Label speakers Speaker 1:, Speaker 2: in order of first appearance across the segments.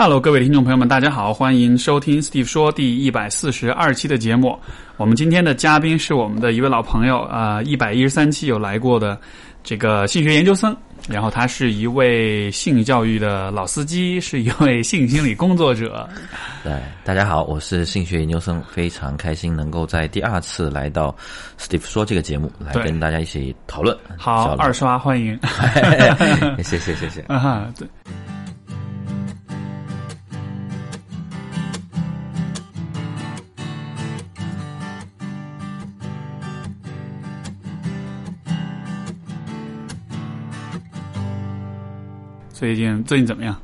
Speaker 1: Hello，各位听众朋友们，大家好，欢迎收听 Steve 说第一百四十二期的节目。我们今天的嘉宾是我们的一位老朋友，啊，一百一十三期有来过的这个性学研究生，然后他是一位性教育的老司机，是一位性心理工作者。
Speaker 2: 对，大家好，我是性学研究生，非常开心能够在第二次来到 Steve 说这个节目，来跟大家一起讨论。
Speaker 1: 好，二刷欢迎。
Speaker 2: 谢 谢谢谢。
Speaker 1: 啊哈，对。最近最近怎么样？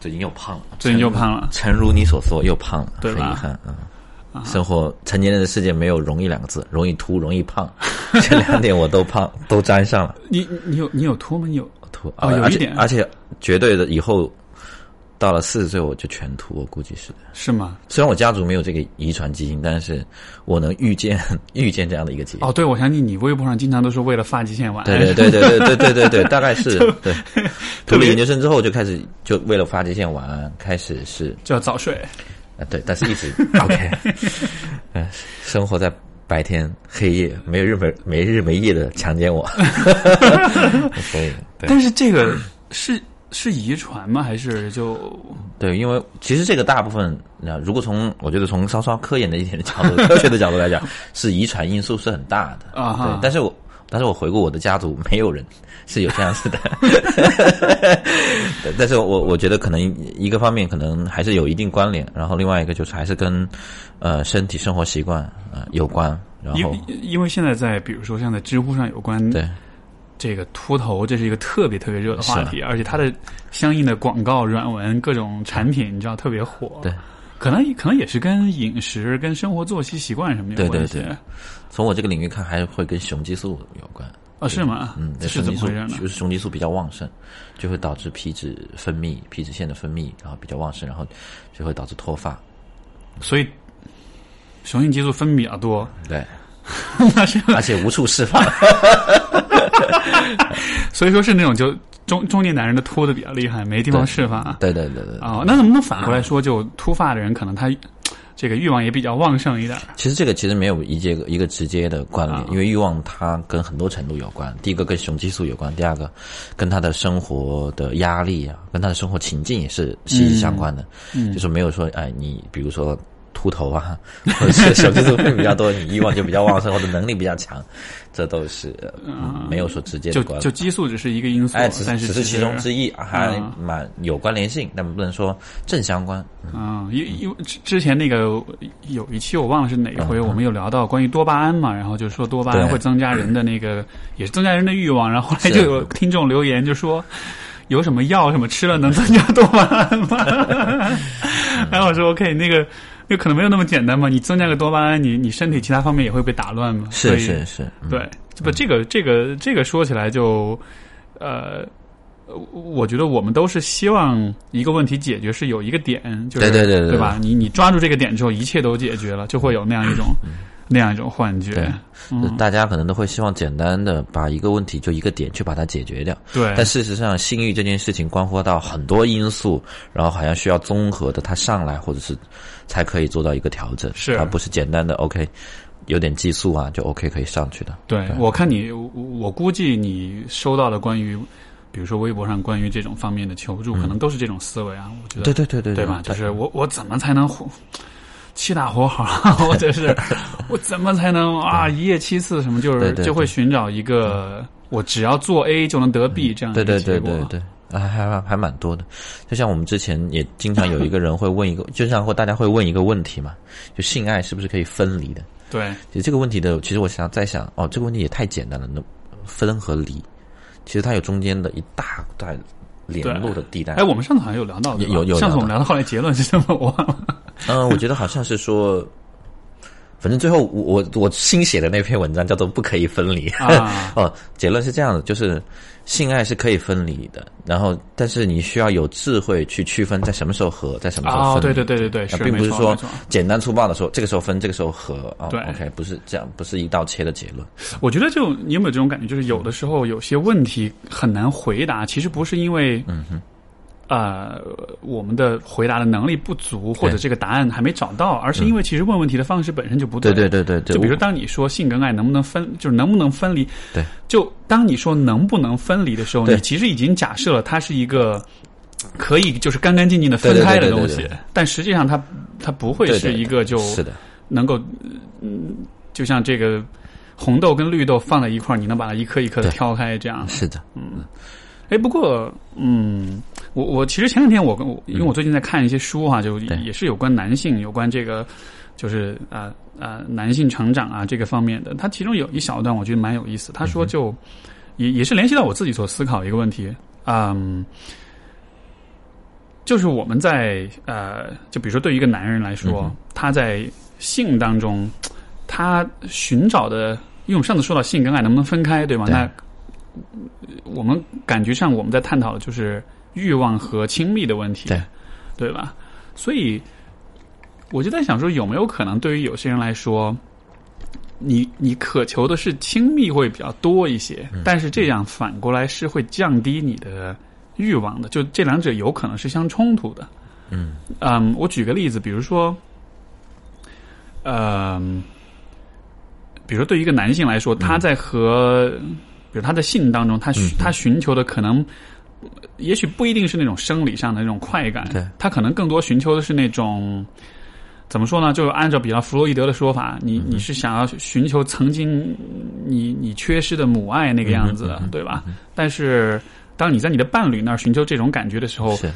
Speaker 2: 最近又胖了，
Speaker 1: 最近又胖了
Speaker 2: 诚如你所说，又胖了，
Speaker 1: 对吧
Speaker 2: 很遗憾啊。生活成年人的世界没有容易两个字，容易秃，容易胖，这两点我都胖，都沾上了。
Speaker 1: 你你有你有秃吗？你有
Speaker 2: 秃
Speaker 1: 哦
Speaker 2: 啊
Speaker 1: 有一点
Speaker 2: 而且绝对的，以后到了四十岁我就全秃，我估计是的。
Speaker 1: 是吗？
Speaker 2: 虽然我家族没有这个遗传基因，但是我能预见 预见这样的一个结果。
Speaker 1: 哦，对，我相信你微博上经常都是为了发际线玩。
Speaker 2: 对对对对对对对对对，大概是 对。读了研究生之后就开始就为了发际线玩，开始是
Speaker 1: 就要早睡。
Speaker 2: 啊对，但是一直 OK，嗯，生活在白天黑夜，没有日没没日没夜的强奸我，所以
Speaker 1: 但是这个是是遗传吗？还是就
Speaker 2: 对，因为其实这个大部分，那如果从我觉得从稍稍科研的一点的角度、科学的角度来讲，是遗传因素是很大的
Speaker 1: 啊
Speaker 2: 对，但是我但是我回顾我的家族，没有人是有这样子的。对但是我我觉得可能一个方面可能还是有一定关联，然后另外一个就是还是跟呃身体生活习惯呃有关，然
Speaker 1: 因
Speaker 2: 后
Speaker 1: 因为现在在比如说像在知乎上有关
Speaker 2: 对
Speaker 1: 这个秃头，这是一个特别特别热的话题，而且它的相应的广告、软文、各种产品，你知道特别火。
Speaker 2: 对，
Speaker 1: 可能可能也是跟饮食、跟生活作息习惯什么有
Speaker 2: 对
Speaker 1: 关系。
Speaker 2: 对对从我这个领域看，还会跟雄激素有关。
Speaker 1: 哦，是吗？
Speaker 2: 嗯，
Speaker 1: 是怎么回事呢
Speaker 2: 就？是雄激素比较旺盛，就会导致皮脂分泌、皮脂腺的分泌，然后比较旺盛，然后就会导致脱发。
Speaker 1: 所以雄性激素分泌比较多，
Speaker 2: 对，
Speaker 1: 那是
Speaker 2: 而且无处释放。
Speaker 1: 所以说是那种就中中年男人的秃的比较厉害，没地方释放啊。
Speaker 2: 对对对对。
Speaker 1: 哦，那能不能反过来说，就秃发的人可能他这个欲望也比较旺盛一点？
Speaker 2: 其实这个其实没有一节一个直接的关联，
Speaker 1: 啊
Speaker 2: 因为欲望它跟很多程度有关。第一个跟雄激素有关，第二个跟他的生活的压力啊，跟他的生活情境也是息息相关的。
Speaker 1: 嗯
Speaker 2: 就是没有说哎，你比如说秃头啊，或者是雄激素分泌比较多，你欲望就比较旺盛，或者能力比较强，这都是、没有说直接
Speaker 1: 就
Speaker 2: 的关联。
Speaker 1: 就激素只是一个因素，
Speaker 2: 哎，只
Speaker 1: 但是
Speaker 2: 只是其中之一，还
Speaker 1: 啊
Speaker 2: 蛮有关联性，但不能说正相关。
Speaker 1: 嗯，因因为之之前那个有一期我忘了是哪一回，
Speaker 2: 嗯
Speaker 1: 我们有聊到关于多巴胺嘛，然后就说多巴胺会增加人的那个，也是增加人的欲望，然后后来就有听众留言就说。有什么药什么吃了能增加多巴胺吗？然后我说 OK，那个那可能没有那么简单嘛。你增加个多巴胺，你你身体其他方面也会被打乱嘛。所
Speaker 2: 是是是，嗯
Speaker 1: 对，不，这个这个这个说起来就，呃，我觉得我们都是希望一个问题解决是有一个点，就是
Speaker 2: 对对对对
Speaker 1: 对吧？你你抓住这个点之后，一切都解决了，就会有那样一种那样一种幻觉
Speaker 2: 对。
Speaker 1: 嗯，
Speaker 2: 大家可能都会希望简单的把一个问题就一个点去把它解决掉，
Speaker 1: 对
Speaker 2: 但事实上，性欲这件事情关乎到很多因素，然后好像需要综合的它上来，或者是才可以做到一个调整，
Speaker 1: 是
Speaker 2: 而不是简单的 OK，有点激素啊就 OK 可以上去的。
Speaker 1: 对，我看你，我我估计你收到的关于，比如说微博上关于这种方面的求助，可能都是这种思维啊。我觉得
Speaker 2: 对对对对
Speaker 1: 对吧？就是我我怎么才能活气大活好，或者是我怎么才能啊一夜七次什么，就是就会寻找一个我只要做 A 就能得 B 这样的
Speaker 2: 对。对对对对，还还还蛮多的。就像我们之前也经常有一个人会问一个，就像会大家会问一个问题嘛，就性爱是不是可以分离的？
Speaker 1: 对。
Speaker 2: 其实这个问题的，其实我想在想，哦，这个问题也太简单了，那分和离，其实它有中间的一大段联络的地带。
Speaker 1: 哎，我们上次好像有聊到，
Speaker 2: 有有
Speaker 1: 上次我们聊到后来结论是什么？我忘了。
Speaker 2: 嗯，我觉得好像是说，反正最后我我我新写的那篇文章叫做“不可以分离”
Speaker 1: 啊
Speaker 2: 哦，结论是这样的，就是性爱是可以分离的，然后但是你需要有智慧去区分在什么时候合，在什么时候
Speaker 1: 哦，
Speaker 2: 分离。
Speaker 1: 对对对对对，是
Speaker 2: 并不是说简单粗暴的说这个时候分，这个时候合啊。
Speaker 1: 对
Speaker 2: OK，不是这样，不是一刀切的结论。
Speaker 1: 我觉得就你有没有这种感觉，就是有的时候有些问题很难回答，其实不是因为，嗯哼，呃我们的回答的能力不足，或者这个答案还没找到，而是因为其实问问题的方式本身就不
Speaker 2: 对。对对对对，
Speaker 1: 就比如
Speaker 2: 我
Speaker 1: 当你说性跟爱能不能分，就是能不能分离，
Speaker 2: 对，
Speaker 1: 就当你说能不能分离的时候，你其实已经假设了它是一个可以就是干干净净的分开的
Speaker 2: 对对对
Speaker 1: 东西
Speaker 2: 对对对，
Speaker 1: 但实际上它它不会
Speaker 2: 对对
Speaker 1: 是一个就是
Speaker 2: 的，
Speaker 1: 能够，嗯，就像这个红豆跟绿豆放在一块儿，你能把它一颗一颗的挑开这样。
Speaker 2: 是的，
Speaker 1: 哎，不过，嗯，我我其实前两天我跟我，因为我最近在看一些书哈、就也是有关男性、有关这个，就是啊啊、男性成长啊这个方面的。他其中有一小段我觉得蛮有意思，他说就、也也是联系到我自己所思考一个问题，嗯。就是我们在呃，就比如说对于一个男人来说，
Speaker 2: 嗯
Speaker 1: 他在性当中，他寻找的，因为我们上次说到性跟爱能不能分开，对吗？
Speaker 2: 对
Speaker 1: 那我们感觉上我们在探讨的就是欲望和亲密的问题，
Speaker 2: 对
Speaker 1: 对吧？所以我就在想说，有没有可能对于有些人来说，你你渴求的是亲密会比较多一些，
Speaker 2: 嗯
Speaker 1: 但是这样反过来是会降低你的欲望的，就这两者有可能是相冲突的。
Speaker 2: 嗯
Speaker 1: 嗯，我举个例子，比如说，嗯，比如说对于一个男性来说，他在和，比如他的性当中，他寻他寻求的可能，也许不一定是那种生理上的那种快感，
Speaker 2: 对
Speaker 1: 他可能更多寻求的是那种。怎么说呢？就按照比较弗洛伊德的说法，你你是想要寻求曾经你你缺失的母爱那个样子的，对吧？但是当你在你的伴侣那儿寻求这种感觉的时候，
Speaker 2: 是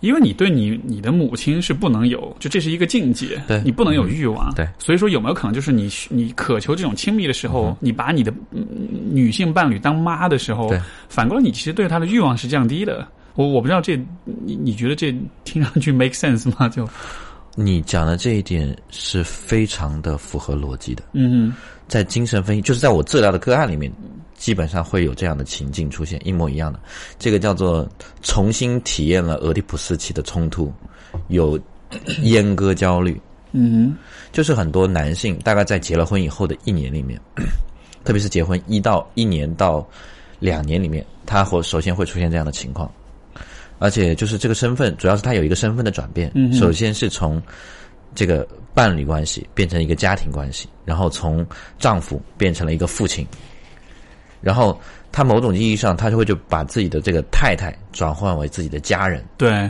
Speaker 1: 因为你对你你的母亲是不能有，就这是一个境界，
Speaker 2: 对。
Speaker 1: 你不能有欲望，
Speaker 2: 对，
Speaker 1: 所以说有没有可能就是你你渴求这种亲密的时候，你把你的、嗯女性伴侣当妈的时候
Speaker 2: 对，
Speaker 1: 反过来你其实对她的欲望是降低的。我我不知道这你你觉得这听上去 make sense 吗？就。
Speaker 2: 你讲的这一点是非常的符合逻辑的，
Speaker 1: 嗯
Speaker 2: 在精神分析，就是在我治疗的个案里面，基本上会有这样的情境出现，一模一样的。这个叫做重新体验了俄狄浦斯期的冲突，有阉割焦虑，
Speaker 1: 嗯
Speaker 2: 就是很多男性大概在结了婚以后的一年里面，特别是结婚一到一年到两年里面，他会首先会出现这样的情况，而且就是这个身份，主要是他有一个身份的转变，
Speaker 1: 嗯
Speaker 2: 首先是从这个伴侣关系变成一个家庭关系，然后从丈夫变成了一个父亲，然后他某种意义上，他就会就把自己的这个太太转换为自己的家人，
Speaker 1: 对，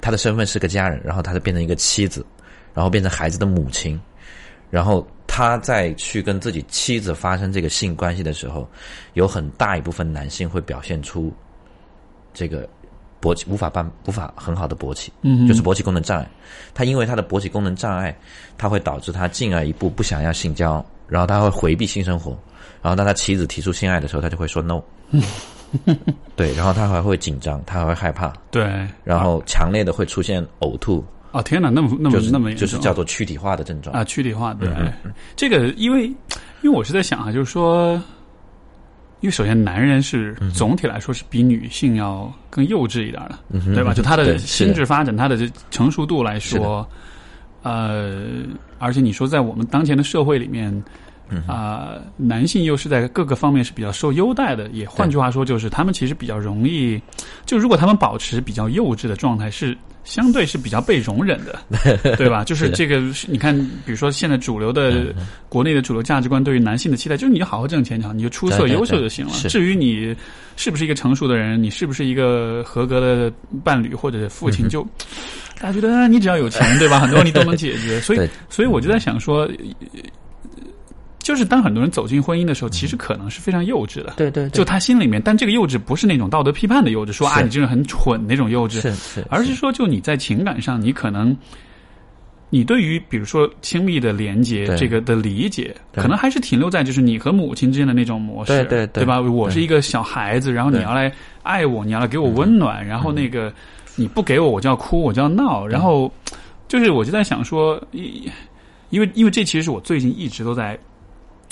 Speaker 2: 他的身份是个家人，然后他就变成一个妻子，然后变成孩子的母亲，然后他在去跟自己妻子发生这个性关系的时候，有很大一部分男性会表现出这个勃起无法办无法很好的勃起，
Speaker 1: 嗯
Speaker 2: 就是勃起功能障碍。他因为他的勃起功能障碍，他会导致他进而一步不想要性交，然后他会回避性生活，然后当他妻子提出性爱的时候，他就会说 no。对，然后他还会紧张，他还会害怕，
Speaker 1: 对，
Speaker 2: 然后强烈的会出现呕吐，
Speaker 1: 哦天哪，那么那么
Speaker 2: 就是
Speaker 1: 那么
Speaker 2: 就是叫做躯体化的症状。
Speaker 1: 啊，躯体化，对，
Speaker 2: 嗯
Speaker 1: 这个因为因为我是在想啊，就是说，因为首先男人是
Speaker 2: 嗯
Speaker 1: 总体来说是比女性要更幼稚一点的，
Speaker 2: 嗯
Speaker 1: 对吧？就他的心智发展，他的这成熟度来说，呃，而且你说在我们当前的社会里面。
Speaker 2: 嗯
Speaker 1: 啊、男性又是在各个方面是比较受优待的，也换句话说，就是他们其实比较容易，就如果他们保持比较幼稚的状态，是相对是比较被容忍的，对吧？就是这个，你看，比如说现在主流的国内的主流价值观对于男性的期待，就是你就好好挣钱就好，你就出色优秀就行了。至于你是不是一个成熟的人，你是不是一个合格的伴侣或者父
Speaker 2: 嗯
Speaker 1: 亲，就大家觉得啊你只要有钱，对吧？很多问题都能解决。所以，所以我就在想说。呃就是当很多人走进婚姻的时候，其实可能是非常幼稚的，
Speaker 2: 对对，
Speaker 1: 就他心里面，但这个幼稚不是那种道德批判的幼稚，说啊你这人很蠢那种幼稚，
Speaker 2: 是是，
Speaker 1: 而是说就你在情感上，你可能你对于比如说亲密的连接这个的理解，可能还是停留在就是你和母亲之间的那种模式，
Speaker 2: 对对对。
Speaker 1: 吧？我是一个小孩子，然后你要来爱我，你要来给我温暖，然后那个你不给我，我就要哭，我就要闹，然后就是我就在想说，因因为因为这其实是我最近一直都在。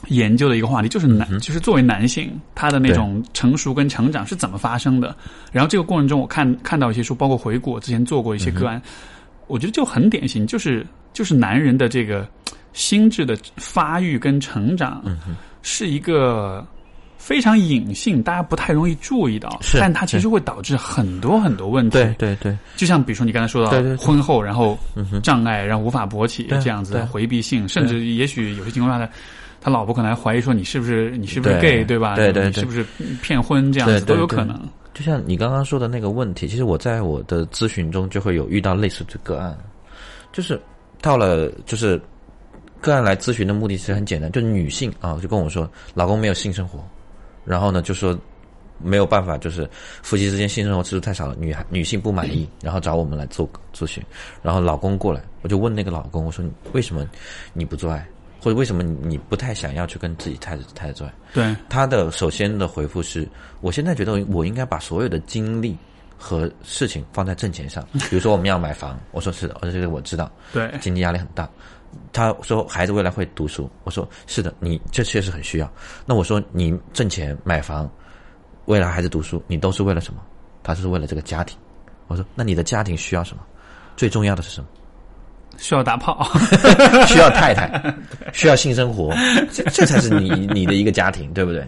Speaker 1: 研究的一个话题就是男，就是作为男性，他的那种成熟跟成长是怎么发生的。然后这个过程中，我看看到一些书，包括回顾我之前做过一些个案，我觉得就很典型，就是就是男人的这个心智的发育跟成长，是一个非常隐性，大家不太容易注意到，
Speaker 2: 是
Speaker 1: 但它其实会导致很多很多问题。
Speaker 2: 对对对，
Speaker 1: 就像比如说你刚才说到
Speaker 2: 对对对。
Speaker 1: 婚后，然后障碍，然后无法勃起这样子
Speaker 2: 对。
Speaker 1: 回避性，甚至也许有些情况下，他他老婆可能还怀疑说你是不是你是不是 gay 对吧？
Speaker 2: 对对
Speaker 1: 是不是骗婚这样子都有可能。
Speaker 2: 就像你刚刚说的那个问题，其实我在我的咨询中就会有遇到类似的个案，就是到了就是个案来咨询的目的其实很简单，就女性啊就跟我说老公没有性生活，然后呢就说没有办法，就是夫妻之间性生活次数太少了，女孩女性不满意，然后找我们来做咨询，然后老公过来，我就问那个老公，我说你为什么你不做爱，或者为什么你你不太想要去跟自己太太太太做爱？
Speaker 1: 对，
Speaker 2: 他的首先的回复是：我现在觉得我应该把所有的精力和事情放在挣钱上。比如说我们要买房，我说是的，我说这个我知道，
Speaker 1: 对，
Speaker 2: 经济压力很大。他说孩子未来会读书，我说是的，你这确实很需要。那我说你挣钱买房，未来孩子读书，你都是为了什么？他是为了这个家庭。我说那你的家庭需要什么？最重要的是什么？
Speaker 1: 需要打炮。
Speaker 2: 需要太太，需要性生活，这这才是你 你的一个家庭，对不对？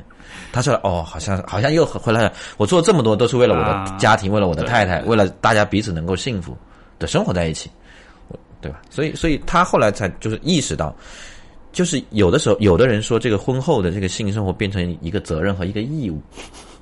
Speaker 2: 他说：“哦，好像好像又回来了。我做这么多都是为了我
Speaker 1: 啊
Speaker 2: 的家庭，为了我的太太，为了大家彼此能够幸福的生活在一起，对吧？所以，所以他后来才就是意识到，就是有的时候，有的人说这个婚后的这个性生活变成一个责任和一个义务，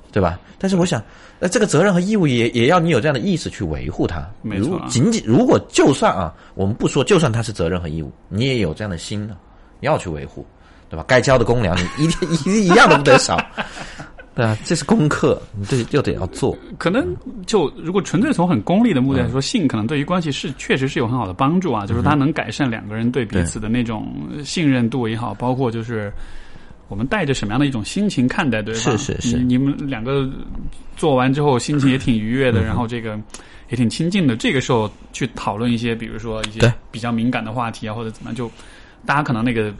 Speaker 2: 对吧？但是我想，那这个责任和义务也也要你有这样的意识去维护它。
Speaker 1: 没错啊
Speaker 2: 如仅仅如果就算啊，我们不说，就算它是责任和义务，你也有这样的心呢，要去维护，对吧？该交的公粮，你 一定一定一样都不得少。对啊，这是功课，你这就得要做。
Speaker 1: 可能就如果纯粹从很功利的目的来说，性可能对于关系是确实是有很好的帮助啊，就是它能改善两个人对彼此的那种信任度也好，包括就是我们带着什么样的一种心情看待对吧。
Speaker 2: 是是是
Speaker 1: 你你们两个做完之后心情也挺愉悦的，然后这个也挺亲近的。这个时候去讨论一些，比如说一些比较敏感的话题啊，或者怎么样，就大家可能那个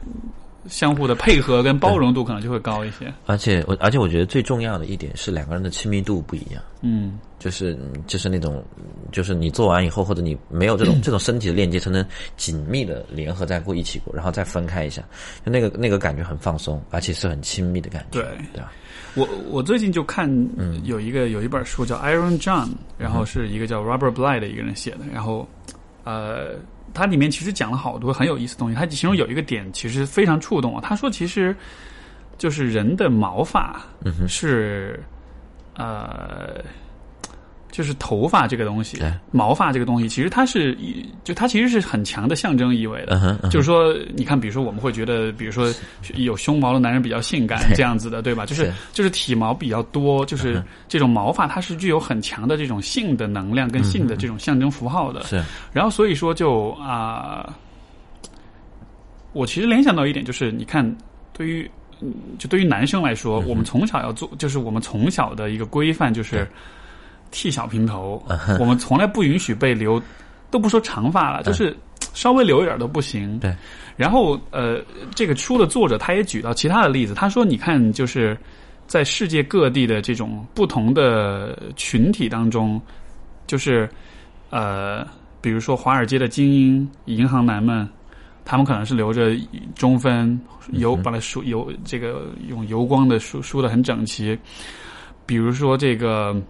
Speaker 1: 相互的配合跟包容度可能就会高一些。
Speaker 2: 而且我而且我觉得最重要的一点是两个人的亲密度不一样。
Speaker 1: 嗯，
Speaker 2: 就是就是那种，就是你做完以后，或者你没有这种 这种身体的链接，才能紧密的联合在过一起过，然后再分开一下，就那个那个感觉很放松，而且是很亲密的感觉，
Speaker 1: 对
Speaker 2: 对吧？
Speaker 1: 我我最近就看有一个有一本书叫 Iron John，然后是一个叫 Robert Bly 的一个人写的，然后呃，它里面其实讲了好多很有意思的东西。它其中有一个点其实非常触动我，他说其实就是人的毛发是、呃。就是头发这个东西，毛发这个东西，其实它是一，就它其实是很强的象征意味的。
Speaker 2: 嗯，嗯
Speaker 1: 就是说，你看，比如说我们会觉得，比如说有胸毛的男人比较性感这样子的，对吧？就是
Speaker 2: 是。
Speaker 1: 就是体毛比较多，就是这种毛发它是具有很强的这种性的能量跟性的这种象征符号的。
Speaker 2: 是。
Speaker 1: 然后所以说就啊、我其实联想到一点，就是你看，对于嗯就对于男生来说，我们从小要做，就是我们从小的一个规范就是剃小平头，我们从来不允许被留，都不说长发了，就是稍微留一点都不行。
Speaker 2: 对。
Speaker 1: 然后呃，这个书的作者他也举到其他的例子，他说你看就是。在世界各地的这种不同的群体当中，就是呃，比如说华尔街的精英银行男们，他们可能是留着中分油，把它梳油这个用油光的梳梳的很整齐。比如说这个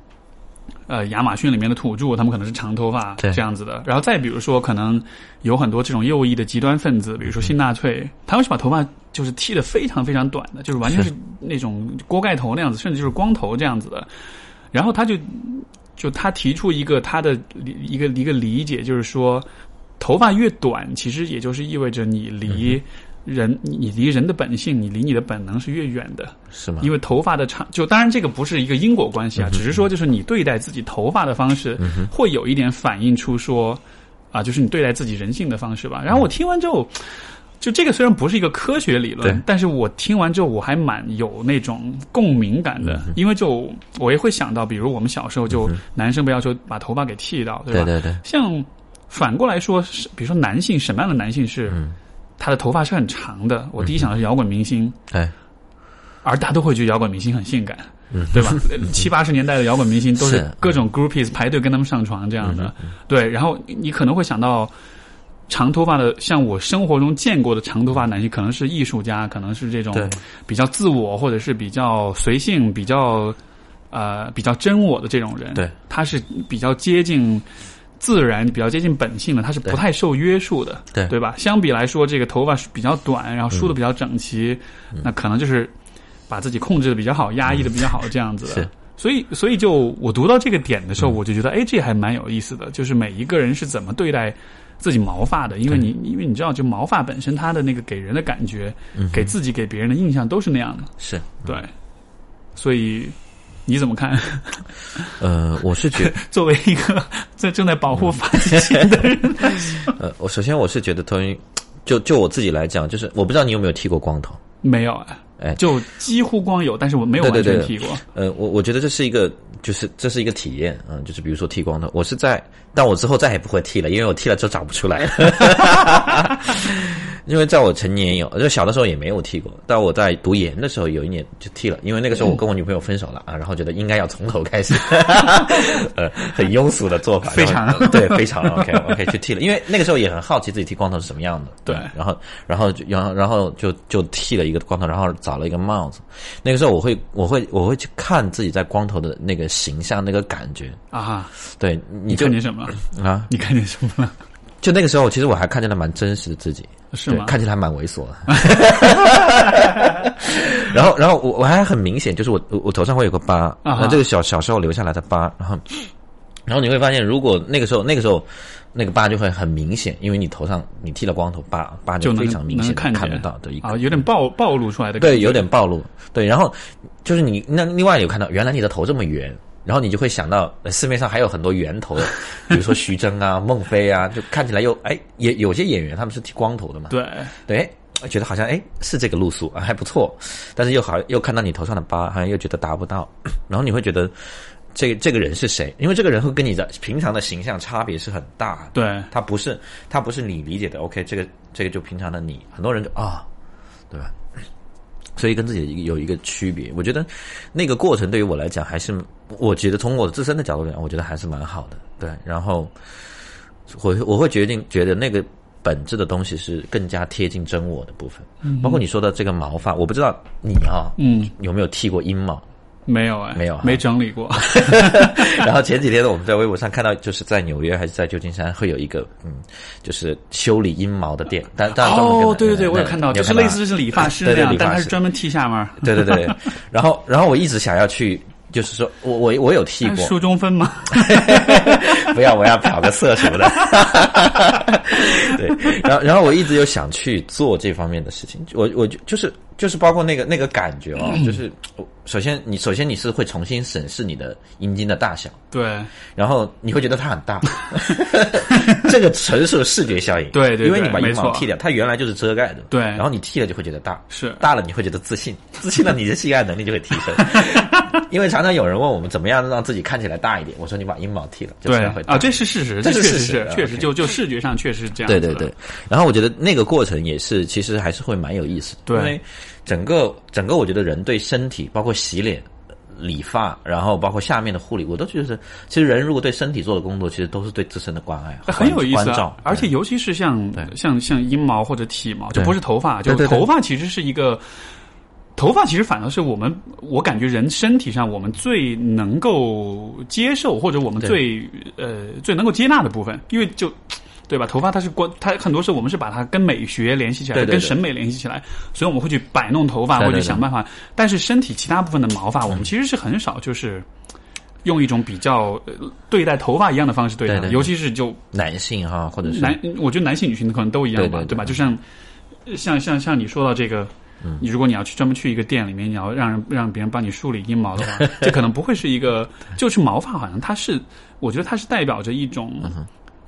Speaker 1: 呃亚马逊里面的土著，他们可能是长头发这样子的。然后再比如说，可能有很多这种右翼的极端分子，比如说新纳粹，他们是把头发就是剃得非常非常短的，就是完全是那种锅盖头那样子，甚至就是光头这样子的。然后他就就他提出一个他的一个一个理解，就是说，头发越短，其实也就是意味着你离人，你离人的本性，你离你的本能是越远的。
Speaker 2: 是吗？
Speaker 1: 因为头发的长，就当然这个不是一个因果关系啊，只是说就是你对待自己头发的方式，会有一点反映出说啊，就是你对待自己人性的方式吧。然后我听完之后。就这个虽然不是一个科学理论，但是我听完之后我还蛮有那种共鸣感的，因为就我也会想到，比如我们小时候就男生不要求把头发给剃掉，对吧？
Speaker 2: 对对对，
Speaker 1: 像反过来说，是比如说男性什么样的男性是、他的头发是很长的？我第一想的是摇滚明星，
Speaker 2: 哎，
Speaker 1: 而大家都会觉得摇滚明星很性感，对吧？呃 七八十年代的摇滚明星都是
Speaker 2: 是
Speaker 1: 各种 groupies 排队跟他们上床这样的，对。然后你可能会想到，长头发的，像我生活中见过的长头发男性，可能是艺术家，可能是这种比较自我或者是比较随性、比较呃比较真我的这种人。
Speaker 2: 对，
Speaker 1: 他是比较接近自然、比较接近本性的，它是不太受约束的，
Speaker 2: 对。
Speaker 1: 对吧？相比来说，这个头发是比较短，然后梳的比较整齐，
Speaker 2: 嗯。
Speaker 1: 那可能就是把自己控制的比较好，压抑的比较好，这样子的。
Speaker 2: 是。
Speaker 1: 所以，所以就我读到这个点的时候，
Speaker 2: 嗯
Speaker 1: 我就觉得，哎，这还蛮有意思的。就是每一个人是怎么对待自己毛发的，因为你，因为你知道，就毛发本身它的那个给人的感觉，
Speaker 2: 嗯
Speaker 1: 给自己给别人的印象都是那样的。
Speaker 2: 是，
Speaker 1: 对，所以你怎么看？
Speaker 2: 呃，我是觉得，
Speaker 1: 作为一个在 正在保护发际线的人，
Speaker 2: 呃，我首先我是觉得头晕，就就我自己来讲，就是我不知道你有没有剃过光头，
Speaker 1: 没有啊，
Speaker 2: 哎。
Speaker 1: 就几乎光有，但是我没有完
Speaker 2: 对对。对
Speaker 1: 全剃过。
Speaker 2: 呃，我我觉得这是一个，就是这是一个体验，嗯、就是比如说剃光头，我是在，但我之后再也不会剃了，因为我剃了之后长不出来。了。因为在我成年有，就小的时候也没有剃过，但我在读研的时候有一年就剃了，因为那个时候我跟我女朋友分手了啊，然后觉得应该要从头开始，呃，很庸俗的做法，
Speaker 1: 非常
Speaker 2: 对，非常 OK OK 去剃了，因为那个时候也很好奇自己剃光头是什么样的，
Speaker 1: 对
Speaker 2: 嗯然后然后然后然后就就剃了一个光头，然后找了一个帽子，那个时候我会我会我会去看自己在光头的那个形象那个感觉，
Speaker 1: 啊哈，
Speaker 2: 对，你
Speaker 1: 你看见什么？
Speaker 2: 啊，
Speaker 1: 你看见什么了？
Speaker 2: 就那个时候其实我还看见了蛮真实的自己，
Speaker 1: 是吗？
Speaker 2: 对看起来还蛮猥琐的。然后，然后我我还很明显，就是我我我头上会有个疤，
Speaker 1: 啊
Speaker 2: 那这个小小时候留下来的疤，然后，然后你会发现，如果那个时候那个时候那个疤就会很明显，因为你头上你剃了光头，疤疤
Speaker 1: 就
Speaker 2: 非常明显
Speaker 1: 看
Speaker 2: 看得到的一个
Speaker 1: 啊，有点暴暴露出来的。
Speaker 2: 对，有点暴露。对，然后就是你那另外有看到，原来你的头这么圆，然后你就会想到呃市面上还有很多源头的，比如说徐峥啊、孟非啊，就看起来又哎也有些演员他们是剃光头的嘛，
Speaker 1: 对，
Speaker 2: 对，哎觉得好像哎是这个路数啊还不错，但是又好又看到你头上的疤，好像又觉得达不到，然后你会觉得这个这个人是谁？因为这个人会跟你的平常的形象差别是很大的。
Speaker 1: 对，
Speaker 2: 他不是他不是你理解的 OK，这个这个就平常的你，很多人就啊，对吧？所以跟自己有一个区别，我觉得那个过程对于我来讲，还是我觉得从我自身的角度来讲，我觉得还是蛮好的。对，然后我我会决定觉得那个本质的东西是更加贴近真我的部分，嗯包括你说的这个毛发，我不知道你啊，
Speaker 1: 嗯，
Speaker 2: 有没有剃过阴毛？
Speaker 1: 没有哎，
Speaker 2: 没有哈
Speaker 1: 没整理过。
Speaker 2: 然后前几天呢，我们在微博上看到，就是在纽约还是在旧金山会有一个嗯，就是修理阴毛的店，但但
Speaker 1: 哦，对对对，我有看到，就是类似是理发师那样，但他是专门剃下面。
Speaker 2: 对对对，然后然后我一直想要去，就是说我我我有剃过，
Speaker 1: 梳中分吗？
Speaker 2: 不要，我要漂个色什么的。对，然后然后我一直有想去做这方面的事情，我我就就是就是包括那个那个感觉哦，就是首先你首先你是会重新审视你的阴茎的大小，
Speaker 1: 对，
Speaker 2: 然后你会觉得它很大，这个纯属视觉效应。
Speaker 1: 对对对
Speaker 2: 因为你把阴毛剃掉，它原来就是遮盖的。
Speaker 1: 对
Speaker 2: 然后你剃了就会觉得大，
Speaker 1: 是
Speaker 2: 大了你会觉得自信，自信了你的性爱能力就会提升。因为常常有人问我们怎么样让自己看起来大一点，我说你把阴毛剃了，就
Speaker 1: 对
Speaker 2: 自然会大
Speaker 1: 啊，这是事实，
Speaker 2: 这是
Speaker 1: 确实是
Speaker 2: 事实啊
Speaker 1: 确实就就视觉上确实是这样。
Speaker 2: 对对对，，然后我觉得那个过程也是，其实还是会蛮有意思的。
Speaker 1: 对
Speaker 2: 因为整个整个，我觉得人对身体，包括洗脸、理发，然后包括下面的护理，我都觉得，其实人如果对身体做的工作，其实都是对自身的关爱，
Speaker 1: 很有意思啊
Speaker 2: 关照。。
Speaker 1: 而且尤其是像像像阴毛或者体毛，就不是头发，就头发其实是一个。头发其实反而是我们，我感觉人身体上我们最能够接受，或者我们最呃最能够接纳的部分，因为就对吧？头发它是关，它很多时候我们是把它跟美学联系起来，
Speaker 2: 对对对。
Speaker 1: 跟审美联系起来，所以我们会去摆弄头发，
Speaker 2: 对对对。
Speaker 1: 或者想办法。但是身体其他部分的毛发，我们其实是很少就是用一种比较呃对待头发一样的方式对待的，
Speaker 2: 对对对。
Speaker 1: 尤其是就
Speaker 2: 男性哈，或者是
Speaker 1: 男，我觉得男性、女性可能都一样吧，
Speaker 2: 对
Speaker 1: 吧？就像像像像你说到这个，
Speaker 2: 嗯。
Speaker 1: 你如果你要去专门去一个店里面，你要让人让别人帮你梳理阴毛的话，这可能不会是一个，就是毛发，好像它是，我觉得它是代表着一种。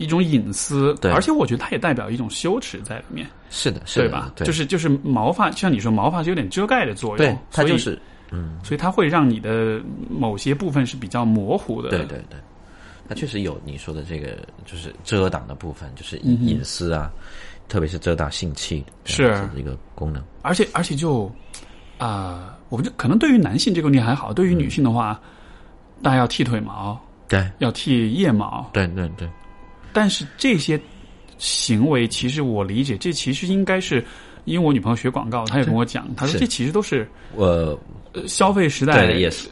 Speaker 1: 一种隐私，
Speaker 2: 对。
Speaker 1: 而且我觉得它也代表一种羞耻在里面，
Speaker 2: 是的，是的
Speaker 1: 对吧？
Speaker 2: 对，
Speaker 1: 就是就是毛发，像你说毛发是有点遮盖的作用，
Speaker 2: 对，它
Speaker 1: 所以
Speaker 2: 就是，嗯，
Speaker 1: 所以它会让你的某些部分是比较模糊的，
Speaker 2: 对对对，它确实有你说的这个，就是遮挡的部分，就是
Speaker 1: 嗯
Speaker 2: 隐隐私啊，特别是遮挡性器
Speaker 1: 是。
Speaker 2: 一个功能。
Speaker 1: 而且而且就啊、我们就可能对于男性这个问题还好，对于女性的话，大家要剃腿毛，
Speaker 2: 对。
Speaker 1: 要剃腋毛，
Speaker 2: 对对对，
Speaker 1: 但是这些行为，其实我理解，这其实应该是因为我女朋友学广告，她也跟我讲，她说这其实都是呃消费时代
Speaker 2: 对也是。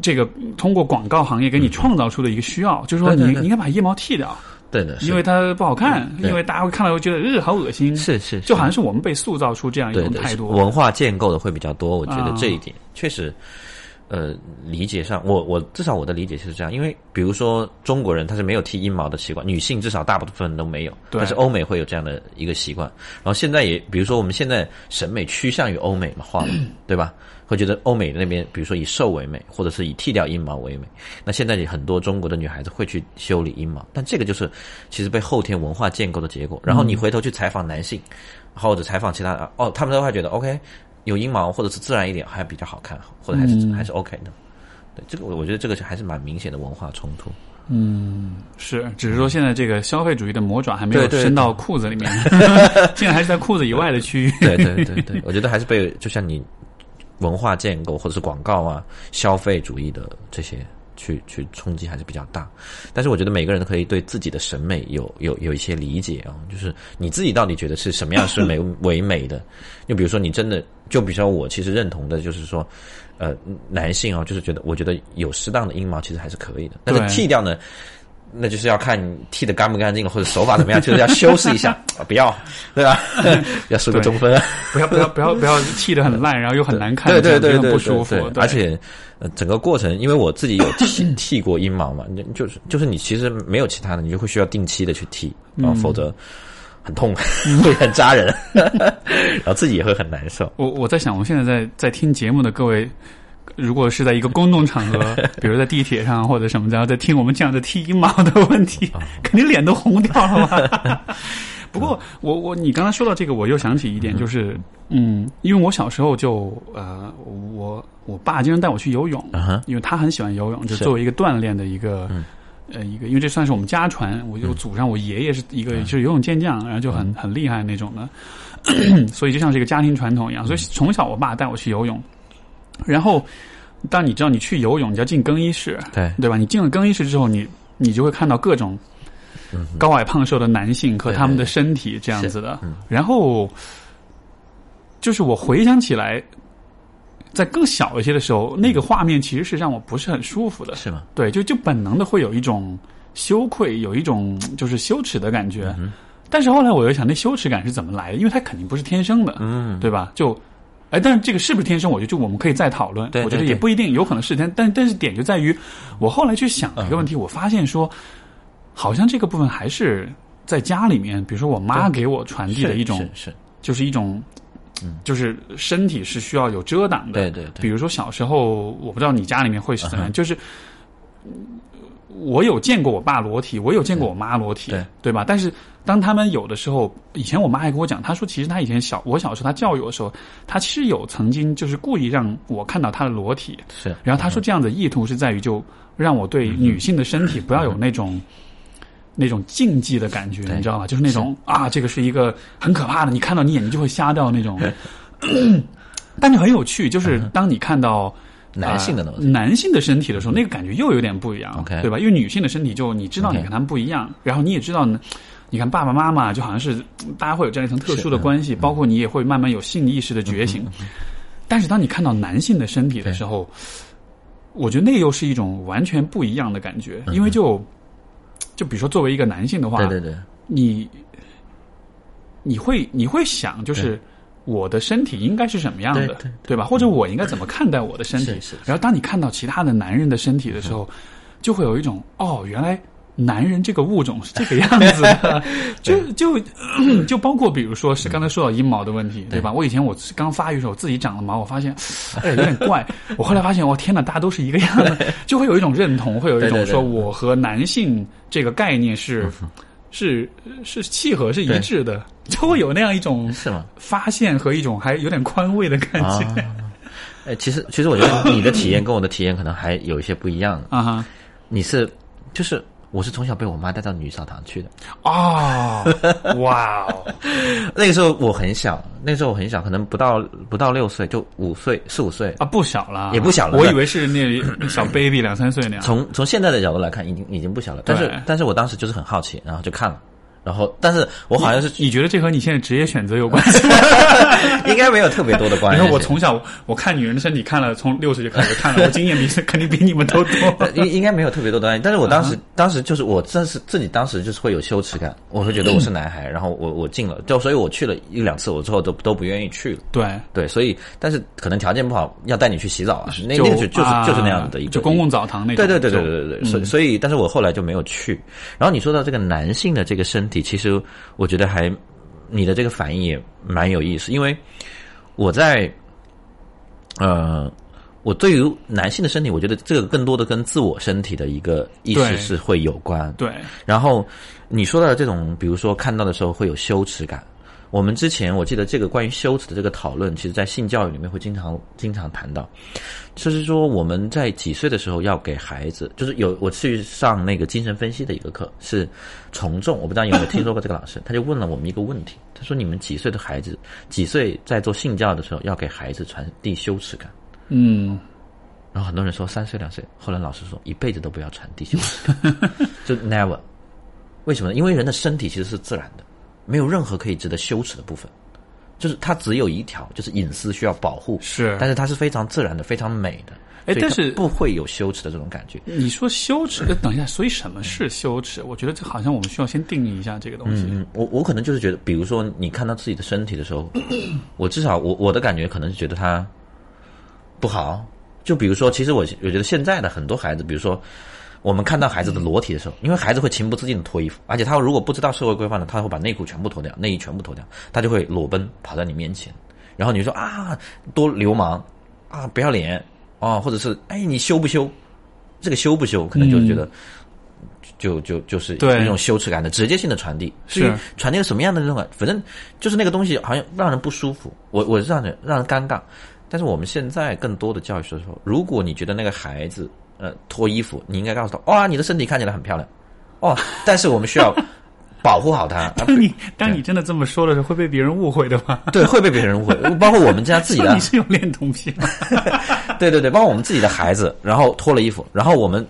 Speaker 1: 这个通过广告行业给你创造出的一个需要，就是说你你应该把腋毛剃掉，
Speaker 2: 对的，
Speaker 1: 因为它不好看，因为大家会看到会觉得呃好恶心，
Speaker 2: 是是
Speaker 1: 就好像是我们被塑造出这样一种态度。
Speaker 2: 文化建构的会比较多，我觉得
Speaker 1: 啊
Speaker 2: 这一点确实。呃，理解上，我我至少我的理解是这样，因为比如说中国人他是没有剃阴毛的习惯，女性至少大部分都没有，
Speaker 1: 对
Speaker 2: 但是欧美会有这样的一个习惯。然后现在也，比如说我们现在审美趋向于欧美嘛化了，对吧？会觉得欧美那边，比如说以瘦为美，或者是以剃掉阴毛为美。那现在你很多中国的女孩子会去修理阴毛，但这个就是其实被后天文化建构的结果。然后你回头去采访男性，或者采访其他的，哦，他们都会觉得 OK，有阴毛或者是自然一点还比较好看，或者还是、
Speaker 1: 嗯
Speaker 2: 还是 OK 的。对，这个我我觉得这个是还是蛮明显的文化冲突。
Speaker 1: 嗯是，只是说现在这个消费主义的魔爪还没有伸到裤子里面，现在还是在裤子以外的区域。
Speaker 2: 对对对对，我觉得还是被就像你文化建构或者是广告啊、消费主义的这些去去冲击还是比较大。但是我觉得每个人都可以对自己的审美有有有一些理解啊，就是你自己到底觉得是什么样是美 为美的？就比如说你真的，就比如说我其实认同的就是说，呃，男性啊，就是觉得我觉得有适当的阴毛其实还是可以的，但是剃掉呢？那就是要看你剃的干不干净了，或者手法怎么样，就是要修饰一下，啊不要，对吧？要梳个中分啊。
Speaker 1: 不要不要不要不要剃的很烂，然后又很难看，
Speaker 2: 对对对对，对。
Speaker 1: 对
Speaker 2: 而且呃，整个过程，因为我自己有剃剃过阴毛嘛，你就是就是你其实没有其他的，你就会需要定期的去剃否则很痛，会很扎人，然后自己也会很难受。
Speaker 1: 我我在想，我现在在在听节目的各位，如果是在一个公众场合，比如在地铁上或者什么的，在听我们这样的剃阴毛的问题，
Speaker 2: 啊。
Speaker 1: 肯定脸都红掉了吧？不过，我我你刚才说到这个，我又想起一点，就是嗯，因为我小时候就呃，我我爸经常带我去游泳，因为他很喜欢游泳，就作为一个锻炼的一个。
Speaker 2: 嗯。
Speaker 1: 呃，一个，因为这算是我们家传，我就祖上我爷爷是一个就是游泳健将，然后就很很厉害那种的，所以就像是一个家庭传统一样。所以从小我爸带我去游泳，然后当你知道你去游泳，你要进更衣室，
Speaker 2: 对，
Speaker 1: 对吧？你进了更衣室之后，你你就会看到各种
Speaker 2: 嗯
Speaker 1: 高矮胖瘦的男性和他们的身体这样子的。然后就是我回想起来，在更小一些的时候，那个画面其实是让我不是很舒服的。
Speaker 2: 是吗？
Speaker 1: 对，就就本能的会有一种羞愧，有一种就是羞耻的感觉。
Speaker 2: 嗯
Speaker 1: 但是后来我又想，那羞耻感是怎么来的？因为它肯定不是天生的，
Speaker 2: 嗯，
Speaker 1: 对吧？就，哎，但是这个是不是天生？我觉得就我们可以再讨论。
Speaker 2: 对
Speaker 1: 我觉得也不一定，有可能是天。但但是点就在于，我后来去想一个问题，我发现说，好像这个部分还是在家里面，比如说我妈给我传递的一种
Speaker 2: 是，是，
Speaker 1: 就是一种，就是身体是需要有遮挡的。
Speaker 2: 对对对，
Speaker 1: 比如说小时候，我不知道你家里面会是怎么样，就是嗯我有见过我爸裸体，我有见过我妈裸体，
Speaker 2: 对
Speaker 1: 吧？但是当他们有的时候，以前我妈还跟我讲，她说其实她以前小我小时候她教育我的时候，她其实有曾经就是故意让我看到她的裸体，
Speaker 2: 是，
Speaker 1: 然后她说这样的意图是在于就让我对女性的身体不要有那种。那种禁忌的感觉，你知道吗？就是那种啊，这个是一个很可怕的，你看到你眼睛就会瞎掉那种。但是很有趣，就是当你看到
Speaker 2: 男性的
Speaker 1: 男性的身体的时候，那个感觉又有点不一样。
Speaker 2: OK
Speaker 1: 对吧？因为女性的身体就你知道你跟他们不一样，然后你也知道呢，你看爸爸妈妈就好像是大家会有这样一层特殊的关系，包括你也会慢慢有性意识的觉醒。但是当你看到男性的身体的时候，我觉得那又是一种完全不一样的感觉，因为就就比如说作为一个男性的话，
Speaker 2: 对对对，
Speaker 1: 你你会你会想，就是我的身体应该是什么样的，
Speaker 2: 对对
Speaker 1: 吧？或者我应该怎么看待我的身体？然后当你看到其他的男人的身体的时候，就会有一种哦，原来。男人这个物种是这个样子的，就就 就包括比如说是刚才说到阴毛的问题，对吧？我以前我刚发育的时候，我自己长了毛，我发现哎有点怪。我后来发现，我天哪，大家都是一个样的，就会有一种认同，会有一种说我和男性这个概念是是是契合是一致的，就会有那样一种
Speaker 2: 是吗？
Speaker 1: 发现和一种还有点宽慰的感觉
Speaker 2: 啊，哎，其实其实我觉得你的体验跟我的体验可能还有一些不一样。
Speaker 1: 啊哈
Speaker 2: 你是就是我是从小被我妈带到女澡堂去的，
Speaker 1: 哦，哇哦，
Speaker 2: 那个时候我很小，那时候我很小，可能不到不到六岁，就五岁四五岁。
Speaker 1: 啊不小了，
Speaker 2: 也不小了
Speaker 1: 我以为是那小 baby 两三岁那样。
Speaker 2: 从从现在的角度来看，已经已经不小了。但是但是我当时就是很好奇，然后就看了，然后，但是我好像是
Speaker 1: 你觉得这和你现在职业选择有关系吗？
Speaker 2: 应该没有特别多的关系。
Speaker 1: 因为我从小我看女人的身体看了，从六岁就开始看了，我经验比肯定比你们都多。
Speaker 2: 应应该没有特别多的关系。但是我当时当时就是我真是自己当时就是会有羞耻感，我会觉得我是男孩，然后我我进了，就所以我去了一两次，我之后都都不愿意去了。
Speaker 1: 对
Speaker 2: 对，所以但是可能条件不好，要带你去洗澡啊，那那个就就是就是那样的一个
Speaker 1: 就公共澡堂那种。
Speaker 2: 对对对对对对对，所以所以但是我后来就没有去。然后你说到这个男性的这个身体，其实。我觉得还，你的这个反应也蛮有意思，因为我在，呃，我对于男性的身体，我觉得这个更多的跟自我身体的一个意识是会有关。
Speaker 1: 对。
Speaker 2: 然后你说到的这种，比如说看到的时候会有羞耻感。我们之前我记得这个关于羞耻的这个讨论，其实在性教育里面会经常经常谈到，就是说我们在几岁的时候要给孩子，就是有我去上那个精神分析的一个课，是从众，我不知道有没有听说过这个老师，他就问了我们一个问题，他说你们几岁的孩子，几岁在做性教育的时候要给孩子传递羞耻感？
Speaker 1: 嗯，
Speaker 2: 然后很多人说三岁两岁，后来老师说一辈子都不要传递羞耻感，就 never，为什么呢？因为人的身体其实是自然的。没有任何可以值得羞耻的部分，就是它只有一条，就是隐私需要保护。
Speaker 1: 是，
Speaker 2: 但是它是非常自然的，非常美的。
Speaker 1: 哎，但是
Speaker 2: 不会有羞耻的这种感觉。
Speaker 1: 你说羞耻？等一下，所以什么是羞耻？我觉得这好像我们需要先定义一下这个东西。
Speaker 2: 嗯，我我可能就是觉得，比如说你看到自己的身体的时候，我至少我我的感觉可能是觉得它不好。就比如说，其实我我觉得现在的很多孩子，比如说。我们看到孩子的裸体的时候，因为孩子会情不自禁的脱衣服，而且他如果不知道社会规范的，他会把内裤全部脱掉，内衣全部脱掉，他就会裸奔跑到你面前，然后你说啊，多流氓啊，不要脸啊，或者是哎，你羞不羞？这个羞不羞，可能就是觉得就就就是一种羞耻感的直接性的传递，
Speaker 1: 是
Speaker 2: 传递了什么样的那种感？反正就是那个东西好像让人不舒服，我我让人让人尴尬。但是我们现在更多的教育是说，如果你觉得那个孩子。呃，脱衣服，你应该告诉他，哇，你的身体看起来很漂亮，哦，但是我们需要 保护好它。
Speaker 1: 当你当你真的这么说的时候，会被别人误会的吗？
Speaker 2: 对，会被别人误会，包括我们家自己的。
Speaker 1: 你是有恋童癖吗？
Speaker 2: 对对对，包括我们自己的孩子，然后脱了衣服，然后我们，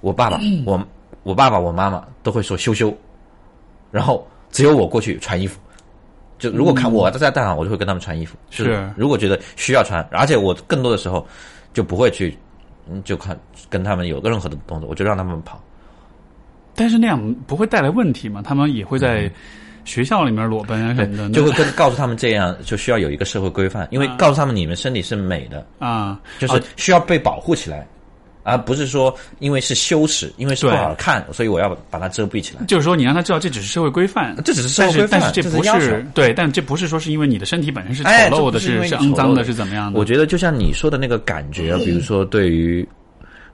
Speaker 2: 我爸爸，我我爸爸，我妈妈都会说羞羞，然后只有我过去穿衣服，就如果看我在带上，我就会跟他们穿衣服。
Speaker 1: 是，
Speaker 2: 如果觉得需要穿，而且我更多的时候就不会去。嗯，就看跟他们有个任何的动作，我就让他们跑。
Speaker 1: 但是那样不会带来问题吗？他们也会在学校里面裸奔啊什么的，
Speaker 2: 就会跟告诉他们这样就需要有一个社会规范，因为告诉他们你们身体是美的
Speaker 1: 啊，
Speaker 2: 就是需要被保护起来。而不是说因为是羞耻，因为是不好看，所以我要把它遮蔽起来。
Speaker 1: 就是说，你让他知道这只是社会规范，
Speaker 2: 这只是社会规
Speaker 1: 范，但是这不
Speaker 2: 是
Speaker 1: 对，但这不是说是因为你的身体本身是丑陋的，是是肮脏的，是怎么样的？
Speaker 2: 我觉得就像你说的那个感觉，比如说对于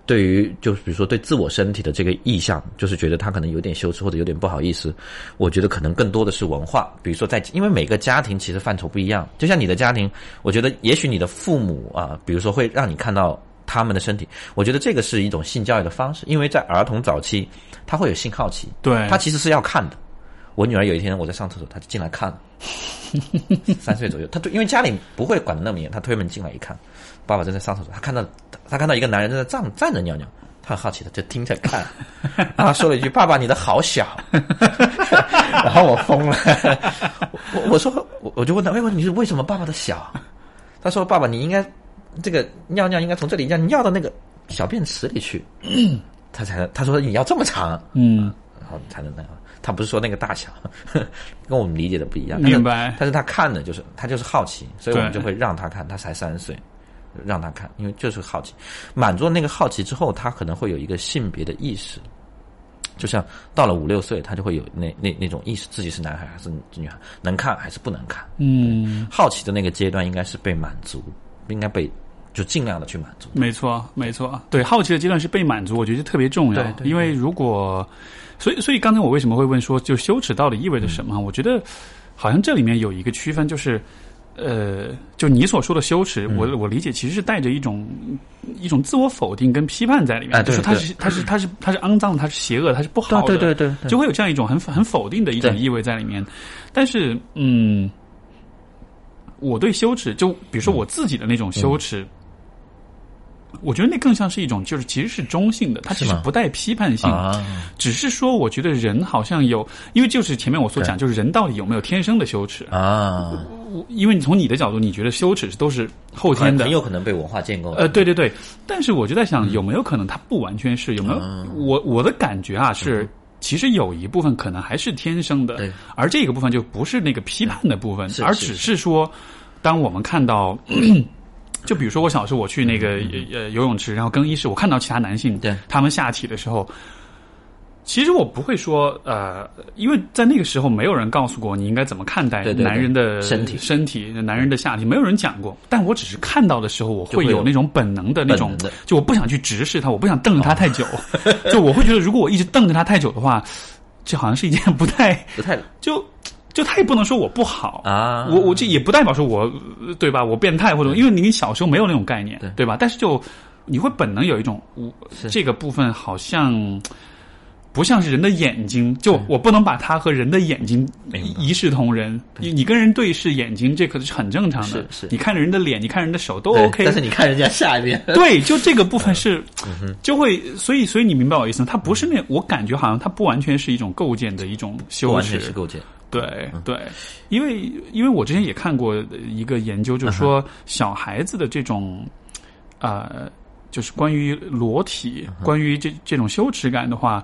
Speaker 2: 对于就是比如说对自我身体的这个意向，就是觉得他可能有点羞耻或者有点不好意思。我觉得可能更多的是文化，比如说在因为每个家庭其实范畴不一样，就像你的家庭，我觉得也许你的父母啊，比如说会让你看到。他们的身体，我觉得这个是一种性教育的方式，因为在儿童早期，他会有性好奇，
Speaker 1: 对
Speaker 2: 他其实是要看的。我女儿有一天我在上厕所，她就进来看了，三岁左右，她因为家里不会管的那么严，她推门进来一看，爸爸正在上厕所，她看到她看到一个男人正在站站着尿尿，她很好奇的就盯着看，然后说了一句：“爸爸，你的好小。”然后我疯了，我我说我我就问他：“为什么你是为什么爸爸的小？”他说：“爸爸，你应该。”这个尿尿应该从这里尿尿到那个小便池里去，他才能他说你要这么长，
Speaker 1: 嗯，
Speaker 2: 然后才能那样。他不是说那个大小，跟我们理解的不一样。
Speaker 1: 明白。
Speaker 2: 但是他看的就是他就是好奇，所以我们就会让他看。他才三岁，让他看，因为就是好奇，满足了那个好奇之后，他可能会有一个性别的意识。就像到了五六岁，他就会有那那那种意识，自己是男孩还是女孩，能看还是不能看。
Speaker 1: 嗯，
Speaker 2: 好奇的那个阶段应该是被满足，不应该被。就尽量的去满足，
Speaker 1: 没错，没错，对，好奇的阶段是被满足，我觉得特别重要。
Speaker 2: 对，
Speaker 1: 因为如果，所以，所以刚才我为什么会问说，就羞耻到底意味着什么？我觉得好像这里面有一个区分，就是，呃，就你所说的羞耻，我我理解其实是带着一种一种自我否定跟批判在里面，就是它是它是它是它是肮脏的，它是邪恶，它是不好的，
Speaker 2: 对对对，
Speaker 1: 就会有这样一种很很否定的一种意味在里面。但是，嗯，我对羞耻，就比如说我自己的那种羞耻。我觉得那更像是一种，就是其实是中性的，它其实不带批判性，
Speaker 2: 啊，
Speaker 1: 只是说，我觉得人好像有，因为就是前面我所讲，就是人到底有没有天生的羞耻？
Speaker 2: 啊，
Speaker 1: 我因为你从你的角度，你觉得羞耻都是后天的
Speaker 2: 很很，有可能被文化建构。
Speaker 1: 呃，对对对，但是我就在想，有没有可能它不完全是？有没有？
Speaker 2: 嗯
Speaker 1: 我我的感觉啊是。其实有一部分可能还是天生的，而这个部分就不是那个批判的部分，
Speaker 2: 是是
Speaker 1: 而只是说，当我们看到，就比如说我小时候我去那个呃游泳池，然后更衣室，我看到其他男性
Speaker 2: 嗯对。
Speaker 1: 他们下体的时候，其实我不会说呃，因为在那个时候没有人告诉过你应该怎么看待
Speaker 2: 对对对。
Speaker 1: 男人的
Speaker 2: 身体。
Speaker 1: 身体、男人的下体，没有人讲过。但我只是看到的时候，我
Speaker 2: 会有
Speaker 1: 会有那种本能的那种
Speaker 2: 本能的，
Speaker 1: 就我不想去直视他，我不想瞪着他太久，就我会觉得如果我一直瞪着他太久的话，这好像是一件不太
Speaker 2: 不太
Speaker 1: 就。就他也不能说我不好
Speaker 2: 啊
Speaker 1: 我我这也不代表说我呃对吧？我变态或者因为你小时候没有那种概念，
Speaker 2: 对
Speaker 1: 对吧？但是就你会本能有一种我这个部分好像不像是人的眼睛，就我不能把它和人的眼睛一视同仁。你你跟人对视眼睛，这可是很正常的。
Speaker 2: 是是
Speaker 1: 你看着人的脸，你看人的手都 OK。
Speaker 2: 但是你看人家下一遍，
Speaker 1: 对，就这个部分是，
Speaker 2: 嗯
Speaker 1: 就会，所以，所以你明白我意思吗？它不是那，我感觉好像它不完全是一种构建的一种
Speaker 2: 不
Speaker 1: 羞耻
Speaker 2: 完全，是构建。
Speaker 1: 对对，因为因为我之前也看过一个研究，就是
Speaker 2: 嗯
Speaker 1: 说小孩子的这种，呃，就是关于裸体、
Speaker 2: 嗯
Speaker 1: 关于这这种羞耻感的话，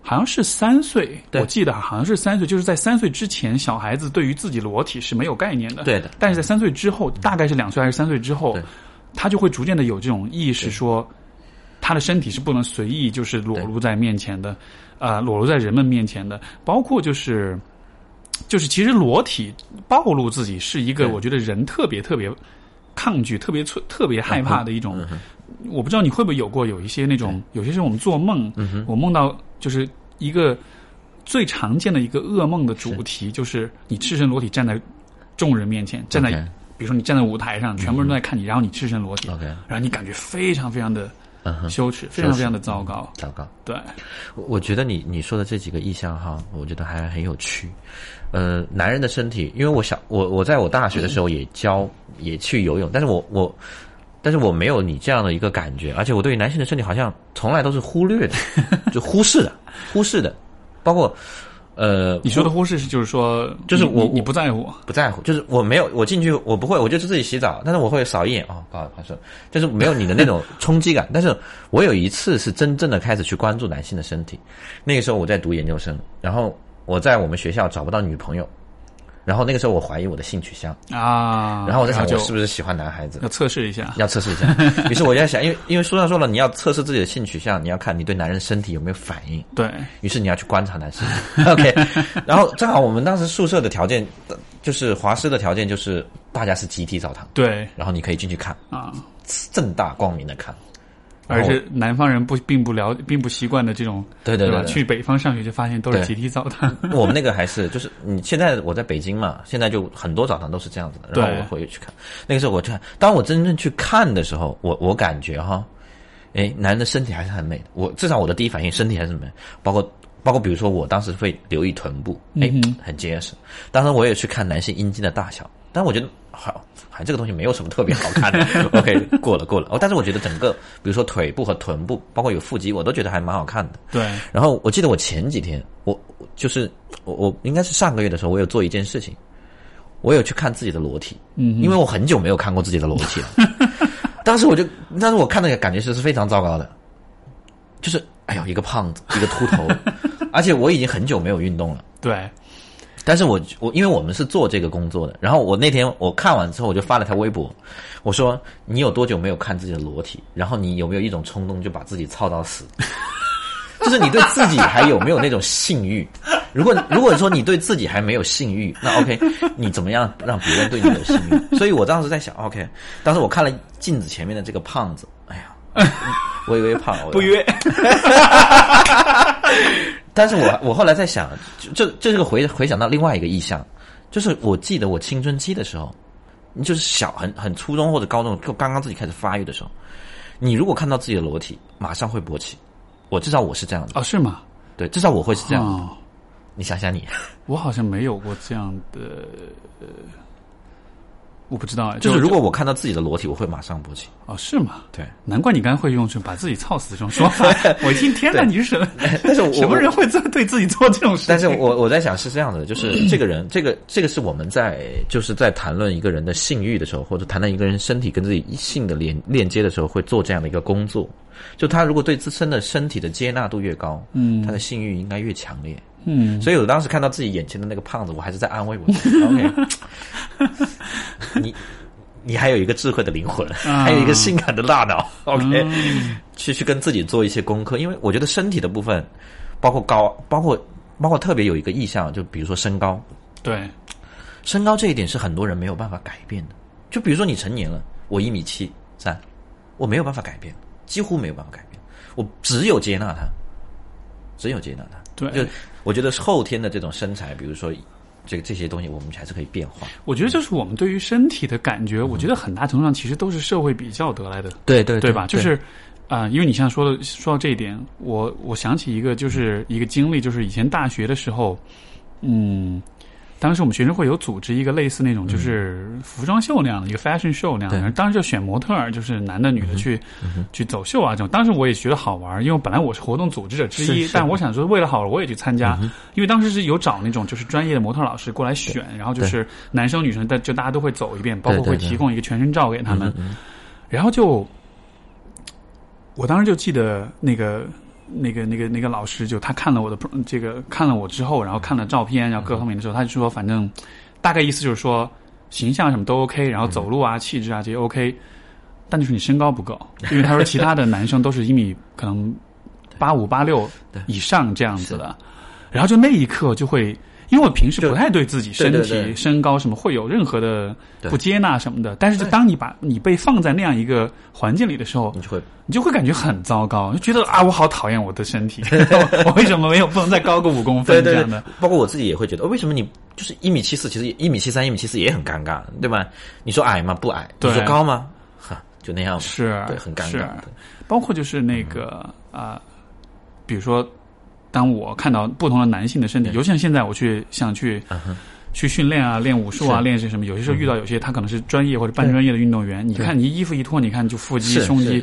Speaker 1: 好像是三岁，我记得好像是三岁，就是在三岁之前，小孩子对于自己裸体是没有概念的。
Speaker 2: 对的，
Speaker 1: 但是在三岁之后，大概是两岁还是三岁之后，他就会逐渐的有这种意识，说他的身体是不能随意就是裸露在面前的，呃，裸露在人们面前的，包括就是。就是其实裸体暴露自己是一个，我觉得人特别特别抗拒、特别特特别害怕的一种。我不知道你会不会有过有一些那种，有些时候我们做梦，我梦到就是一个最常见的一个噩梦的主题，就是你赤身裸体站在众人面前，站在比如说你站在舞台上，全部人都在看你，然后你赤身裸体，然后你感觉非常非常的
Speaker 2: 嗯哼，
Speaker 1: 羞耻，非常非常的糟糕。
Speaker 2: 糟糕。
Speaker 1: 对，
Speaker 2: 我我觉得你你说的这几个意象哈，我觉得还很有趣。呃，男人的身体，因为我小我我在我大学的时候也教也去游泳，但是我我但是我没有你这样的一个感觉，而且我对于男性的身体好像从来都是忽略的，就忽视的，忽视的，包括呃，
Speaker 1: 你说的忽视是就是说，
Speaker 2: 就是我
Speaker 1: 你你你不在乎，
Speaker 2: 不在乎，就是我没有我进去我不会，我就是自己洗澡，但是我会扫一眼哦，不好意思，就是没有你的那种 冲击感。但是我有一次是真正的开始去关注男性的身体，那个时候我在读研究生，然后我在我们学校找不到女朋友，然后那个时候我怀疑我的性取向，
Speaker 1: 啊，
Speaker 2: 然后我在想我是不是喜欢男孩子，
Speaker 1: 要测试一下，
Speaker 2: 要测试一下。于是我就在想，因为因为书上说了，你要测试自己的性取向，你要看你对男人身体有没有反应。
Speaker 1: 对，
Speaker 2: 于是你要去观察男生，OK。然后正好我们当时宿舍的条件，就是华师的条件就是大家是集体澡堂，
Speaker 1: 对。
Speaker 2: 然后你可以进去看，
Speaker 1: 啊，
Speaker 2: 正大光明的看。
Speaker 1: 而是南方人不并不了并不习惯的这种，吧？
Speaker 2: 对对对对
Speaker 1: 去北方上学就发现都是集体澡堂，
Speaker 2: 我们那个还是就是你现在我在北京嘛，现在就很多澡堂都是这样子的，然后我回去看。那个时候我就看，当我真正去看的时候，我我感觉哈，哎，男人的身体还是很美的。我至少我的第一反应，身体还是美，包括包括比如说我当时会留意臀部，哎，很结实。当时我也去看男性阴茎的大小，但我觉得好。好像这个东西没有什么特别好看的，OK，过了过了。哦，但是我觉得整个，比如说腿部和臀部，包括有腹肌，我都觉得还蛮好看的。
Speaker 1: 对，
Speaker 2: 然后我记得我前几天，我我就是我我应该是上个月的时候，我有做一件事情，我有去看自己的裸体，
Speaker 1: 嗯，
Speaker 2: 因为我很久没有看过自己的裸体了。当时我就，当时我看那个感觉是是非常糟糕的，就是哎呦一个胖子，一个秃头，而且我已经很久没有运动了。
Speaker 1: 对，
Speaker 2: 但是我我因为我们是做这个工作的，然后我那天我看完之后，我就发了条微博，我说你有多久没有看自己的裸体？然后你有没有一种冲动就把自己操到死？就是你对自己还有没有那种性欲？如果如果说你对自己还没有性欲，那 OK，你怎么样让别人对你有性欲？所以我当时在想，OK，当时我看了镜子前面的这个胖子，哎呀，微微胖，我
Speaker 1: 不约，
Speaker 2: 但是我我后来在想，这这是个回回想到另外一个意象，就是我记得我青春期的时候，你就是小很很初中或者高中，就刚刚自己开始发育的时候，你如果看到自己的裸体，马上会勃起。我至少我是这样的，
Speaker 1: 哦，是吗？
Speaker 2: 对，至少我会是这样的。
Speaker 1: 哦，
Speaker 2: 你想想你，
Speaker 1: 我好像没有过这样的，呃我不知道哎，
Speaker 2: 就是如果我看到自己的裸体，我会马上勃起。
Speaker 1: 哦是吗？
Speaker 2: 对，
Speaker 1: 难怪你刚才会用“把自己操死”这种说法。我一听，天哪，你是什么？
Speaker 2: 但是我
Speaker 1: 什么人会做对自己做这种事情？
Speaker 2: 但是我我在想是这样的，就是这个人，这个这个是我们在就是在谈论一个人的性欲的时候，或者谈论一个人身体跟自己性的连链接的时候，会做这样的一个工作。就他如果对自身的身体的接纳度越高，嗯，他的性欲应该越强烈。
Speaker 1: 嗯，
Speaker 2: 所以我当时看到自己眼前的那个胖子，我还是在安慰我自己。OK，你你还有一个智慧的灵魂，还有一个性感的大脑。OK，去去跟自己做一些功课，因为我觉得身体的部分，包括高，包括包括特别有一个意向，就比如说身高。
Speaker 1: 对，
Speaker 2: 身高这一点是很多人没有办法改变的。就比如说你成年了，我一米七三，我没有办法改变，几乎没有办法改变，我只有接纳他，只有接纳他。
Speaker 1: 对，
Speaker 2: 就我觉得后天的这种身材，比如说这个这些东西，我们还是可以变化。
Speaker 1: 我觉得就是我们对于身体的感觉，我觉得很大程度上其实都是社会比较得来的，
Speaker 2: 对对
Speaker 1: 对吧？就是啊、因为你现在说的说到这一点，我我想起一个就是一个经历，就是以前大学的时候，嗯。当时我们学生会有组织一个类似那种就是服装秀那样的一个 fashion show 那样的，
Speaker 2: 对。
Speaker 1: 当时就选模特儿，就是男的女的去、去走秀啊这种。当时我也觉得好玩，因为本来我是活动组织者之一，但我想说为了好玩我也去参加，因为当时是有找那种就是专业的模特老师过来选，然后就是男生女生但就大家都会走一遍，包括会提供一个全身照给他们，然后就我当时就记得那个。那个、那个、那个老师就他看了我的这个看了我之后，然后看了照片，然后各方面的时候，他就说，反正大概意思就是说形象什么都 OK，然后走路啊、气质啊这些 OK，但就是你身高不够，因为他说其他的男生都是一米可能八五八六以上这样子的，然后就那一刻就会。因为我平时不太对自己身体、身高什么会有任何的
Speaker 2: 对
Speaker 1: 不接纳什么的，但是当你把你被放在那样一个环境里的时候，
Speaker 2: 你就会
Speaker 1: 你就会感觉很糟糕，就觉得啊，我好讨厌我的身体，我 为什么没有不能再高个五公分这样的？，
Speaker 2: 包括我自己也会觉得，哦为什么你就是一米七四，其实一米七三、一米七四也很尴尬，对吧？你说矮吗？不矮。你说高吗？哈，就那样。
Speaker 1: 是，
Speaker 2: 对，很尴
Speaker 1: 是
Speaker 2: 尬。
Speaker 1: 包括就是那个啊、比如说，当我看到不同的男性的身体，尤其像现在我去想去。去训练啊，练武术啊，练些什么？有些时候遇到有些他可能是专业或者半专业的运动员，你看你衣服一脱，你看就腹肌、胸肌，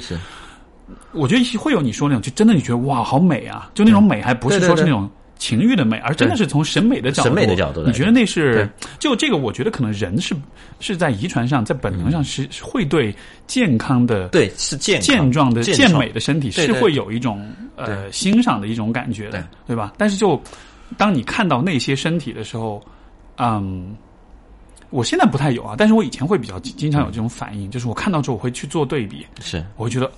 Speaker 1: 我觉得会有你说那种，就真的你觉得哇，好美啊！就那种美，还不是说是那种情欲的美，而真的是从审美的角度，
Speaker 2: 审美的角度
Speaker 1: 你觉得那是就这个？我觉得可能人是是在遗传上，在本能上是是会对健康的、
Speaker 2: 对，是健
Speaker 1: 健壮的、
Speaker 2: 健
Speaker 1: 美的身体是会有一种呃欣赏的一种感觉的，对。吧？但是就当你看到那些身体的时候，嗯。我现在不太有啊，但是我以前会比较经常有这种反应，就是我看到之后我会去做对比，
Speaker 2: 是。
Speaker 1: 我会觉得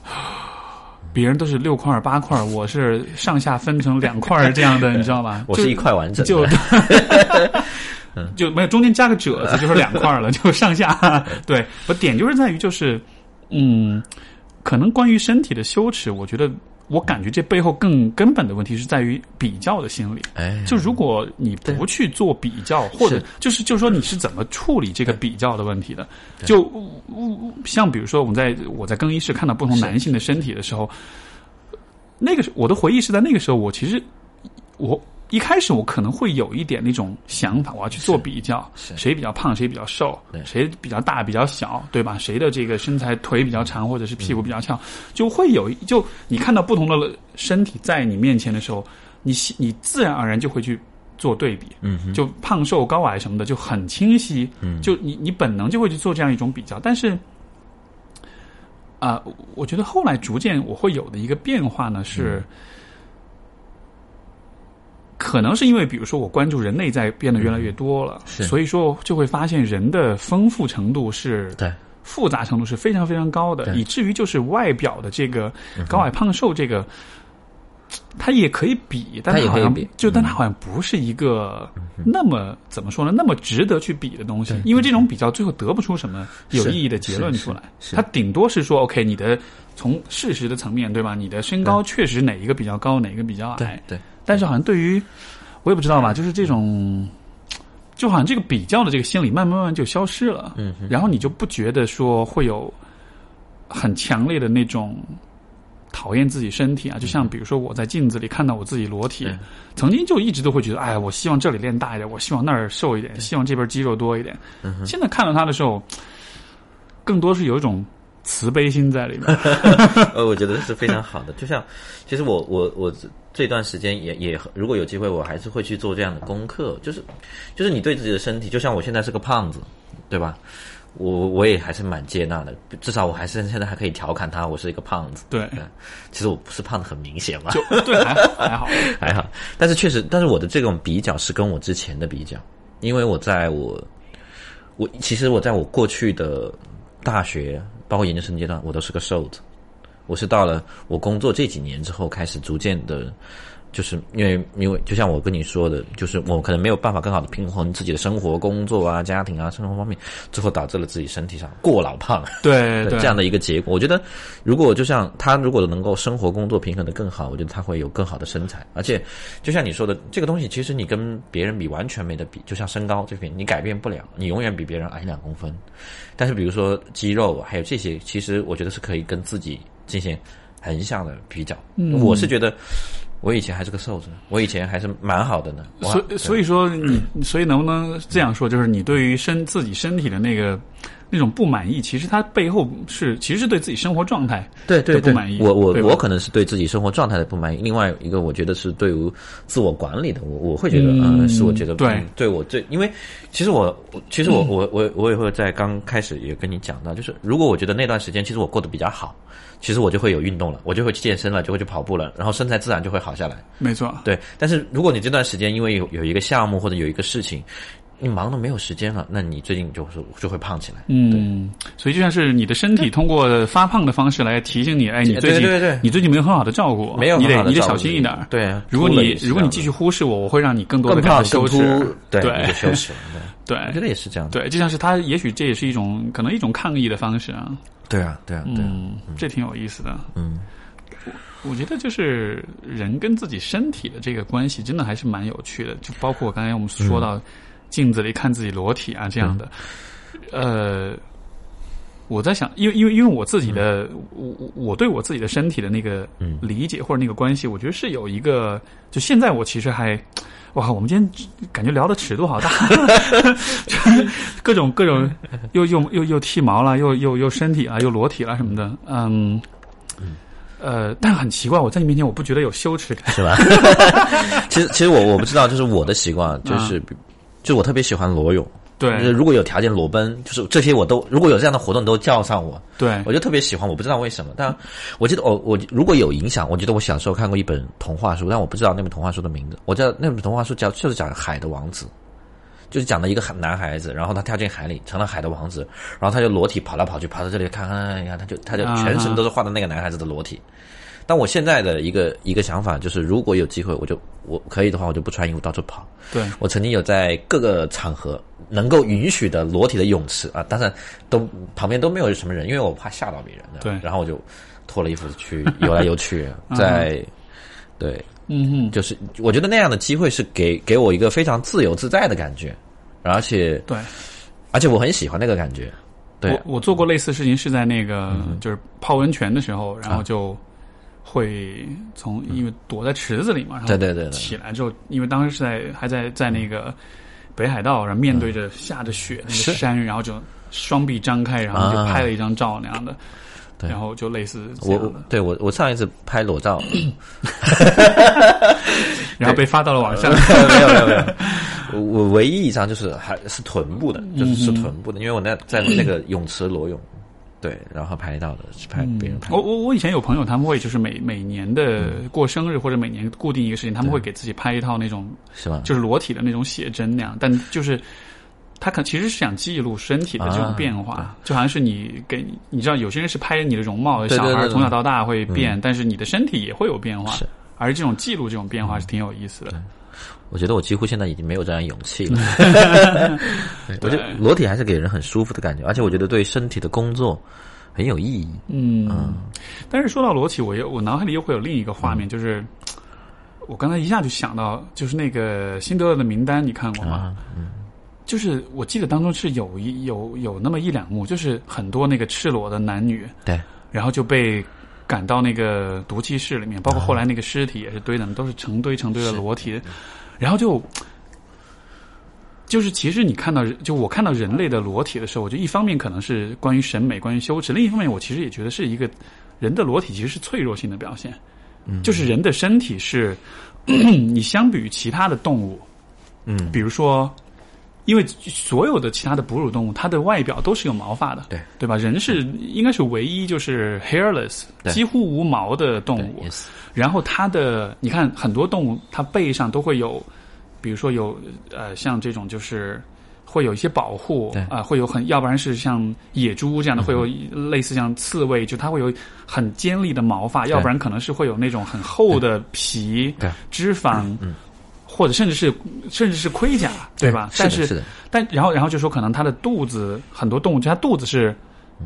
Speaker 1: 别人都是六块儿八块儿，我是上下分成两块儿这样的，你知道吧？
Speaker 2: 我是一块完整的
Speaker 1: 就 就没有中间加个褶子，就是两块儿了，就上下。对，我点就是在于就是，嗯，可能关于身体的羞耻，我觉得我感觉这背后更根本的问题是在于比较的心理。
Speaker 2: 哎，
Speaker 1: 就如果你不去做比较，或者就是就是说你是怎么处理这个比较的问题的？就嗯像比如说我们在我在更衣室看到不同男性的身体的时候，那个时我的回忆是在那个时候，我其实我一开始我可能会有一点那种想法，我要去做比较，谁比较胖，谁比较瘦
Speaker 2: 对，
Speaker 1: 谁比较大，比较小，对吧？谁的这个身材腿比较长，或者是屁股比较翘，就会有就你看到不同的身体在你面前的时候，你你自然而然就会去做对比，
Speaker 2: 嗯哼，
Speaker 1: 就胖瘦高矮什么的就很清晰，
Speaker 2: 嗯。
Speaker 1: 就你你本能就会去做这样一种比较，但是。啊、我觉得后来逐渐我会有的一个变化呢是，
Speaker 2: 嗯
Speaker 1: 可能是因为比如说我关注人内在变得越来越多了，
Speaker 2: 是。
Speaker 1: 所以说就会发现人的丰富程度是
Speaker 2: 对。
Speaker 1: 复杂程度是非常非常高的，以至于就是外表的这个高矮胖瘦这个，它也可以比，但它好像
Speaker 2: 它也可以比。
Speaker 1: 就但它好像不是一个那么怎么说呢，那么值得去比的东西，因为这种比较最后得不出什么有意义的结论出来，它顶多是说 OK，你的从事实的层面对吧，你的身高确实哪一个比较高，哪一个比较矮，
Speaker 2: 对
Speaker 1: 但是好像对于我也不知道吧，就是这种，就好像这个比较的这个心理慢慢慢慢就消失了，
Speaker 2: 嗯
Speaker 1: 然后你就不觉得说会有很强烈的那种讨厌自己身体啊，就像比如说我在镜子里看到我自己裸体，曾经就一直都会觉得，哎，我希望这里练大一点，我希望那儿瘦一点，希望这边肌肉多一点。现在看到他的时候，更多是有一种慈悲心在里面。
Speaker 2: 呃，我觉得是非常好的。就像，其实我我我这这段时间也也，如果有机会，我还是会去做这样的功课。就是就是你对自己的身体，就像我现在是个胖子，对吧？我我也还是蛮接纳的，至少我还是现在还可以调侃他，我是一个胖子。
Speaker 1: 对，
Speaker 2: 其实我不是胖的很明显嘛，
Speaker 1: 就对，还还好，
Speaker 2: 还好。但是确实，但是我的这种比较是跟我之前的比较，因为我在我我其实我在我过去的大学，包括研究生阶段，我都是个瘦子。我是到了我工作这几年之后，开始逐渐的，就是因为因为就像我跟你说的，就是我可能没有办法更好的平衡自己的生活、工作啊、家庭啊、生活方面，最后导致了自己身体上过老胖。
Speaker 1: 对 对，
Speaker 2: 这样的一个结果，我觉得，如果就像他如果能够生活工作平衡的更好，我觉得他会有更好的身材。而且，就像你说的，这个东西其实你跟别人比完全没得比，就像身高这边你改变不了，你永远比别人矮两公分。但是比如说肌肉还有这些，其实我觉得是可以跟自己进行横向的比较。
Speaker 1: 嗯
Speaker 2: 我是觉得我以前还是个瘦子，我以前还是蛮好的呢。
Speaker 1: 所以所以说你，所以能不能这样说，就是你对于身自己身体的那个那种不满意，其实它背后是其实是对自己生活状态
Speaker 2: 对对对
Speaker 1: 不满意。
Speaker 2: 我我我可能是对自己生活状态的不满意，另外一个我觉得是对于自我管理的，我我会觉得
Speaker 1: 嗯
Speaker 2: 呃是我觉得
Speaker 1: 对。
Speaker 2: 嗯对我最，因为其实我我其实我我我我也会在刚开始也跟你讲到，就是如果我觉得那段时间其实我过得比较好，其实我就会有运动了，我就会去健身了，就会去跑步了，然后身材自然就会好下来。
Speaker 1: 没错，
Speaker 2: 对，但是如果你这段时间因为有有一个项目或者有一个事情，你忙的没有时间了，那你最近就是就会胖起来。
Speaker 1: 嗯，所以就像是你的身体通过发胖的方式来提醒你，哎，你最近
Speaker 2: 对对对
Speaker 1: 你最近没有很好的照顾，
Speaker 2: 没有
Speaker 1: 你得你得小心一点。
Speaker 2: 对啊
Speaker 1: 如果你如果你继续忽视我，我会让你更多的感到羞耻。
Speaker 2: 对，
Speaker 1: 对。
Speaker 2: 对，
Speaker 1: 对
Speaker 2: 我觉得也是这样的。
Speaker 1: 对，就像是他，也许这也是一种可能一种抗议的方式啊。
Speaker 2: 对啊，对啊，对
Speaker 1: 这挺有意思的。
Speaker 2: 嗯，
Speaker 1: 我觉得就是人跟自己身体的这个关系，真的还是蛮有趣的。就包括刚才我们说到镜子里看自己裸体啊这样的，呃，我在想，因为因为因为我自己的，我我我对我自己的身体的那个
Speaker 2: 嗯。
Speaker 1: 理解或者那个关系，我觉得是有一个，就现在我其实还。哇，我们今天感觉聊的尺度好大，就是各种各种又又又又剃毛了，又又又身体啊，又裸体了什么的，嗯，呃，但很奇怪，我在你面前我不觉得有羞耻感，
Speaker 2: 是吧？其实，其实我我不知道，就是我的习惯，就是，就我特别喜欢裸泳。就是
Speaker 1: 对
Speaker 2: 如果有条件裸奔，就是这些我都如果有这样的活动，你都叫上我，
Speaker 1: 对，
Speaker 2: 我就特别喜欢。我不知道为什么，但我记得我我如果有影响，我记得我小时候看过一本童话书，但我不知道那本童话书的名字。我知道那本童话书叫就是讲海的王子，就是讲的一个男孩子，然后他跳进海里成了海的王子，然后他就裸体跑来跑去，跑到这里看，看看，他就他就全身都是画的那个男孩子的裸体。但我现在的一个一个想法就是，如果有机会，我就我可以的话，我就不穿衣服到处跑。
Speaker 1: 对，
Speaker 2: 我曾经有在各个场合能够允许的裸体的泳池啊，当然都旁边都没有什么人，因为我怕吓到别人。
Speaker 1: 对。
Speaker 2: 然后我就脱了衣服去游来游去，在对，
Speaker 1: 嗯哼，
Speaker 2: 就是我觉得那样的机会是给给我一个非常自由自在的感觉，而且
Speaker 1: 对，
Speaker 2: 而且我很喜欢那个感觉。对。嗯
Speaker 1: 我我做过类似事情，是在那个、就是泡温泉的时候，然后
Speaker 2: 啊。
Speaker 1: 就会从因为躲在池子里嘛，然后
Speaker 2: 对对对对。
Speaker 1: 起来之后，因为当时是在还在在那个北海道，然后面对着下着雪那个山，然后就双臂张开，然后就
Speaker 2: 啊。
Speaker 1: 拍了一张照那样的，
Speaker 2: 对。
Speaker 1: 然后就类似这
Speaker 2: 我，对我我上一次拍裸照，
Speaker 1: 然后被发到了网上，
Speaker 2: 没有没有没有，我我唯一一张就是还是臀部的，就是是臀部的，因为我那在那个泳池裸泳，对，然后拍到的是拍别人拍
Speaker 1: 我，我我以前有朋友，他们会就是每每年的
Speaker 2: 嗯。
Speaker 1: 过生日或者每年固定一个事情，他们会给自己拍一套那种
Speaker 2: 是吧？
Speaker 1: 就是裸体的那种写真那样，但就是他可其实是想记录身体的这种
Speaker 2: 啊
Speaker 1: 变化，就好像是你给你你知道有些人是拍你的容貌，小孩从小到大会变，但是你的身体也会有变化
Speaker 2: 是，
Speaker 1: 而这种记录这种变化是挺有意思的。
Speaker 2: 我觉得我几乎现在已经没有这样勇气了。我觉得裸体还是给人很舒服的感觉，而且我觉得对身体的工作很有意义。
Speaker 1: 嗯，但是说到裸体，我又我脑海里又会有另一个画
Speaker 2: 嗯。
Speaker 1: 面，就是我刚才一下就想到，就是那个辛德勒的名单，你看过吗？
Speaker 2: 啊，
Speaker 1: 就是我记得当中是有一有有那么一两幕，就是很多那个赤裸的男女，
Speaker 2: 对，
Speaker 1: 然后就被赶到那个毒气室里面，包括后来那个尸体也是堆的，都是成堆成堆的裸体，然后就。就是其实你看到，就我看到人类的裸体的时候，我就一方面可能是关于审美、关于羞耻，另一方面我其实也觉得是一个人的裸体其实是脆弱性的表现。嗯，就是人的身体是，你相比于其他的动物，
Speaker 2: 嗯，
Speaker 1: 比如说，因为所有的其他的哺乳动物，它的外表都是有毛发的，
Speaker 2: 对。
Speaker 1: 对吧？人是应该是唯一就是 hairless 几乎无毛的动物。然后它的你看很多动物，它背上都会有。比如说有呃像这种就是会有一些保护啊，会有很要不然是像野猪这样的会有类似像刺猬，就它会有很尖利的毛发，要不然可能是会有那种很厚的皮脂肪，或者甚至是甚至是盔甲，对吧？但
Speaker 2: 是
Speaker 1: 但然后然后就说可能它的肚子很多动物，它肚子是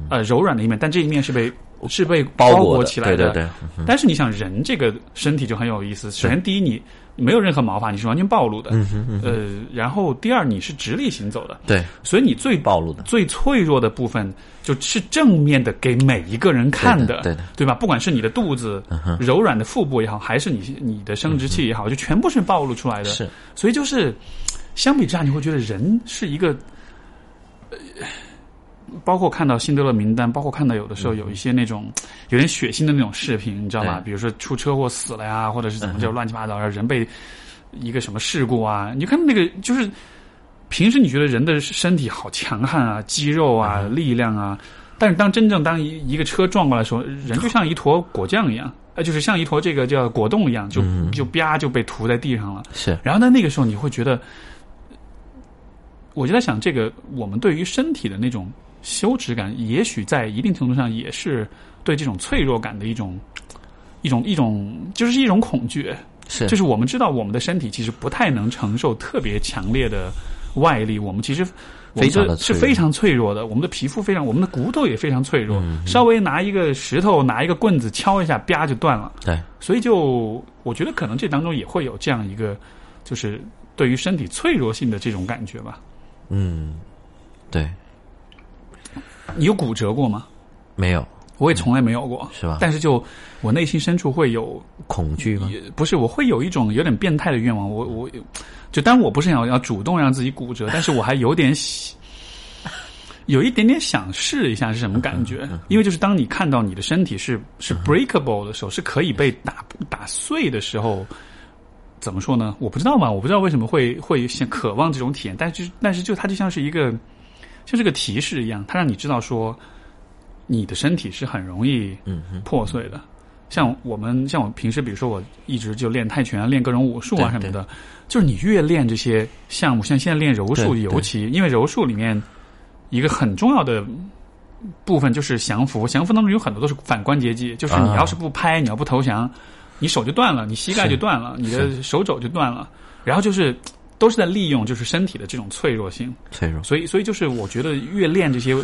Speaker 1: 呃柔软的一面，但这一面是被是被包
Speaker 2: 裹
Speaker 1: 起来
Speaker 2: 的。对对对。
Speaker 1: 但是你想人这个身体就很有意思，首先第一你。没有任何毛发，你是完全暴露的。嗯哼呃，然后第二，你是直立行走的。
Speaker 2: 对，
Speaker 1: 所以你最
Speaker 2: 暴露的、
Speaker 1: 最脆弱的部分，就是正面的给每一个人看
Speaker 2: 的，对
Speaker 1: 的，对吧？不管是你的肚子、柔软的腹部也好，还是你你的生殖器也好，就全部是暴露出来的。
Speaker 2: 是，
Speaker 1: 所以就是相比之下，你会觉得人是一个。包括看到辛德勒名单，包括看到有的时候有一些那种有点血腥的那种视频，你知道吧？比如说出车祸死了呀，或者是怎么就乱七八糟，人被一个什么事故啊？你看那个就是平时你觉得人的身体好强悍啊，肌肉啊，力量啊，但是当真正当一一个车撞过来的时候，人就像一坨果酱一样，呃，就是像一坨这个叫果冻一样，就就啪就被涂在地上了。
Speaker 2: 是，
Speaker 1: 然后在那个时候你会觉得，我就在想，这个我们对于身体的那种。羞耻感也许在一定程度上也是对这种脆弱感的一种一种一种，就是一种恐惧。
Speaker 2: 是，
Speaker 1: 就是我们知道我们的身体其实不太能承受特别强烈的外力，我们其实
Speaker 2: 我们的
Speaker 1: 是非常脆弱的。我们的皮肤非常，我们的骨头也非常脆弱，稍微拿一个石头、拿一个棍子敲一下，啪就断了。
Speaker 2: 对，
Speaker 1: 所以就我觉得可能这当中也会有这样一个，就是对于身体脆弱性的这种感觉吧。
Speaker 2: 嗯，对。
Speaker 1: 你有骨折过吗？
Speaker 2: 没有，
Speaker 1: 我也从来没有过，
Speaker 2: 是吧？
Speaker 1: 但是就我内心深处会有
Speaker 2: 恐惧吗？
Speaker 1: 不是，我会有一种有点变态的愿望。我我就当然我不是想要主动让自己骨折，但是我还有点有一点点想试一下是什么感觉。因为就是当你看到你的身体是是 breakable 的时候，是可以被打打碎的时候，怎么说呢？我不知道嘛，我不知道为什么会会想渴望这种体验，但是但是就它就像是一个。像是个提示一样，它让你知道说，你的身体是很容易破碎的。像我们，像我平时，比如说我一直就练泰拳、练各种武术啊什么的，就是你越练这些项目，像现在练柔术，尤其因为柔术里面一个很重要的部分就是降服，降服当中有很多都是反关节技，就是你要是不拍，你要不投降，你手就断了，你膝盖就断了，你的手肘就断了，然后就是。都是在利用就是身体的这种脆弱性，
Speaker 2: 脆弱。
Speaker 1: 所以，所以就是我觉得越练这些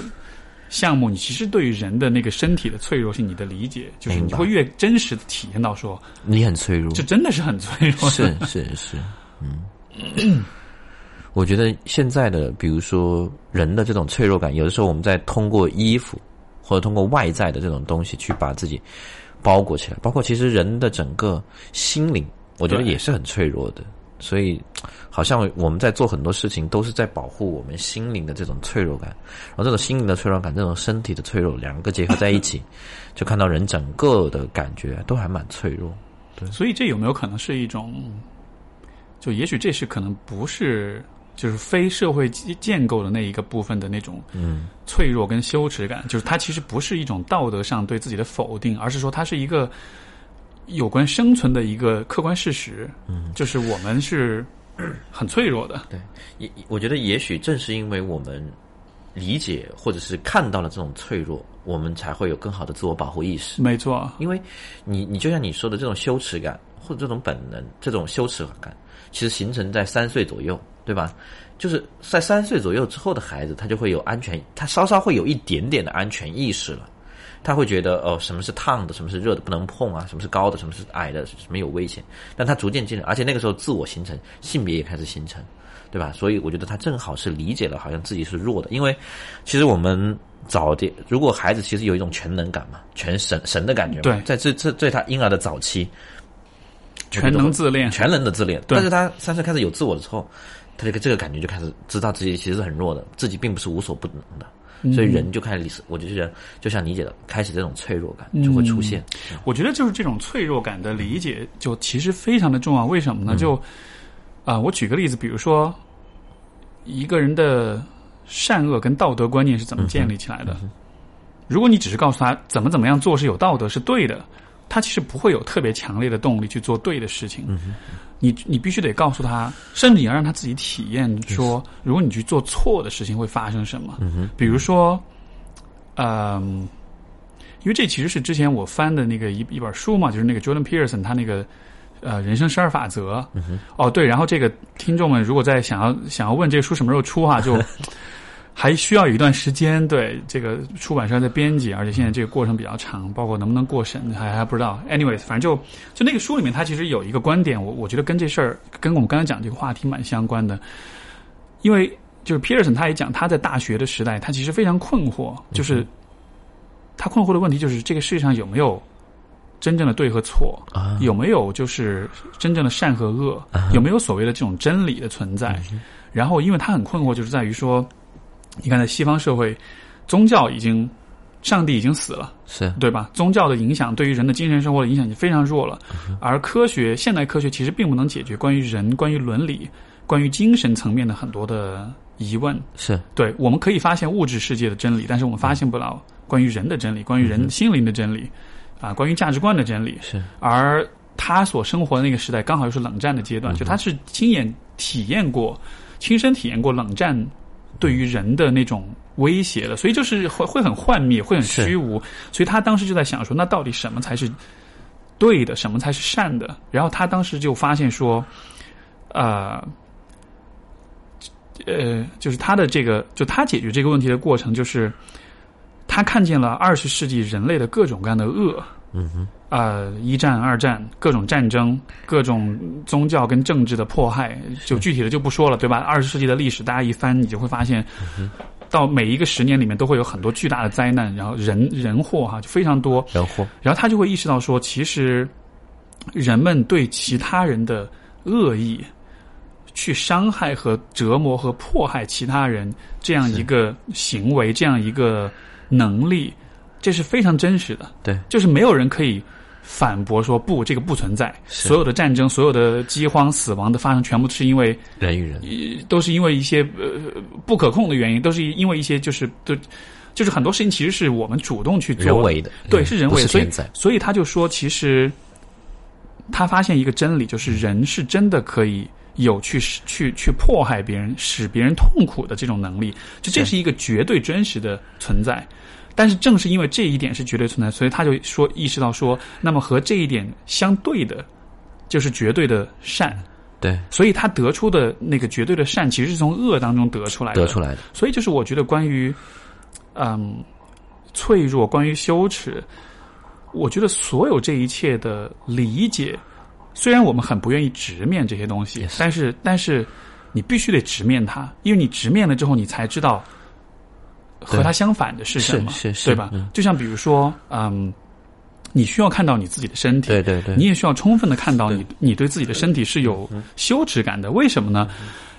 Speaker 1: 项目，你其实对于人的那个身体的脆弱性，你的理解就是你会越真实的体验到说
Speaker 2: 你很脆弱，
Speaker 1: 这真的是很脆弱。
Speaker 2: 是是是，嗯。我觉得现在的比如说人的这种脆弱感，有的时候我们在通过衣服或者通过外在的这种东西去把自己包裹起来，包括其实人的整个心灵，我觉得也是很脆弱的。所以，好像我们在做很多事情，都是在保护我们心灵的这种脆弱感。然后，这种心灵的脆弱感，这种身体的脆弱，两个结合在一起，就看到人整个的感觉都还蛮脆弱。对，
Speaker 1: 所以这有没有可能是一种？就也许这是可能不是，就是非社会建构的那一个部分的那种
Speaker 2: 嗯
Speaker 1: 脆弱跟羞耻感，就是它其实不是一种道德上对自己的否定，而是说它是一个。有关生存的一个客观事实，
Speaker 2: 嗯，
Speaker 1: 就是我们是 很脆弱的。
Speaker 2: 对，也我觉得也许正是因为我们理解或者是看到了这种脆弱，我们才会有更好的自我保护意识。
Speaker 1: 没错，
Speaker 2: 因为你你就像你说的这种羞耻感或者这种本能，这种羞耻感，其实形成在三岁左右，对吧？就是在三岁左右之后的孩子，他就会有安全，他稍稍会有一点点的安全意识了。他会觉得哦，什么是烫的，什么是热的，不能碰啊，什么是高的，什么是矮的，什么有危险。但他逐渐进入，而且那个时候自我形成，性别也开始形成，对吧？所以我觉得他正好是理解了，好像自己是弱的，因为其实我们早的，如果孩子其实有一种全能感嘛，全神神的感觉嘛，
Speaker 1: 对
Speaker 2: 在这这在他婴儿的早期，
Speaker 1: 全能自恋，
Speaker 2: 全能的自恋。但是他三岁开始有自我之后，他这个这个感觉就开始知道自己其实是很弱的，自己并不是无所不能的。
Speaker 1: 嗯
Speaker 2: 所以人就开始，我就觉得，就像理解的，开始这种脆弱感就会出现。
Speaker 1: 我觉得就是这种脆弱感的理解，就其实非常的重要。为什么呢？就啊、我举个例子，比如说一个人的善恶跟道德观念是怎么建立起来的？如果你只是告诉他怎么怎么样做是有道德是对的，他其实不会有特别强烈的动力去做对的事情。你你必须得告诉他，甚至你要让他自己体验说，如果你去做错的事情会发生什么。比如说，嗯、因为这其实是之前我翻的那个一一本书嘛，就是那个 Jordan Peterson 他那个呃人生十二法则。哦，对，然后这个听众们如果在想要想要问这个书什么时候出哈、就还需要有一段时间。对，这个出版社在编辑，而且现在这个过程比较长，包括能不能过审还还不知道。Anyways，反正就就那个书里面，它其实有一个观点，我我觉得跟这事儿跟我们刚才讲这个话题蛮相关的，因为就是 Peterson 他也讲他在大学的时代，他其实非常困惑，就是他困惑的问题就是这个世界上有没有真正的对和错，
Speaker 2: 啊
Speaker 1: 有没有就是真正的善和恶，有没有所谓的这种真理的存在？然后，因为他很困惑，就是在于说，你看在西方社会，宗教已经，上帝已经死了，
Speaker 2: 是
Speaker 1: 对吧？宗教的影响对于人的精神生活的影响已经非常弱了，而科学，现代科学其实并不能解决关于人、关于伦理、关于精神层面的很多的疑问。
Speaker 2: 是
Speaker 1: 对，我们可以发现物质世界的真理，但是我们发现不了关于人的真理，关于人心灵的真理，啊，关于价值观的真理。
Speaker 2: 是
Speaker 1: 而他所生活的那个时代，刚好又是冷战的阶段，就他是亲眼体验过、亲身体验过冷战对于人的那种威胁了，所以就是会会很幻灭，会很虚无。所以他当时就在想说，那到底什么才是对的，什么才是善的？然后他当时就发现说，呃。呃，就是他的这个，就他解决这个问题的过程，就是他看见了二十世纪人类的各种各样的恶，
Speaker 2: 嗯哼，
Speaker 1: 呃，一战、二战，各种战争，各种宗教跟政治的迫害，就具体的就不说了，对吧？二十世纪的历史，大家一翻，你就会发现，到每一个十年里面都会有很多巨大的灾难，然后人人祸哈就非常多，
Speaker 2: 人祸
Speaker 1: 然后他就会意识到说，其实人们对其他人的恶意，去伤害和折磨和迫害其他人这样一个行为，这样一个能力，这是非常真实的。
Speaker 2: 对，
Speaker 1: 就是没有人可以反驳说不，这个不存在。所有的战争、所有的饥荒、死亡的发生，全部是因为
Speaker 2: 人与人。
Speaker 1: 都是因为一些呃不可控的原因，都是因为一些就是都就是很多事情其实是我们主动去做
Speaker 2: 人为的，
Speaker 1: 对，
Speaker 2: 嗯
Speaker 1: 是人为的，所以所以他就说，其实他发现一个真理，就是人是真的可以有去使去去迫害别人、使别人痛苦的这种能力，就这是一个绝对真实的存在。但是正是因为这一点是绝对存在，所以他就说意识到说，那么和这一点相对的，就是绝对的善。
Speaker 2: 对，
Speaker 1: 所以他得出的那个绝对的善，其实是从恶当中得出来的。
Speaker 2: 得出来的，
Speaker 1: 所以就是我觉得关于嗯脆弱，关于羞耻，我觉得所有这一切的理解，虽然我们很不愿意直面这些东西但是但是你必须得直面它，因为你直面了之后，你才知道和它相反的是什么，
Speaker 2: 是是是
Speaker 1: 对吧？
Speaker 2: 嗯
Speaker 1: 就像比如说，嗯，你需要看到你自己的身体，
Speaker 2: 对对对，
Speaker 1: 你也需要充分的看到你你对自己的身体是有羞耻感的。为什么呢？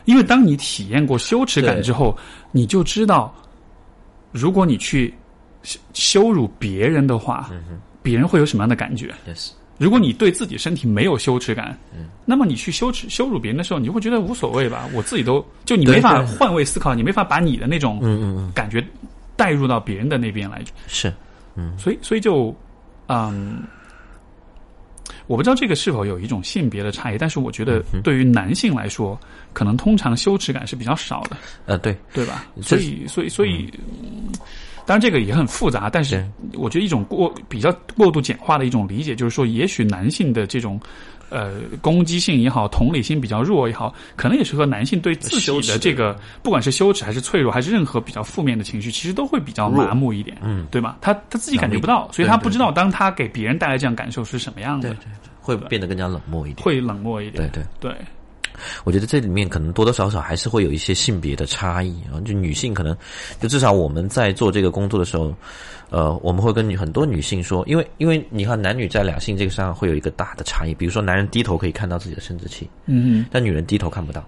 Speaker 1: 因为当你体验过羞耻感之后，你就知道，如果你去羞羞辱别人的话，别人会有什么样的感觉
Speaker 2: ？yes
Speaker 1: 如果你对自己身体没有羞耻感，那么你去羞耻羞辱别人的时候，你就会觉得无所谓吧？我自己都就你没法换位思考，你没法把你的那种感觉带入到别人的那边来。
Speaker 2: 是嗯。
Speaker 1: 所以，所以就，嗯，我不知道这个是否有一种性别的差异，但是我觉得对于男性来说，可能通常羞耻感是比较少的，
Speaker 2: 呃对，
Speaker 1: 对吧？
Speaker 2: 这
Speaker 1: 所以，所以，所以，嗯当然这个也很复杂，但是我觉得一种过比较过度简化的一种理解，就是说，也许男性的这种。呃攻击性也好，同理心比较弱也好，可能也是和男性对自己
Speaker 2: 的
Speaker 1: 的这个不管是羞耻还是脆弱，还是任何比较负面的情绪，其实都会比较麻木一点，
Speaker 2: 嗯，
Speaker 1: 对吧？他他自己感觉不到，所以他不知道当他给别人带来这样感受是什么样的，
Speaker 2: 会变得更加冷漠一点。
Speaker 1: 会冷漠一点。
Speaker 2: 对对，
Speaker 1: 对，
Speaker 2: 我觉得这里面可能多多少少还是会有一些性别的差异啊。就女性可能，就至少我们在做这个工作的时候，呃，我们会跟女很多女性说，因为因为你看男女在两性这个上会有一个大的差异，比如说男人低头可以看到自己的生殖器，
Speaker 1: 嗯嗯
Speaker 2: 但女人低头看不到。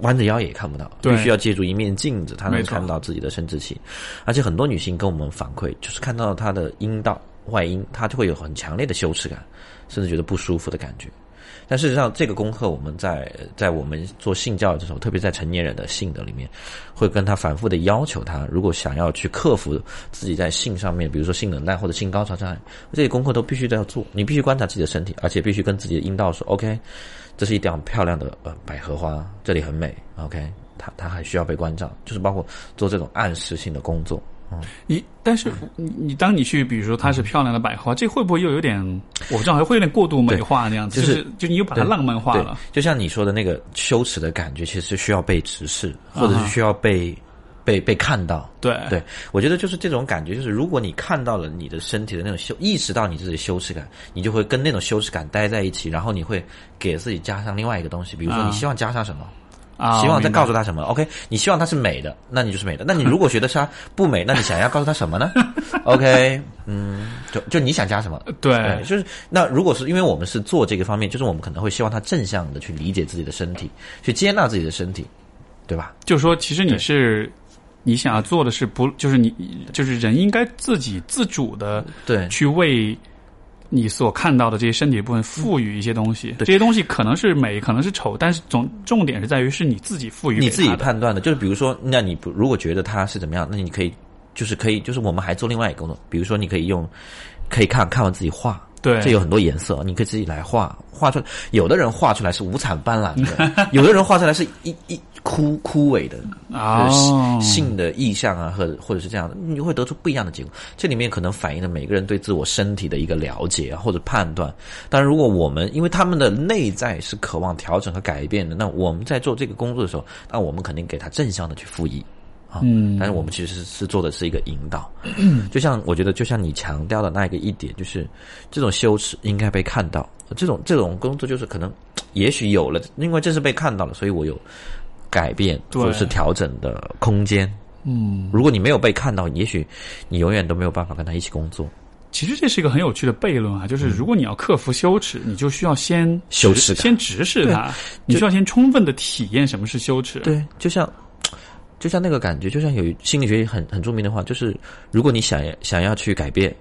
Speaker 2: 弯着腰也看不到，必须要借助一面镜子，才能看到自己的生殖器。而且很多女性跟我们反馈，就是看到她的阴道外阴，她就会有很强烈的羞耻感，甚至觉得不舒服的感觉。但事实上，这个功课我们在在我们做性教育的时候，特别在成年人的性的里面，会跟他反复的要求他，如果想要去克服自己在性上面，比如说性冷淡或者性高潮障碍，这些功课都必须都要做。你必须观察自己的身体，而且必须跟自己的阴道说：“OK，这是一条漂亮的呃百合花，这里很美。”OK，它它还需要被关照，就是包括做这种暗示性的工作。
Speaker 1: 你但是你你当你去比如说它是漂亮的百合花，这会不会又有点我不知道，还会有点过度美化那样子？
Speaker 2: 就
Speaker 1: 就是就你又把它浪漫化了。，
Speaker 2: 就像你说的那个羞耻的感觉，其实需要被直视，
Speaker 1: 啊
Speaker 2: 或者是需要被、被被看到。
Speaker 1: 对
Speaker 2: 对，我觉得就是这种感觉，就是如果你看到了你的身体的那种羞，意识到你自己的羞耻感，你就会跟那种羞耻感待在一起，然后你会给自己加上另外一个东西，比如说
Speaker 1: 啊
Speaker 2: 你希望加上什么。
Speaker 1: 啊，
Speaker 2: 希望再告诉他什么？OK，你希望它是美的，那你就是美的。那你如果觉得它不美，那你想要告诉他什么呢？OK，嗯，就就你想加什么？
Speaker 1: 对
Speaker 2: 对，就是那如果是因为我们是做这个方面，就是我们可能会希望他正向的去理解自己的身体，去接纳自己的身体，对吧？
Speaker 1: 就是说，其实你是你想要做的是不，就是你就是人应该自己自主的
Speaker 2: 对
Speaker 1: 去为你所看到的这些身体部分赋予一些东西。这些东西可能是美，可能是丑，但是总重点是在于是你自己赋予
Speaker 2: 你自己判断的。就是比如说，那你不如果觉得它是怎么样，那你可以就是可以，就是我们还做另外一个工作，比如说你可以用可以看看完自己画。
Speaker 1: 对
Speaker 2: 这有很多颜色，你可以自己来画，画出来。有的人画出来是五彩斑斓的，有的人画出来是一一枯枯萎的，
Speaker 1: 哦
Speaker 2: 就是性的意象啊，或者或者是这样的，你会得出不一样的结果。这里面可能反映了每个人对自我身体的一个了解啊，或者判断。当然，如果我们因为他们的内在是渴望调整和改变的，那我们在做这个工作的时候，那我们肯定给他正向的去赋予。啊，
Speaker 1: 嗯
Speaker 2: 但是我们其实是是做的是一个引导，就像我觉得，就像你强调的那个一点，就是这种羞耻应该被看到，这种这种工作就是可能，也许有了，因为这是被看到了，所以我有改变
Speaker 1: 对
Speaker 2: 或者是调整的空间。
Speaker 1: 嗯，
Speaker 2: 如果你没有被看到，也许你永远都没有办法跟他一起工作。
Speaker 1: 其实这是一个很有趣的悖论啊，就是如果你要克服羞耻，你就需要先
Speaker 2: 嗯羞耻
Speaker 1: 先直视它，你需要先充分的体验什么是羞耻。
Speaker 2: 对，就像就像那个感觉，就像有心理学很很著名的话，就是如果你想要想要去改变，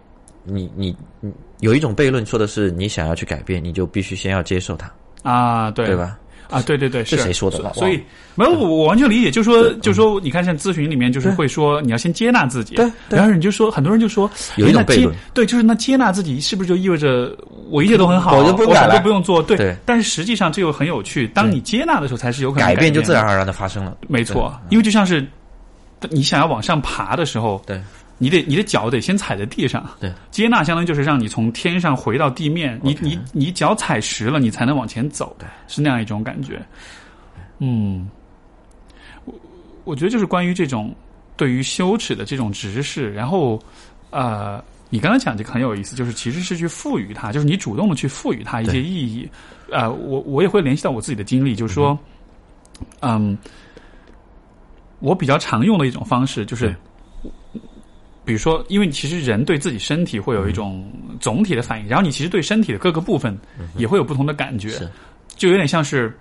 Speaker 2: 你你你有一种悖论说的是，你想要去改变，你就必须先要接受它，
Speaker 1: 啊，对
Speaker 2: 对吧？
Speaker 1: 啊，对对对，
Speaker 2: 是。
Speaker 1: 是。
Speaker 2: 谁说的？
Speaker 1: 所所以没有，我我完全理解，就说就说，你看像咨询里面就是会说你要先接纳自己，
Speaker 2: 对对。
Speaker 1: 然后你就说很多人就说
Speaker 2: 有一种悖论。
Speaker 1: 对，就是那接纳自己是不是就意味着我一切都很好，
Speaker 2: 我就不用改了。
Speaker 1: 不用做？对，但是实际上这又很有趣，当你接纳的时候，才是有可能
Speaker 2: 改变就自然而然的发生了。
Speaker 1: 没错，因为就像是你想要往上爬的时候，
Speaker 2: 对
Speaker 1: 你得你的脚得先踩在地上。
Speaker 2: 对，
Speaker 1: 接纳相当于就是让你从天上回到地面，你你你脚踩实了，你才能往前走，
Speaker 2: 对，
Speaker 1: 是那样一种感觉。嗯，我我觉得就是关于这种对于羞耻的这种直视，然后呃。你刚才讲这个很有意思，就是其实是去赋予它，就是你主动的去赋予它一些意义。呃，我我也会联系到我自己的经历，就是说，嗯，我比较常用的一种方式就是，比如说，因为其实人对自己身体会有一种总体的反应，然后你其实对身体的各个部分也会有不同的感觉，就有点像是，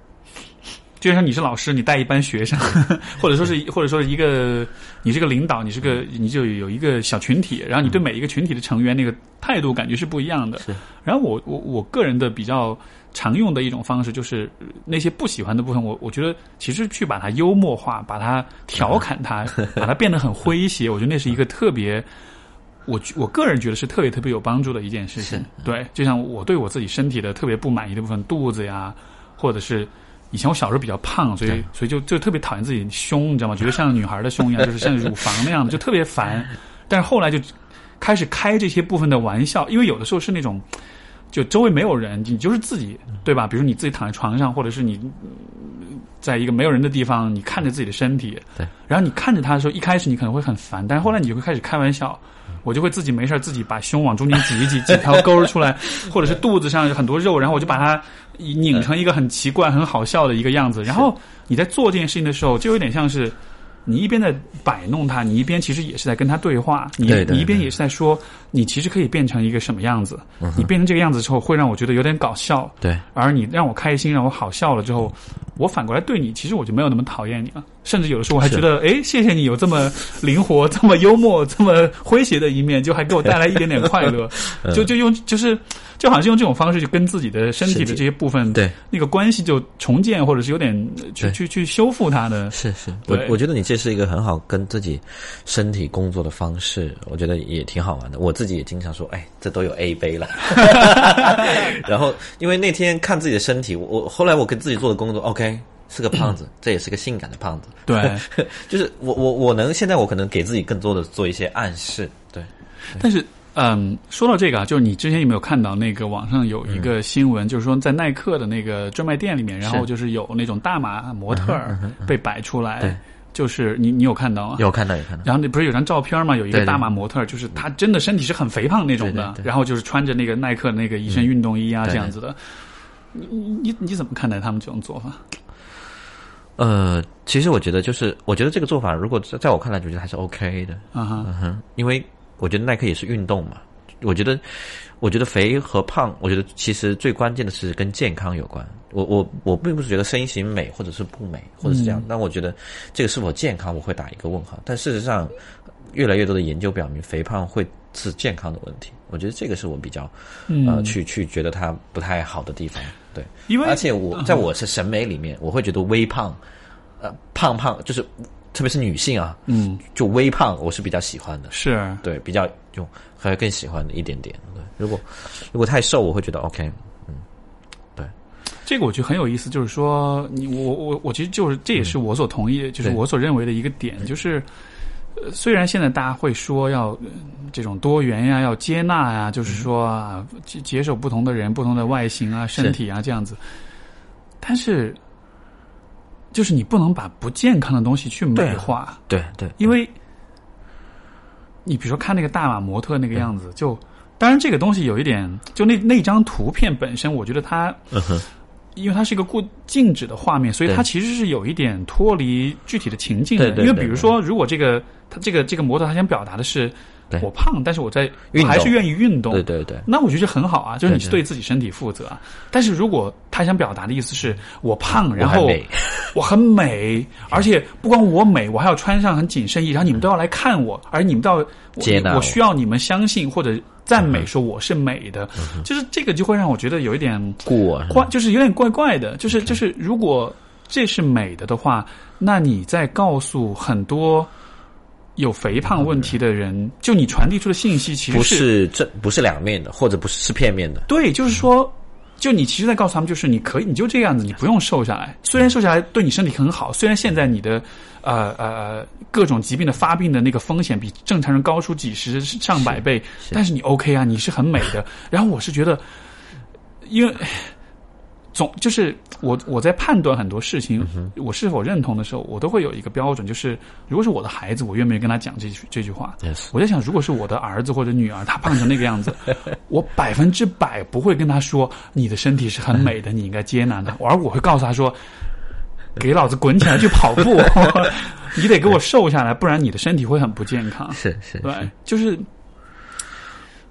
Speaker 1: 就像你是老师，你带一班学生，或者说是或者说是一个你是个领导，你是个你就有一个小群体，然后你对每一个群体的成员那个态度感觉是不一样的。
Speaker 2: 是。
Speaker 1: 然后我我我个人的比较常用的一种方式就是呃那些不喜欢的部分，我我觉得其实去把它幽默化，把它调侃它，把它变得很诙谐，我觉得那是一个特别。我我个人觉得是特别特别有帮助的一件事情。对，就像我对我自己身体的特别不满意的部分，肚子呀，或者是以前我小时候比较胖，所以所以就就特别讨厌自己胸，你知道吗？觉得像女孩的胸一样，就是像乳房那样的，就特别烦。但是后来就开始开这些部分的玩笑，因为有的时候是那种就周围没有人，你就是自己，对吧？比如你自己躺在床上，或者是你嗯在一个没有人的地方，你看着自己的身体，
Speaker 2: 对，
Speaker 1: 然后你看着他的时候，一开始你可能会很烦，但是后来你就会开始开玩笑。我就会自己没事儿自己把胸往中间挤一挤，几条沟儿出来，或者是肚子上有很多肉，然后我就把它拧成一个很奇怪、很好笑的一个样子。然后你在做这件事情的时候，就有点像是你一边在摆弄它，你一边其实也是在跟他对话。
Speaker 2: 对
Speaker 1: 你一边也是在说，你其实可以变成一个什么样子。你变成这个样子之后，会让我觉得有点搞笑。
Speaker 2: 对，
Speaker 1: 而你让我开心，让我好笑了之后，我反过来对你，其实我就没有那么讨厌你了。甚至有的时候我还觉得，哎，谢谢你有这么灵活、这么幽默、这么诙谐的一面，就还给我带来一点点快乐。就就用就是就好像是用这种方式，就跟自己的身体的这些部分，
Speaker 2: 对
Speaker 1: 那个关系就重建，或者是有点呃去去去修复它的。
Speaker 2: 是是，我我觉得你这是一个很好跟自己身体工作的方式，我觉得也挺好玩的。我自己也经常说，哎，这都有 A 杯了。然后因为那天看自己的身体，我我后来我跟自己做的工作，OK，是个胖子，这也是个性感的胖子。
Speaker 1: 对，
Speaker 2: 就是我我我能现在我可能给自己更多的做一些暗示，对，
Speaker 1: 但是，嗯，说到这个啊，就是你之前有没有看到那个网上有一个新闻，就是说在耐克的那个专卖店里面，然后就是有那种大码模特儿被摆出来，
Speaker 2: 对
Speaker 1: 就是你你有看到吗？
Speaker 2: 有看到有看到，
Speaker 1: 然后那不是有张照片吗？有一个大码模特，就是他真的身体是很肥胖那种的，然后就是穿着那个耐克那个一身运动衣啊、这样子的。你你你怎么看待他们这种做法？
Speaker 2: 呃，其实我觉得就是，我觉得这个做法，如果在在我看来，我觉得还是 OK 的，
Speaker 1: 啊哈，
Speaker 2: 嗯哼，因为我觉得耐克也是运动嘛，我觉得，我觉得肥和胖，我觉得其实最关键的是跟健康有关。我我我并不是觉得身形美或者是不美，或者是这样，但我觉得这个是否健康，我会打一个问号。但事实上，越来越多的研究表明，肥胖会是健康的问题。我觉得这个是我比较呃去去觉得它不太好的地方。对，
Speaker 1: 因为
Speaker 2: 而且我在我是审美里面，我会觉得微胖，呃，胖胖就是特别是女性啊，
Speaker 1: 嗯
Speaker 2: 就微胖，我是比较喜欢的。
Speaker 1: 是
Speaker 2: 对，比较就还更喜欢的一点点。对，如果如果太瘦，我会觉得 OK。
Speaker 1: 这个我觉得很有意思，就是说，你我我我其实就是这也是我所同意的，就是我所认为的一个点，就是。呃，虽然现在大家会说要、呃这种多元呀，要接纳呀，就是说啊，接接受不同的人、不同的外形啊、身体啊这样子，但是，就是你不能把不健康的东西去美化，
Speaker 2: 对对，
Speaker 1: 因为你比如说看那个大码模特那个样子，就当然这个东西有一点，就那那张图片本身，我觉得它
Speaker 2: 嗯哼，
Speaker 1: 因为它是一个固静止的画面，所以它其实是有一点脱离具体的情境的。因为比如说，如果这个他这个这个模特他想表达的是我胖，但是我在我还是愿意运动，
Speaker 2: 对对对，
Speaker 1: 那我觉得很好啊，就是你是对。自己身体负责啊。但是如果他想表达的意思是我胖，然后
Speaker 2: 我
Speaker 1: 很美，而且不光我美，我还要穿上很紧身衣，然后你们都要来看我，而你们都要，我。
Speaker 2: 我
Speaker 1: 需要你们相信或者赞美说我是美的，就是这个就会让我觉得有一点
Speaker 2: 过
Speaker 1: 怪，就是有点怪怪的，就是就是如果这是美的的话，那你在告诉很多。有肥胖问题的人，就你传递出的信息其实
Speaker 2: 不是正不是两面的，或者不是是片面的。
Speaker 1: 对，就是说，就你其实，在告诉他们，就是你可以，你就这样子，你不用瘦下来。虽然瘦下来对你身体很好，虽然现在你的呃呃各种疾病的发病的那个风险比正常人高出几十上百倍，但是你 OK 啊，你是很美的。然后我是觉得，因为。总就是我我在判断很多事情，我是否认同的时候，我都会有一个标准，就是如果是我的孩子，我愿不愿意跟他讲这句这句话我在想，如果是我的儿子或者女儿，他胖成那个样子，我百分之百不会跟他说你的身体是很美的，你应该接纳的，而我会告诉他说，给老子滚起来去跑步，你得给我瘦下来，不然你的身体会很不健康。
Speaker 2: 是是，
Speaker 1: 对，就是，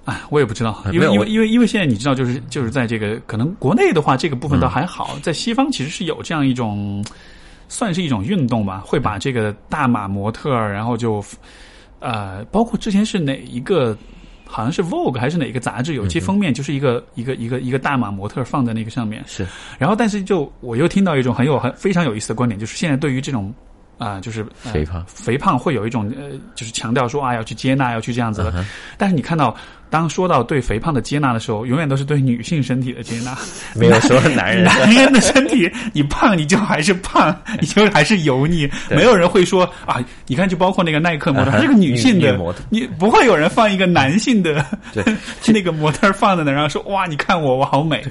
Speaker 1: 哎，我也不知道，因为因为因为因为现在你知道，就是就是在这个可能国内的话，这个部分倒还好，在西方其实是有这样一种，算是一种运动吧，会把这个大码模特，然后就呃，包括之前是哪一个。好像是 Vogue 还是哪个杂志有一期封面，就是一个、一个一个一个大码模特放在那个上面，
Speaker 2: 是
Speaker 1: 然后，但是就我又听到一种很有很非常有意思的观点，就是现在对于这种啊、就是、呃、
Speaker 2: 肥胖
Speaker 1: 肥胖会有一种呃，就是强调说啊要去接纳，要去这样子的。但是你看到当说到对肥胖的接纳的时候，永远都是对女性身体的接纳，
Speaker 2: 没有说男人。
Speaker 1: 男人的身体，你胖你就还是胖，你就还是油腻，没有人会说啊，你看，就包括那个耐克模特，她是个女性的
Speaker 2: 模特，
Speaker 1: 你不会有人放一个男性的
Speaker 2: 对。
Speaker 1: 那个模特放在那，然后说哇，你看我，我好美。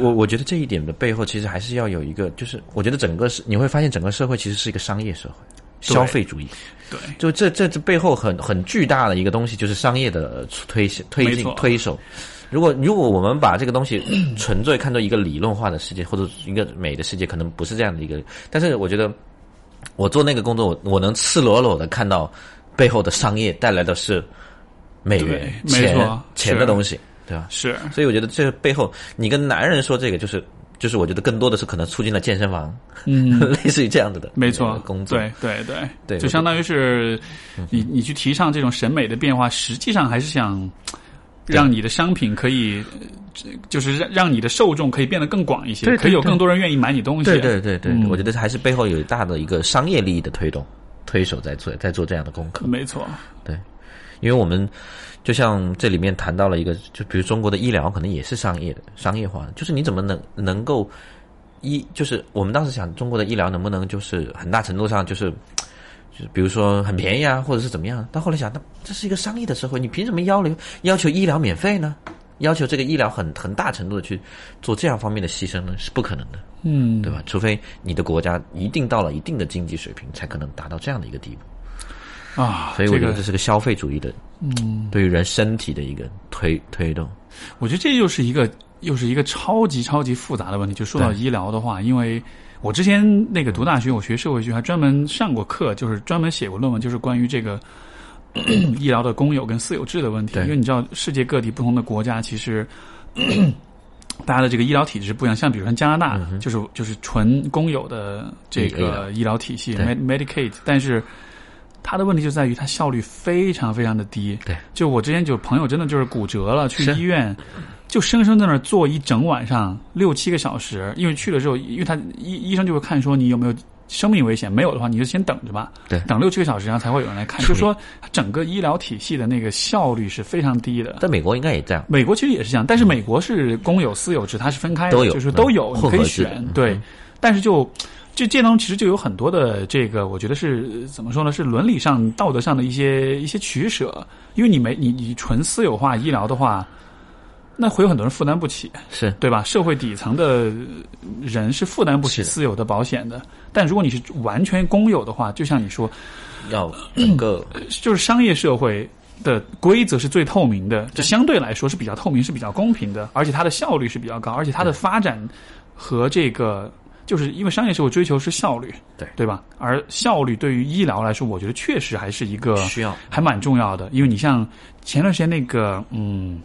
Speaker 2: 我我觉得这一点的背后，其实还是要有一个，就是我觉得整个是你会发现，整个社会其实是一个商业社会，消费主义。
Speaker 1: 对，
Speaker 2: 就这这这背后很很巨大的一个东西，就是商业的推推进推手。如果如果我们把这个东西 纯粹看作一个理论化的世界，或者一个美的世界，可能不是这样的一个。但是我觉得，我做那个工作，我我能赤裸裸的看到背后的商业带来的是美元、钱、钱的东西，对吧？
Speaker 1: 是。
Speaker 2: 所以我觉得这背后，你跟男人说这个，就是就是我觉得更多的是可能促进了健身房，
Speaker 1: 嗯，
Speaker 2: 类似于这样子的，
Speaker 1: 没错，
Speaker 2: 工作，
Speaker 1: 对对对
Speaker 2: 对，
Speaker 1: 就相当于是你你去提倡这种审美的变化，实际上还是想。让你的商品可以，就是让让你的受众可以变得更广一些，可以有更多人愿意买你东西。
Speaker 2: 对对对对，我觉得还是背后有大的一个商业利益的推动，推手在做在做这样的功课。
Speaker 1: 没错，
Speaker 2: 对，因为我们就像这里面谈到了一个，就比如中国的医疗可能也是商业的、商业化的，就是你怎么能能够医，就是我们当时想中国的医疗能不能就是很大程度上就是。就是比如说很便宜啊，或者是怎么样？但后来想，那这是一个商业的社会，你凭什么要求要求医疗免费呢？要求这个医疗很很大程度的去做这样方面的牺牲呢？是不可能的，
Speaker 1: 嗯，
Speaker 2: 对吧？除非你的国家一定到了一定的经济水平，才可能达到这样的一个地
Speaker 1: 步啊。
Speaker 2: 所以我觉得这是个消费主义的，
Speaker 1: 嗯，
Speaker 2: 对于人身体的一个推推动。
Speaker 1: 我觉得这又是一个又是一个超级超级复杂的问题。就说到医疗的话，因为。我之前那个读大学，我学社会学，还专门上过课，就是专门写过论文，就是关于这个 医疗的公有跟私有制的问题。因为你知道，世界各地不同的国家，其实 大家的这个医疗体制不一样。像比如说加拿大，就是就是纯公有的这个医疗体系，Medicaid，但是它的问题就在于它效率非常非常的低。
Speaker 2: 对，
Speaker 1: 就我之前就朋友真的就是骨折了，去医院。就生生在那儿坐一整晚上六七个小时，因为去了之后，因为他医医生就会看说你有没有生命危险，没有的话你就先等着吧。
Speaker 2: 对，
Speaker 1: 等六七个小时，然后才会有人来看。就说整个医疗体系的那个效率是非常低的。
Speaker 2: 在美国应该也这样。
Speaker 1: 美国其实也是这样，但是美国是公有私有制，它是分开的，就是都有，你可以选。对，但是就就这当中其实就有很多的这个，我觉得是怎么说呢？是伦理上、道德上的一些一些取舍，因为你没你你纯私有化医疗的话。那会有很多人负担不起，
Speaker 2: 是
Speaker 1: 对吧？社会底层的人是负担不起私有的保险的。但如果你是完全公有的话，就像你说，
Speaker 2: 要整个
Speaker 1: 就是商业社会的规则是最透明的，就相对来说是比较透明、是比较公平的，而且它的效率是比较高，而且它的发展和这个就是因为商业社会追求是效率，
Speaker 2: 对
Speaker 1: 对吧？而效率对于医疗来说，我觉得确实还是一个
Speaker 2: 需要，
Speaker 1: 还蛮重要的。因为你像前段时间那个，嗯。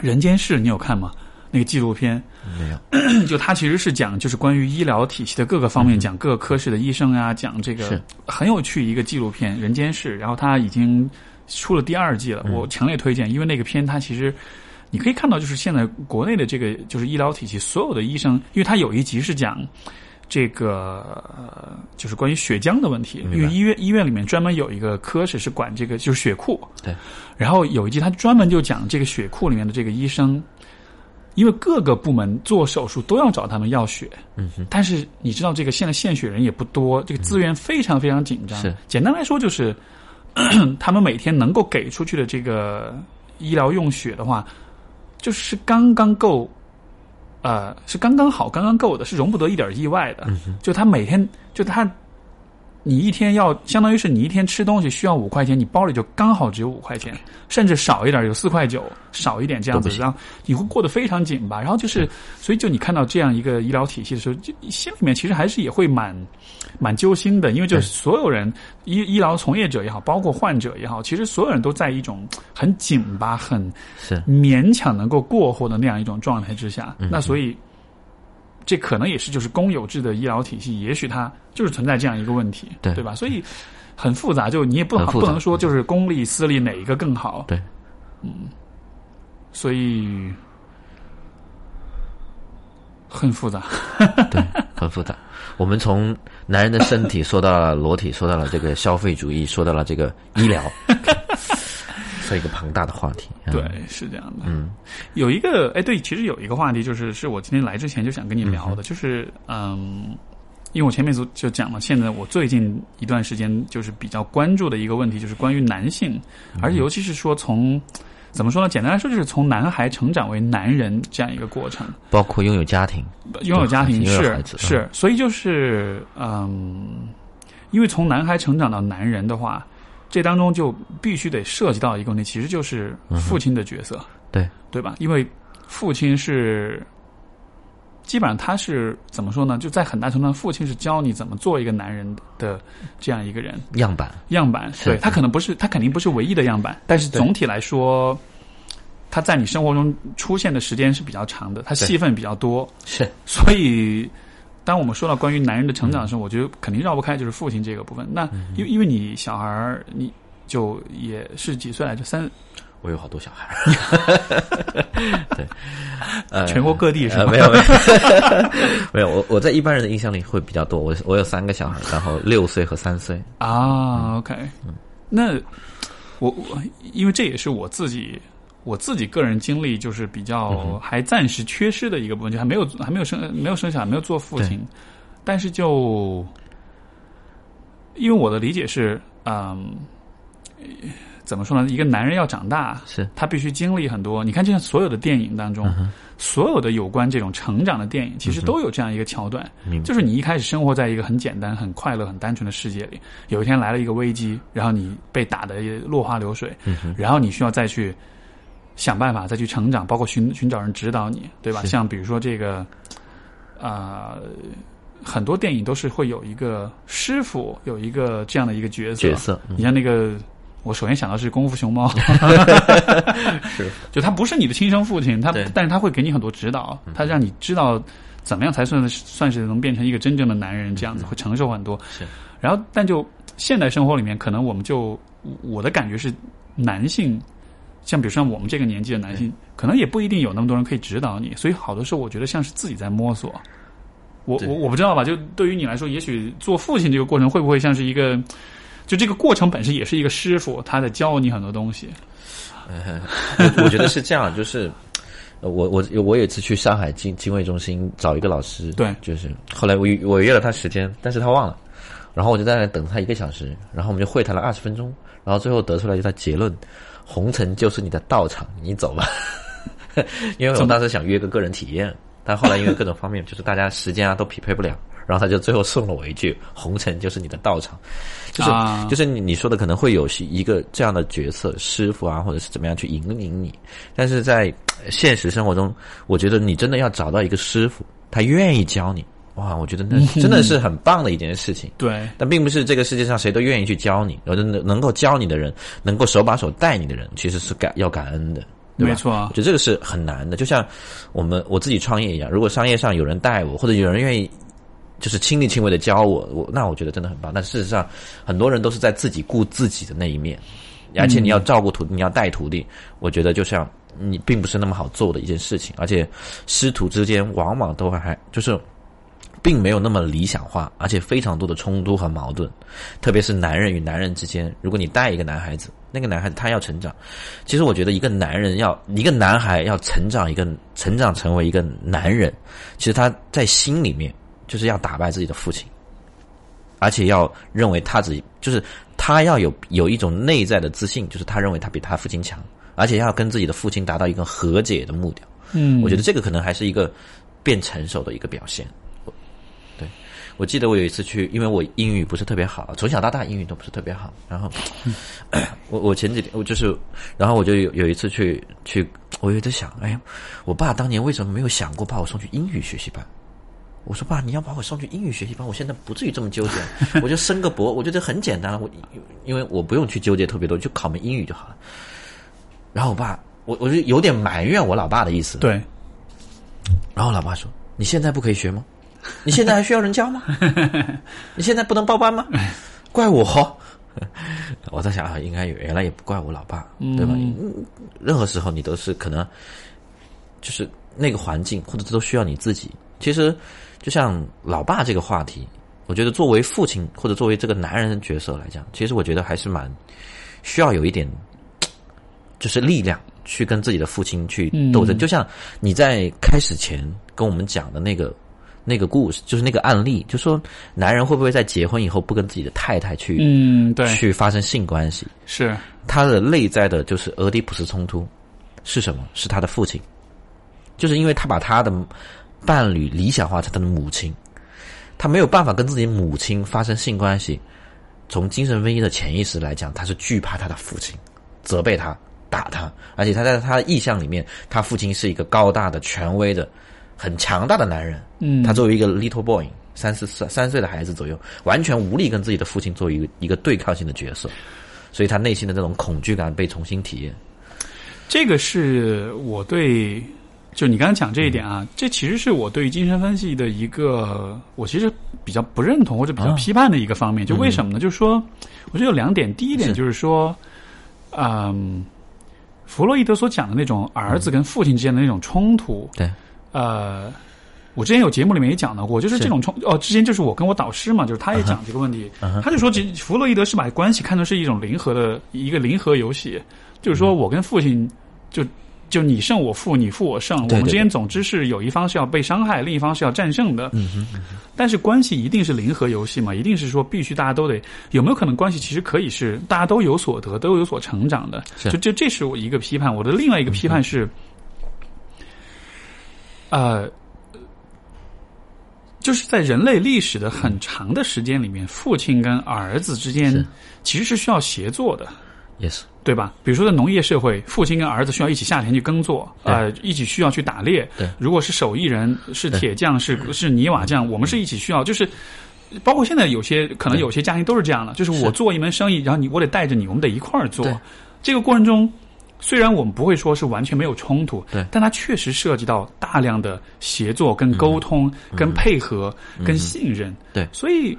Speaker 1: 人间世，你有看吗？那个纪录片
Speaker 2: 没有。
Speaker 1: 就它其实是讲，就是关于医疗体系的各个方面，讲各个科室的医生啊，讲这个很有趣一个纪录片《人间世》。然后它已经出了第二季了，我强烈推荐，因为那个片它其实你可以看到，就是现在国内的这个就是医疗体系所有的医生，因为他有一集是讲。这个就是关于血浆的问题，因为医院医院里面专门有一个科室是管这个，就是血库。
Speaker 2: 对。
Speaker 1: 然后有一集他专门就讲这个血库里面的这个医生，因为各个部门做手术都要找他们要血。
Speaker 2: 嗯哼。
Speaker 1: 但是你知道，这个现在献血人也不多，这个资源非常非常紧张。
Speaker 2: 是。
Speaker 1: 简单来说，就是 他们每天能够给出去的这个医疗用血的话，就是刚刚够。呃，是刚刚好、刚刚够的，是容不得一点意外的。就他每天，就他，你一天要相当于是你一天吃东西需要五块钱，你包里就刚好只有五块钱，甚至少一点，有四块九，少一点这样子，然后你会过得非常紧吧。然后就是，所以就你看到这样一个医疗体系的时候，就心里面其实还是也会蛮。蛮揪心的，因为就是所有人医医疗从业者也好，包括患者也好，其实所有人都在一种很紧巴、很
Speaker 2: 是
Speaker 1: 勉强能够过活的那样一种状态之下。那所以，这可能也是就是公有制的医疗体系，也许它就是存在这样一个问题，
Speaker 2: 对
Speaker 1: 对吧？所以很复杂，就你也不好不能说就是公立私立哪一个更好，
Speaker 2: 对，
Speaker 1: 嗯，所以很复杂，
Speaker 2: 对，很复杂。我们从男人的身体说到了裸体，说到了这个消费主义，说到了这个医疗。是一个庞大的话题。嗯
Speaker 1: 对，是这样的。
Speaker 2: 嗯
Speaker 1: 有一个，哎，对，其实有一个话题，就是是我今天来之前就想跟你聊的，就是嗯，因为我前面就就讲了，现在我最近一段时间就是比较关注的一个问题，就是关于男性，而且尤其是说从怎么说呢？简单来说，就是从男孩成长为男人这样一个过程。
Speaker 2: 包括拥有家庭，
Speaker 1: 拥有家庭是是，所以就是嗯，因为从男孩成长到男人的话，这当中就必须得涉及到一个问题，其实就是父亲的角色，
Speaker 2: 对
Speaker 1: 对吧？因为父亲是基本上他是怎么说呢？就在很大程度上，父亲是教你怎么做一个男人的这样一个人
Speaker 2: 样板，
Speaker 1: 样板。
Speaker 2: 是
Speaker 1: 对他可能不是，他肯定不是唯一的样板，但是总体来说。他在你生活中出现的时间是比较长的，他戏份比较多，
Speaker 2: 是
Speaker 1: 所以，当我们说到关于男人的成长的时候，我觉得肯定绕不开就是父亲这个部分。那因为因为你小孩儿，你就也是几岁来着？三
Speaker 2: 我有好多小孩儿，对，呃，
Speaker 1: 全国各地是
Speaker 2: 呃，
Speaker 1: 吧？
Speaker 2: 没有没有 没有，我我在一般人的印象里会比较多。我我有三个小孩，然后六岁和三岁。
Speaker 1: 啊，OK，那我我因为这也是我自己我自己个人经历，就是比较还暂时缺失的一个部分，就还没有还没有生没有生小孩，没有做父亲，但是就因为我的理解是，嗯。怎么说呢？一个男人要长大，
Speaker 2: 是。
Speaker 1: 他必须经历很多。你看，就像所有的电影当中，所有的有关这种成长的电影，其实都有这样一个桥段，就是你一开始生活在一个很简单、很快乐、很单纯的世界里，有一天来了一个危机，然后你被打得落花流水，然后你需要再去想办法，再去成长，包括寻寻找人指导你，对吧？像比如说这个，啊、很多电影都是会有一个师傅，有一个这样的一个角色。
Speaker 2: 角色嗯。
Speaker 1: 你像那个，我首先想到是《功夫熊猫》，
Speaker 2: 是。
Speaker 1: 就他不是你的亲生父亲，他但是他会给你很多指导，他让你知道怎么样才算算是能变成一个真正的男人，这样子会承受很多。
Speaker 2: 嗯是，
Speaker 1: 然后但就现代生活里面，可能我们就我的感觉是，男性像比如像我们这个年纪的男性，可能也不一定有那么多人可以指导你，所以好多时候我觉得像是自己在摸索。我我我不知道吧，就对于你来说，也许做父亲这个过程会不会像是一个，就这个过程本身也是一个师傅，他在教你很多东西。
Speaker 2: 我我觉得是这样，就是呃我我我有一次去上海精精卫中心找一个老师，
Speaker 1: 对
Speaker 2: 就是后来我我约了他时间，但是他忘了，然后我就在那等他一个小时，然后我们就会谈了二十分钟，然后最后得出来一个结论：红尘就是你的道场，你走吧。因为我当时想约个个人体验，但后来因为各种方面，就是大家时间啊都匹配不了，然后他就最后送了我一句：红尘就是你的道场。就是、
Speaker 1: 啊
Speaker 2: 就是你你说的可能会有一个这样的角色，师傅啊，或者是怎么样去引领你，但是在呃现实生活中，我觉得你真的要找到一个师傅，他愿意教你，哇，我觉得那真的是很棒的一件事情。
Speaker 1: 对，
Speaker 2: 但并不是这个世界上谁都愿意去教你，而能能够教你的人，能够手把手带你的人，其实是感要感恩的。对吧
Speaker 1: 没错
Speaker 2: 我觉得这个是很难的。就像我们我自己创业一样，如果商业上有人带我，或者有人愿意就是亲力亲为的教我，我那我觉得真的很棒。但事实上，很多人都是在自己顾自己的那一面，而且你要照顾徒弟，你要带徒弟，我觉得就像你并不是那么好做的一件事情，而且师徒之间往往都还就是。并没有那么理想化，而且非常多的冲突和矛盾，特别是男人与男人之间。如果你带一个男孩子，那个男孩子他要成长，其实我觉得一个男人要一个男孩要成长，一个成长成为一个男人，其实他在心里面就是要打败自己的父亲，而且要认为他自己就是他要有有一种内在的自信，就是他认为他比他父亲强，而且要跟自己的父亲达到一个和解的目标。
Speaker 1: 嗯，
Speaker 2: 我觉得这个可能还是一个变成熟的一个表现。我，记得我有一次去，因为我英语不是特别好，从小到大英语都不是特别好。然后我 我前几天我就是，然后我就有有一次去去，我有在想，哎呀，我爸当年为什么没有想过把我送去英语学习班？我说爸，你要把我送去英语学习班，我现在不至于这么纠结，我就升个博，我觉得很简单了。我因为我不用去纠结特别多，就考门英语就好了。然后我爸，我我就有点埋怨我老爸的意思。
Speaker 1: 对，
Speaker 2: 然后老爸说：“你现在不可以学吗？你现在还需要人教吗？你现在不能报班吗？怪我？”我在想啊，应该原来也不怪我老爸，对吧？嗯任何时候你都是可能，就是那个环境或者都需要你自己。其实，就像老爸这个话题，我觉得作为父亲或者作为这个男人的角色来讲，其实我觉得还是蛮需要有一点就是力量去跟自己的父亲去斗争。就像你在开始前跟我们讲的那个那个故事，就是那个案例，就说男人会不会在结婚以后不跟自己的太太去
Speaker 1: 嗯，对，
Speaker 2: 去发生性关系？
Speaker 1: 是
Speaker 2: 他的内在的就是俄狄浦斯冲突是什么？是他的父亲，就是因为他把他的伴侣理想化成他的母亲，他没有办法跟自己母亲发生性关系。从精神分析的潜意识来讲，他是惧怕他的父亲，责备他、打他，而且他在他的意象里面，他父亲是一个高大的、权威的、很强大的男人。
Speaker 1: 嗯，
Speaker 2: 他作为一个 little boy，三四三三岁的孩子左右，完全无力跟自己的父亲做一个一个对抗性的角色，所以他内心的这种恐惧感被重新体验。
Speaker 1: 这个是我对。就你刚刚讲这一点啊，这其实是我对于精神分析的一个，我其实比较不认同或者比较批判的一个方面。就为什么呢？就是说，我觉得有两点。第一点就是说，嗯，弗洛伊德所讲的那种儿子跟父亲之间的那种冲突，
Speaker 2: 对，
Speaker 1: 呃，我之前有节目里面也讲到过，就是这种冲哦，之前就是我跟我导师嘛，就是他也讲这个问题，他就说，弗洛伊德是把关系看作是一种零和的一个零和游戏，就是说我跟父亲就。就你胜我负，你负我胜，我们之间总之是有一方是要被伤害，另一方是要战胜的。但是关系一定是零和游戏嘛？一定是说必须大家都得有没有可能关系其实可以是大家都有所得，都有所成长的？就就这是我一个批判。我的另外一个批判是，呃，就是在人类历史的很长的时间里面，父亲跟儿子之间其实是需要协作的。
Speaker 2: Yes。
Speaker 1: 对吧？比如说在农业社会，父亲跟儿子需要一起下田去耕作，呃，一起需要去打猎。
Speaker 2: 对，
Speaker 1: 如果是手艺人，是铁匠，是是泥瓦匠，我们是一起需要。就是包括现在有些可能有些家庭都是这样的，就是我做一门生意，然后你我得带着你，我们得一块儿做。这个过程中，虽然我们不会说是完全没有冲突，
Speaker 2: 对，
Speaker 1: 但它确实涉及到大量的协作、跟沟通、跟配合、跟信任。
Speaker 2: 对，
Speaker 1: 所以。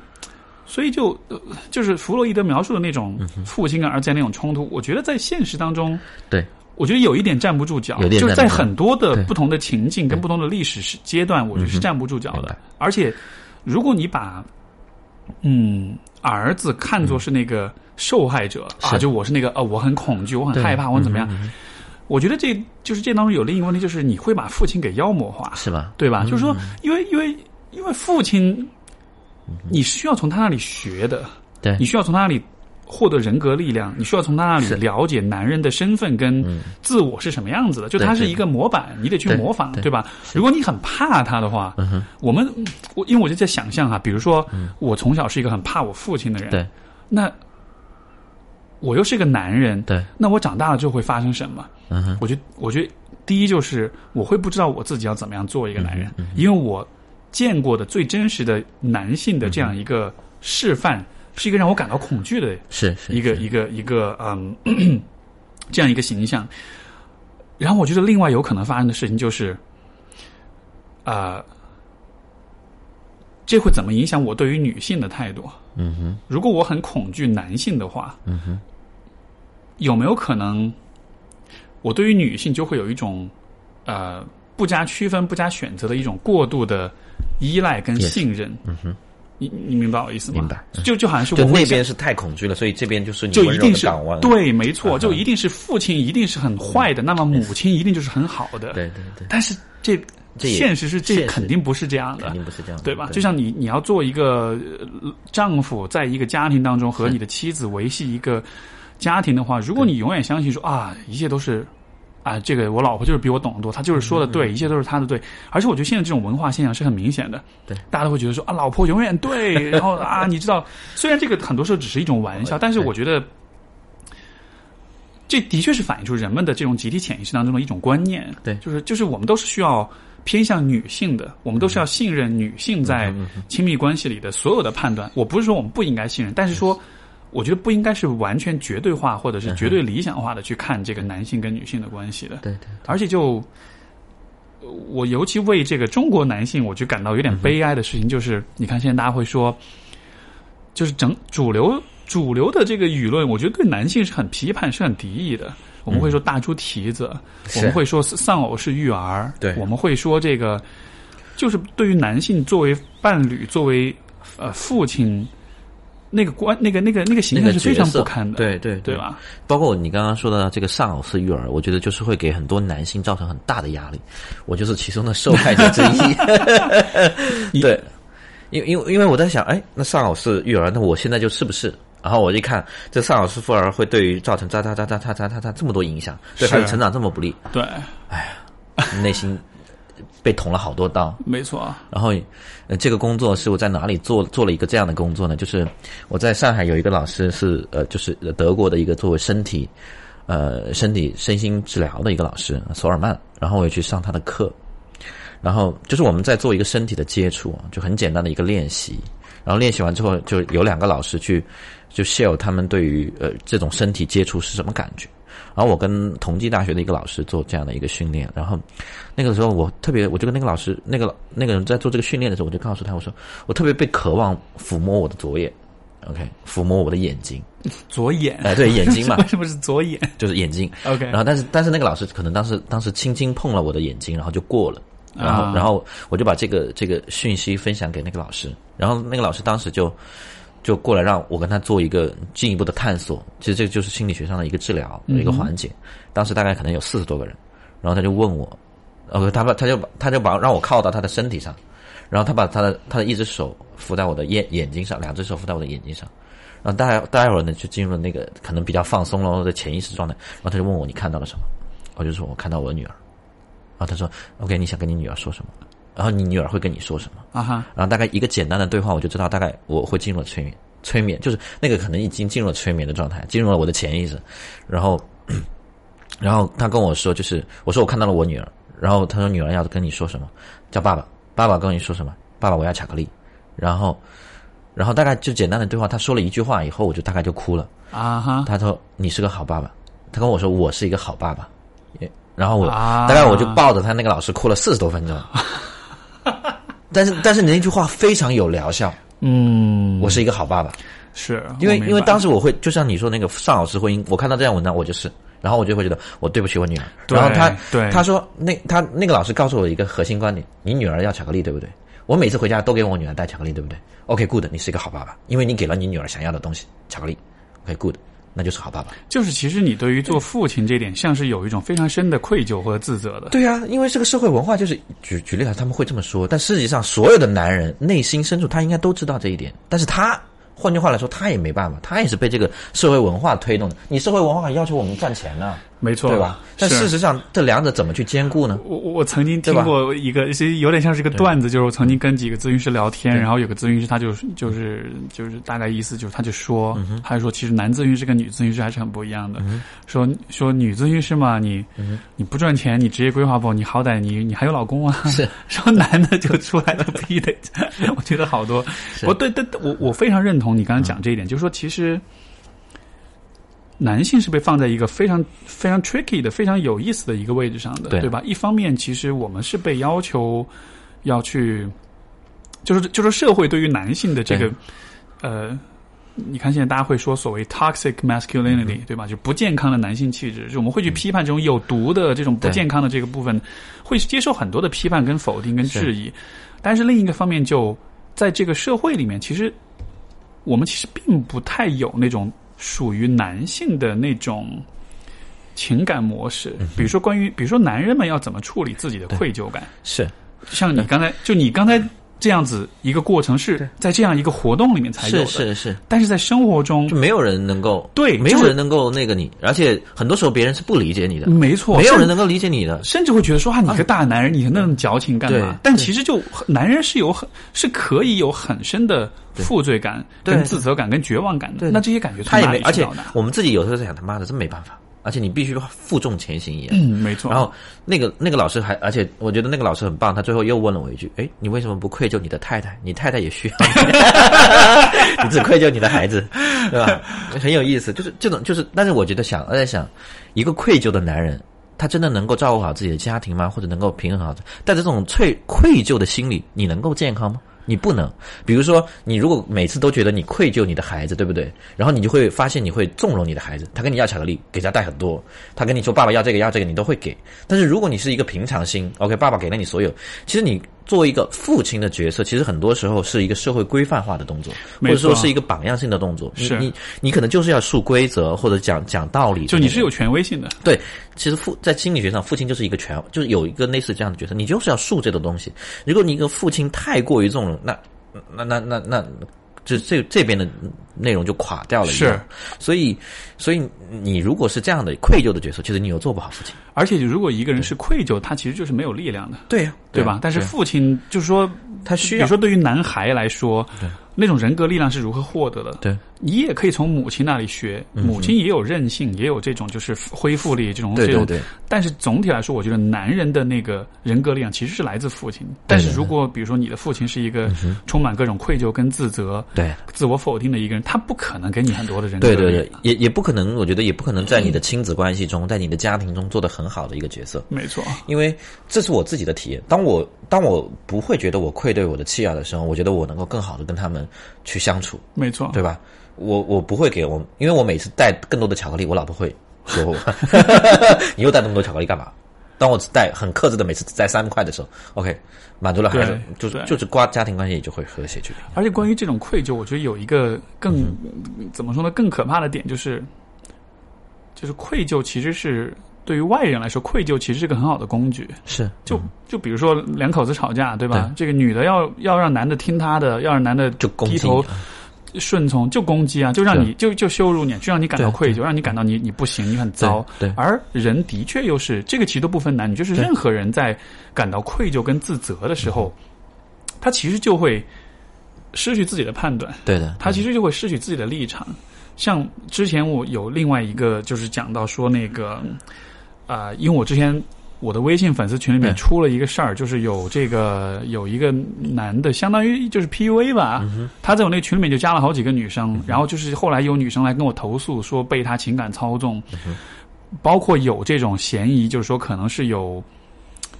Speaker 1: 所以就就是弗洛伊德描述的那种父亲跟儿子那种冲突，我觉得在现实当中，
Speaker 2: 对，
Speaker 1: 我觉得有一点站不住脚，就是在很多的不同的情境跟不同的历史阶段，我觉得是站不住脚的。而且，如果你把嗯儿子看作是那个受害者啊，就我是那个呃，我很恐惧，我很害怕，我怎么样？我觉得这就是这当中有另一个问题，就是你会把父亲给妖魔化，
Speaker 2: 是吧？
Speaker 1: 对吧？就是说，因为因为因为父亲。你需要从他那里学的，
Speaker 2: 对
Speaker 1: 你需要从他那里获得人格力量，你需要从他那里了解男人的身份跟自我是什么样子的。就他是一个模板，你得去模仿，对吧？如果你很怕他的话，我们我因为我就在想象哈，比如说我从小是一个很怕我父亲的人，
Speaker 2: 对，
Speaker 1: 那我又是个男人，
Speaker 2: 对，
Speaker 1: 那我长大了之后会发生什么？
Speaker 2: 嗯哼，
Speaker 1: 我觉得，我觉得第一就是我会不知道我自己要怎么样做一个男人，因为我。见过的最真实的男性的这样一个示范，是一个让我感到恐惧的，
Speaker 2: 是
Speaker 1: 一个一个一个嗯，这样一个形象。然后我觉得另外有可能发生的事情就是，啊，这会怎么影响我对于女性的态度？
Speaker 2: 嗯哼，
Speaker 1: 如果我很恐惧男性的话，
Speaker 2: 嗯哼，
Speaker 1: 有没有可能我对于女性就会有一种呃不加区分、不加选择的一种过度的？依赖跟信任，
Speaker 2: 嗯哼，
Speaker 1: 你你明白我意思吗？
Speaker 2: 明白，
Speaker 1: 就就好像是
Speaker 2: 我那边是太恐惧了，所以这边就是
Speaker 1: 就一定是对，没错，就一定是父亲一定是很坏的，那么母亲一定就是很好的，
Speaker 2: 对对对。
Speaker 1: 但是这现实是这肯定不是这样的，
Speaker 2: 肯定不是这样，
Speaker 1: 对吧？就像你你要做一个丈夫，在一个家庭当中和你的妻子维系一个家庭的话，如果你永远相信说啊，一切都是。啊，这个我老婆就是比我懂得多，她就是说的对，一切都是她的对。而且我觉得现在这种文化现象是很明显的，
Speaker 2: 对，
Speaker 1: 大家都会觉得说啊，老婆永远对。然后啊，你知道，虽然这个很多时候只是一种玩笑，但是我觉得这的确是反映出人们的这种集体潜意识当中的一种观念。
Speaker 2: 对，
Speaker 1: 就是就是我们都是需要偏向女性的，我们都是要信任女性在亲密关系里的所有的判断。我不是说我们不应该信任，但是说。我觉得不应该是完全绝对化或者是绝对理想化的去看这个男性跟女性的关系的。
Speaker 2: 对对。
Speaker 1: 而且就，我尤其为这个中国男性，我就感到有点悲哀的事情，就是你看现在大家会说，就是整主流主流的这个舆论，我觉得对男性是很批判、是很敌意的。我们会说大猪蹄子，我们会说丧偶式育儿，
Speaker 2: 对，
Speaker 1: 我们会说这个，就是对于男性作为伴侣、作为呃父亲。那个关那个那个那个形
Speaker 2: 那个
Speaker 1: 象是非常不堪的，
Speaker 2: 对对
Speaker 1: 对？吧？
Speaker 2: 包括你刚刚说的这个丧偶式育儿，我觉得就是会给很多男性造成很大的压力，我就是其中的受害者之一。对，因因为因为我在想，哎，那丧偶式育儿，那我现在就是不是？然后我一看，这丧偶式妇儿会对于造成哒哒哒哒哒哒哒哒这么多影响，对
Speaker 1: 是。
Speaker 2: 孩子成长这么不利，
Speaker 1: 对，哎呀
Speaker 2: 内心被捅了好多刀。
Speaker 1: 没错，
Speaker 2: 然后，呃，这个工作是我在哪里做做了一个这样的工作呢？就是我在上海有一个老师是呃，就是德国的一个作为身体，呃，身体身心治疗的一个老师索尔曼，然后我也去上他的课，然后就是我们在做一个身体的接触，就很简单的一个练习，然后练习完之后，就有两个老师去就 share 他们对于呃这种身体接触是什么感觉。然后我跟同济大学的一个老师做这样的一个训练，然后那个时候我特别，我就跟那个老师，那个那个人在做这个训练的时候，我就告诉他，我说我特别被渴望抚摸我的左眼，OK，抚摸我的眼睛，
Speaker 1: 左眼，
Speaker 2: 哎、对，眼睛嘛
Speaker 1: 为，什么是左眼
Speaker 2: 就是眼睛。
Speaker 1: ？OK，
Speaker 2: 然后但是但是那个老师可能当时当时轻轻碰了我的眼睛，然后就过了。然后
Speaker 1: 啊
Speaker 2: 然后我就把这个这个讯息分享给那个老师，然后那个老师当时就就过来让我跟他做一个进一步的探索。其实这个就是心理学上的一个治疗一个环节。当时大概可能有四十多个人，然后他就问我，呃，他把他就把他就把让我靠到他的身体上，然后他把他的他的一只手扶在我的眼眼睛上，两只手扶在我的眼睛上。然后待待会儿呢，就进入了那个可能比较放松了的潜意识状态。然后他就问我你看到了什么？我就说我看到我女儿。然后他说 OK，你想跟你女儿说什么？然后你女儿会跟你说什么？
Speaker 1: 啊哈，
Speaker 2: 然后大概一个简单的对话，我就知道大概我会进入了催眠。催眠就是那个可能已经进入了催眠的状态，进入了我的潜意识。然后，然后他跟我说，就是我说我看到了我女儿，然后他说女儿要跟你说什么？叫爸爸，爸爸跟你说什么？爸爸我要巧克力。然后，然后大概就简单的对话，他说了一句话以后，我就大概就哭了。
Speaker 1: 啊哈，
Speaker 2: 他说你是个好爸爸，他跟我说我是一个好爸爸，然后我、
Speaker 1: 啊
Speaker 2: 大概我就抱着他那个老师哭了四十多分钟。但是但是你那句话非常有疗效，
Speaker 1: 嗯，
Speaker 2: 我是一一个好爸爸，
Speaker 1: 是
Speaker 2: 因为因为当
Speaker 1: 时
Speaker 2: 时我会就像你说那个上老师婚姻，我看到这样文章我就是，然后我就会觉得我对不起我女儿，
Speaker 1: 对
Speaker 2: 然后他
Speaker 1: 对。
Speaker 2: 他说那他那个老师告诉我一个核心观点，你女儿要巧克力对不对？我每次回家都给我女儿带巧克力对不对？OK good，你是一个好爸爸，因为你给了你女儿想要的东西，巧克力，OK good，那就是好爸爸。
Speaker 1: 就是其实你对于做父亲这点，像是有一种非常深的愧疚和自责的。
Speaker 2: 对啊，因为这个社会文化就是举举例来，他们会这么说，但实际上所有的男人内心深处他应该都知道这一点，但是他换句话来说，他也没办法，他也是被这个社会文化推动的。你社会文化还要求我们赚钱呢，
Speaker 1: 没错，
Speaker 2: 对吧？但事实上，这两者怎么去兼顾呢？
Speaker 1: 我我我曾经听过一个，其实有点像是一个段子，就是我曾经跟几个咨询师聊天，然后有个咨询师他就是就是就是大概意思就是他就说，
Speaker 2: 嗯
Speaker 1: 他就说其实男咨询师跟女咨询师还是很不一样的，说说女咨询师嘛，你、
Speaker 2: 嗯
Speaker 1: 你不赚钱，你职业规划不，你好歹你你还有老公啊，
Speaker 2: 是。
Speaker 1: 说男的就出来就逼的，我觉得好多，我对对，我我非常认同你刚刚讲这一点，就是说其实。男性是被放在一个非常非常 tricky 的、非常有意思的一个位置上的，
Speaker 2: 对
Speaker 1: 吧？一方面，其实我们是被要求要去，就是就是社会对于男性的这个呃，你看现在大家会说所谓 toxic masculinity，、对吧？就不健康的男性气质，就我们会去批判这种有毒的、这种不健康的这个部分，会接受很多的批判跟否定跟质疑。但是另一个方面，就在这个社会里面，其实我们其实并不太有那种属于男性的那种情感模式，比如说关于，比如说男人们要怎么处理自己的愧疚感，
Speaker 2: 是。
Speaker 1: 像你刚才就你刚才这样子一个过程是在这样一个活动里面才有的，
Speaker 2: 是是是，
Speaker 1: 但是在生活中
Speaker 2: 就，没有人能够
Speaker 1: 对
Speaker 2: 没有人能够那个你，而且很多时候别人是不理解你的，
Speaker 1: 没错，
Speaker 2: 没有人能够理解你的。
Speaker 1: 甚至会觉得说啊，你个大男人，你那么矫情干嘛？但其实就男人是有很是可以有很深的负罪感、跟自责感、跟绝望感的。
Speaker 2: 对。
Speaker 1: 那这些感觉
Speaker 2: 他也没而且？我们自己有时候在想，他妈的真没办法，而且你必须负重前行一样。
Speaker 1: 嗯，没错。
Speaker 2: 然后那个那个老师还，而且我觉得那个老师很棒，他最后又问了我一句：“哎，你为什么不愧疚你的太太？你太太也需要你，你只愧疚你的孩子，对吧？”很有意思，就是这种，就是，但是我觉得想，我在想，一个愧疚的男人，他真的能够照顾好自己的家庭吗？或者能够平衡好？带着这种愧愧疚的心理，你能够健康吗？你不能，比如说，你如果每次都觉得你愧疚你的孩子，对不对？然后你就会发现你会纵容你的孩子，他跟你要巧克力，给他带很多，他跟你说爸爸要这个要这个，你都会给。但是如果你是一个平常心，OK，爸爸给了你所有，其实你作为一个父亲的角色，其实很多时候是一个社会规范化的动作，或者说是一个榜样性的动作。你
Speaker 1: 是
Speaker 2: 你你可能就是要树规则或者讲讲道理，
Speaker 1: 就你是有权威性的。
Speaker 2: 对，其实父在心理学上，父亲就是一个权，就是有一个类似这样的角色，你就是要树这个东西。如果你一个父亲太过于纵容，那那那那那，就这这边的内容就垮掉了一样。
Speaker 1: 是，
Speaker 2: 所以所以你如果是这样的愧疚的角色，其实你又做不好父亲。
Speaker 1: 而且，如果一个人是愧疚，他其实就是没有力量的，
Speaker 2: 对呀、
Speaker 1: 对吧？但是父亲就是说，
Speaker 2: 他需要
Speaker 1: 比如说对于男孩来说，那种人格力量是如何获得的？
Speaker 2: 对，
Speaker 1: 你也可以从母亲那里学，母亲也有韧性，也有这种就是恢复力，这种这种。
Speaker 2: 对对对
Speaker 1: 但是总体来说，我觉得男人的那个人格力量其实是来自父亲。但是如果比如说你的父亲是一个充满各种愧疚跟自责、
Speaker 2: 对
Speaker 1: 自我否定的一个人，他不可能给你很多的人格。
Speaker 2: 对对对，也也不可能，我觉得也不可能在你的亲子关系中，在你的家庭中做得很好的一个角色。
Speaker 1: 没错，
Speaker 2: 因为这是我自己的体验。当我当我不会觉得我愧对我的妻儿的时候，我觉得我能够更好的跟他们去相处，
Speaker 1: 没错，
Speaker 2: 对吧？我我不会给我，因为我每次带更多的巧克力，我老婆会说我，你又带那么多巧克力干嘛？当我只带很克制的，每次只带三块的时候，OK，满足了孩子，就是
Speaker 1: 对
Speaker 2: 就是瓜家庭关系也就会和谐去。
Speaker 1: 而且关于这种愧疚，我觉得有一个更、怎么说呢？更可怕的点就是，就是愧疚其实是对于外人来说，愧疚其实是个很好的工具。
Speaker 2: 是，
Speaker 1: 就就比如说两口子吵架，对吧？这个女的要要让男的听她的，要让男的
Speaker 2: 就
Speaker 1: 低头顺从，就攻击啊，就让你就就羞辱你，就让你感到愧疚，让你感到你你不行，你很糟。
Speaker 2: 对对。
Speaker 1: 而人的确又是这个，其实都不分男女，就是任何人在感到愧疚跟自责的时候，他其实就会失去自己的判断，
Speaker 2: 对的，
Speaker 1: 他其实就会失去自己的立场。像之前我有另外一个，就是讲到说那个，啊、因为我之前我的微信粉丝群里面出了一个事儿，就是有这个有一个男的，相当于就是 PUA 吧，他在我那个群里面就加了好几个女生，然后就是后来有女生来跟我投诉说被他情感操纵，包括有这种嫌疑，就是说可能是有。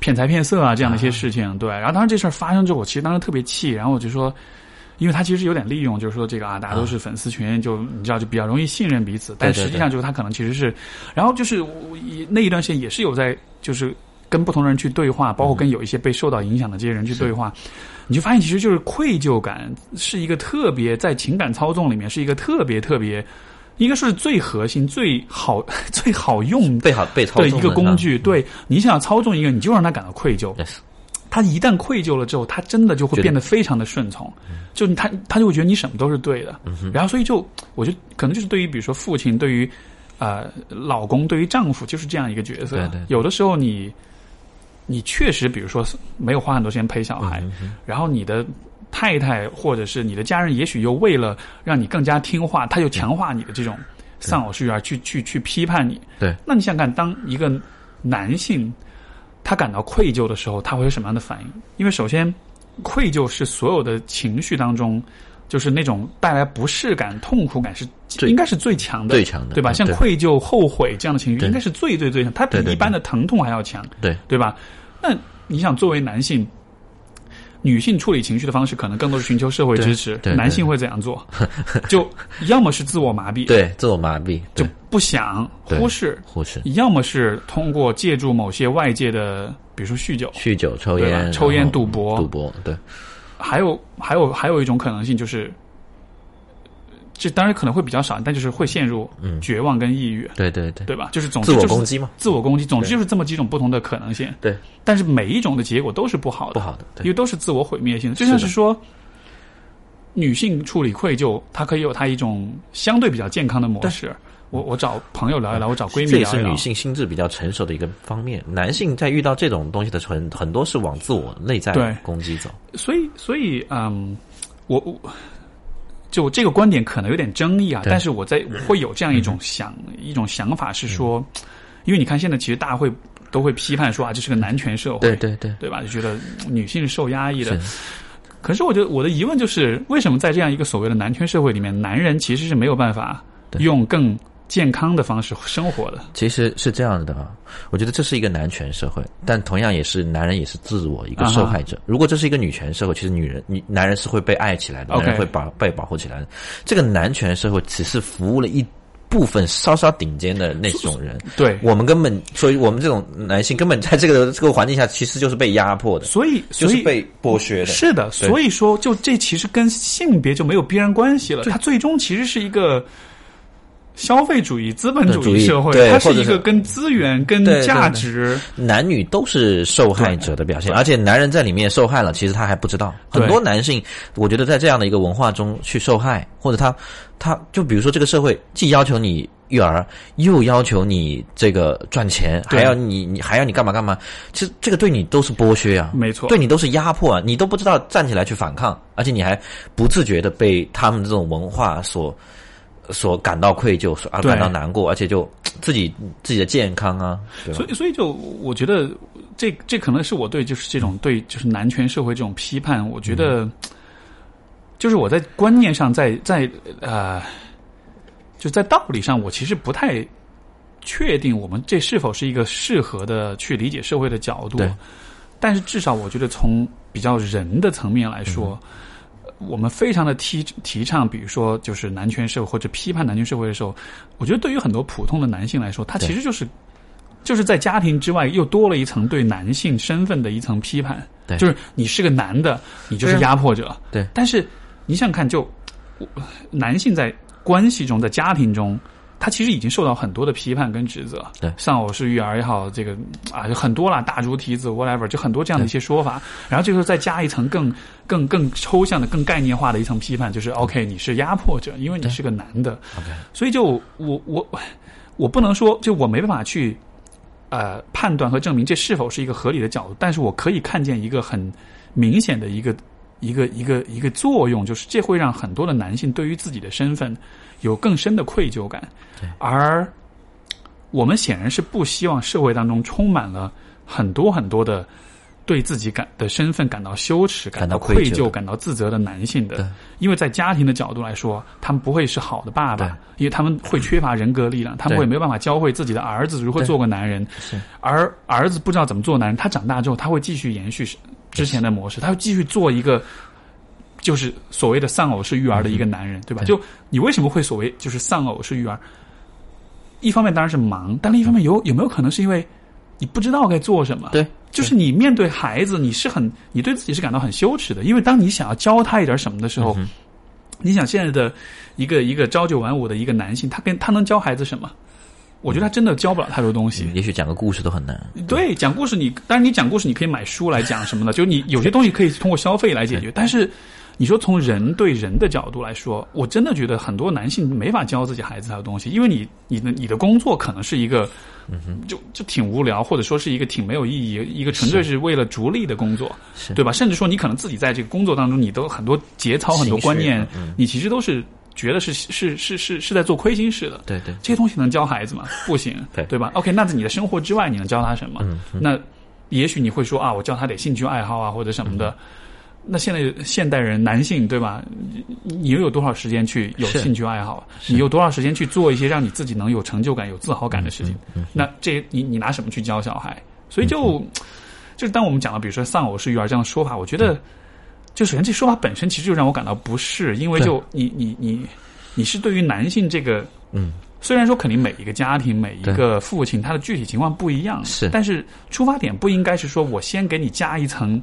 Speaker 1: 骗财骗色啊，这样的一些事情，对。然后当时这事儿发生之后，我其实当时特别气，然后我就说，因为他其实有点利用，就是说这个啊，大家都是粉丝群，就你知道，就比较容易信任彼此。但实际上就是他可能其实是，然后就是我一那一段时间也是有在就是跟不同的人去对话，包括跟有一些被受到影响的这些人去对话，你就发现其实就是愧疚感是一个特别在情感操纵里面是一个特别特别。应该说是最核心、最好、最好用
Speaker 2: 被好被操
Speaker 1: 的一个工具。对你想要操纵一个，你就让他感到愧疚。他一旦愧疚了之后，他真的就会变得非常的顺从，就他他就会觉得你什么都是对的，然后所以就我觉得可能就是对于比如说父亲，对于呃老公，对于丈夫就是这样一个角色。
Speaker 2: 对对
Speaker 1: 有的时候你你确实比如说没有花很多时间陪小孩，然后你的太太或者是你的家人，也许又为了让你更加听话，他又强化你的这种丧偶式育儿，去去去批判你。
Speaker 2: 对，
Speaker 1: 那你想想看，当一个男性他感到愧疚的时候，他会有什么样的反应？因为首先，愧疚是所有的情绪当中，就是那种带来不适感、痛苦感是
Speaker 2: 最
Speaker 1: 应该是最强的，
Speaker 2: 最强的
Speaker 1: 对吧？像愧疚、后悔这样的情绪，应该是最最最强，它比一般的疼痛还要强，
Speaker 2: 对
Speaker 1: 对吧？那你想，作为男性。女性处理情绪的方式可能更多是寻求社会支持，男性会怎样做？就要么是自我麻痹，
Speaker 2: 对自我麻痹，
Speaker 1: 就不想忽视，
Speaker 2: 忽视
Speaker 1: 要么是通过借助某些外界的，比如说酗酒，
Speaker 2: 酗酒、抽烟、
Speaker 1: 抽烟赌博
Speaker 2: 赌博，对
Speaker 1: 还有还有还有一种可能性就是，这当然可能会比较少，但就是会陷入绝望跟抑郁，
Speaker 2: 对对对，
Speaker 1: 对吧？就是总之
Speaker 2: 自我
Speaker 1: 就是
Speaker 2: 攻击嘛，
Speaker 1: 自我攻击，总之就是这么几种不同的可能性。
Speaker 2: 对，
Speaker 1: 但是每一种的结果都是不好的，
Speaker 2: 不好的，对
Speaker 1: 因为都是自我毁灭性的。就像
Speaker 2: 是
Speaker 1: 说，女性处理愧疚，她可以有她一种相对比较健康的模式。我我找朋友聊一聊，我找闺蜜
Speaker 2: 这也
Speaker 1: 聊一聊。
Speaker 2: 是女性心智比较成熟的一个方面。男性在遇到这种东西的时候，很很多是往自我内在
Speaker 1: 对
Speaker 2: 攻击走。
Speaker 1: 所以，所以，嗯，我我就这个观点可能有点争议啊，但是我在我会有这样一种想、一种想法是说，因为你看现在其实大家会都会批判说啊，这是个男权社会，
Speaker 2: 对对对，
Speaker 1: 对吧？就觉得嗯女性是受压抑的。可是，我觉得我的疑问就是，为什么在这样一个所谓的男权社会里面，男人其实是没有办法用更健康的方式生活的？
Speaker 2: 其实是这样的啊，我觉得这是一个男权社会，但同样也是男人也是自我一个受害者。如果这是一个女权社会，其实女人、女男人是会被爱起来的，男人会保被保护起来的。这个男权社会只是服务了一部分稍稍顶尖的那种人。
Speaker 1: 对，
Speaker 2: 我们根本，所以我们这种男性根本在这个 这个环境下，其实就是被压迫的，
Speaker 1: 所以所以
Speaker 2: 就是被剥削的。
Speaker 1: 是的，所以说就这其实跟性别就没有必然关系了，它最终其实是一个。消费主义、资本主义社会，它是一个跟资源、跟价值，
Speaker 2: 男女都是受害者的表现，而且男人在里面受害了，其实他还不知道。很多男性，我觉得在这样的一个文化中去受害，或者他，他就比如说这个社会既要求你育儿，又要求你这个赚钱，还要你你还要你干嘛干嘛，其实这个对你都是剥削啊，
Speaker 1: 没错，
Speaker 2: 对你都是压迫啊，你都不知道站起来去反抗，而且你还不自觉的被他们这种文化所。所感到愧疚，而感到难过，而且就 自己自己的健康啊，
Speaker 1: 所以所以就我觉得这这可能是我对就是这种对就是男权社会这种批判，我觉得就是我在观念上在在呃就在道理上，我其实不太确定我们这是否是一个适合的去理解社会的角度，但是至少我觉得从比较人的层面来说。我们非常的提提倡，比如说就是男权社会或者批判男权社会的时候，我觉得对于很多普通的男性来说，他其实就是就是在家庭之外又多了一层对男性身份的一层批判。
Speaker 2: 对，
Speaker 1: 就是你是个男的，你就是压迫者。
Speaker 2: 对，
Speaker 1: 但是你想想看，就男性在关系中，在家庭中。他其实已经受到很多的批判跟指责，
Speaker 2: 对，
Speaker 1: 丧偶式育儿也好，这个啊就很多了，大猪蹄子 whatever，就很多这样的一些说法。然后这个时候再加一层更更更抽象的、更概念化的一层批判，就是 OK，你是压迫者，因为你是个男的。
Speaker 2: OK，
Speaker 1: 所以就我我我不能说，就我没办法去呃判断和证明这是否是一个合理的角度，但是我可以看见一个很明显的一个一个一个一个作用，就是这会让很多的男性对于自己的身份。有更深的愧疚感，而我们显然是不希望社会当中充满了很多很多的对自己感的身份感到羞耻、感到愧疚、感。到自责的男性的，因为在家庭的角度来说，他们不会是好的爸爸，因为他们会缺乏人格力量，他们会没有办法教会自己的儿子如何做个男人，而儿子不知道怎么做男人，他长大之后他会继续延续之前的模式，他会继续做一个。就是所谓的丧偶式育儿的一个男人，对吧？就你为什么会所谓就是丧偶式育儿？一方面当然是忙，但另一方面有有没有可能是因为你不知道该做什么？
Speaker 2: 对，
Speaker 1: 就是你面对孩子，你是很你对自己是感到很羞耻的，因为当你想要教他一点什么的时候，你想现在的一个一个朝九晚五的一个男性，他跟他能教孩子什么？我觉得他真的教不了太多东西。
Speaker 2: 也许讲个故事都很难。
Speaker 1: 对，讲故事你当然你讲故事你可以买书来讲什么的，就你有些东西可以通过消费来解决，但是。你说从人对人的角度来说，我真的觉得很多男性没法教自己孩子他的东西，因为你你的你的工作可能是一个，就就挺无聊，或者说是一个挺没有意义，一个纯粹是为了逐利的工作，对吧？甚至说你可能自己在这个工作当中，你都很多节操、很多观念，你其实都是觉得是是是是是在做亏心事的。
Speaker 2: 对对，
Speaker 1: 这些东西能教孩子吗？不行，对对吧？OK，那在你的生活之外，你能教他什么？那也许你会说啊，我教他点兴趣爱好啊，或者什么的。那现在现代人男性对吧？你又有多少时间去有兴趣爱好？你有多少时间去做一些让你自己能有成就感、有自豪感的事情？那这你你拿什么去教小孩？所以就就是当我们讲到比如说丧偶式育儿这样的说法，我觉得就首先这说法本身其实就让我感到不适，因为就你你你你是对于男性这个
Speaker 2: 嗯，
Speaker 1: 虽然说肯定每一个家庭每一个父亲他的具体情况不一样，
Speaker 2: 是，
Speaker 1: 但是出发点不应该是说我先给你加一层。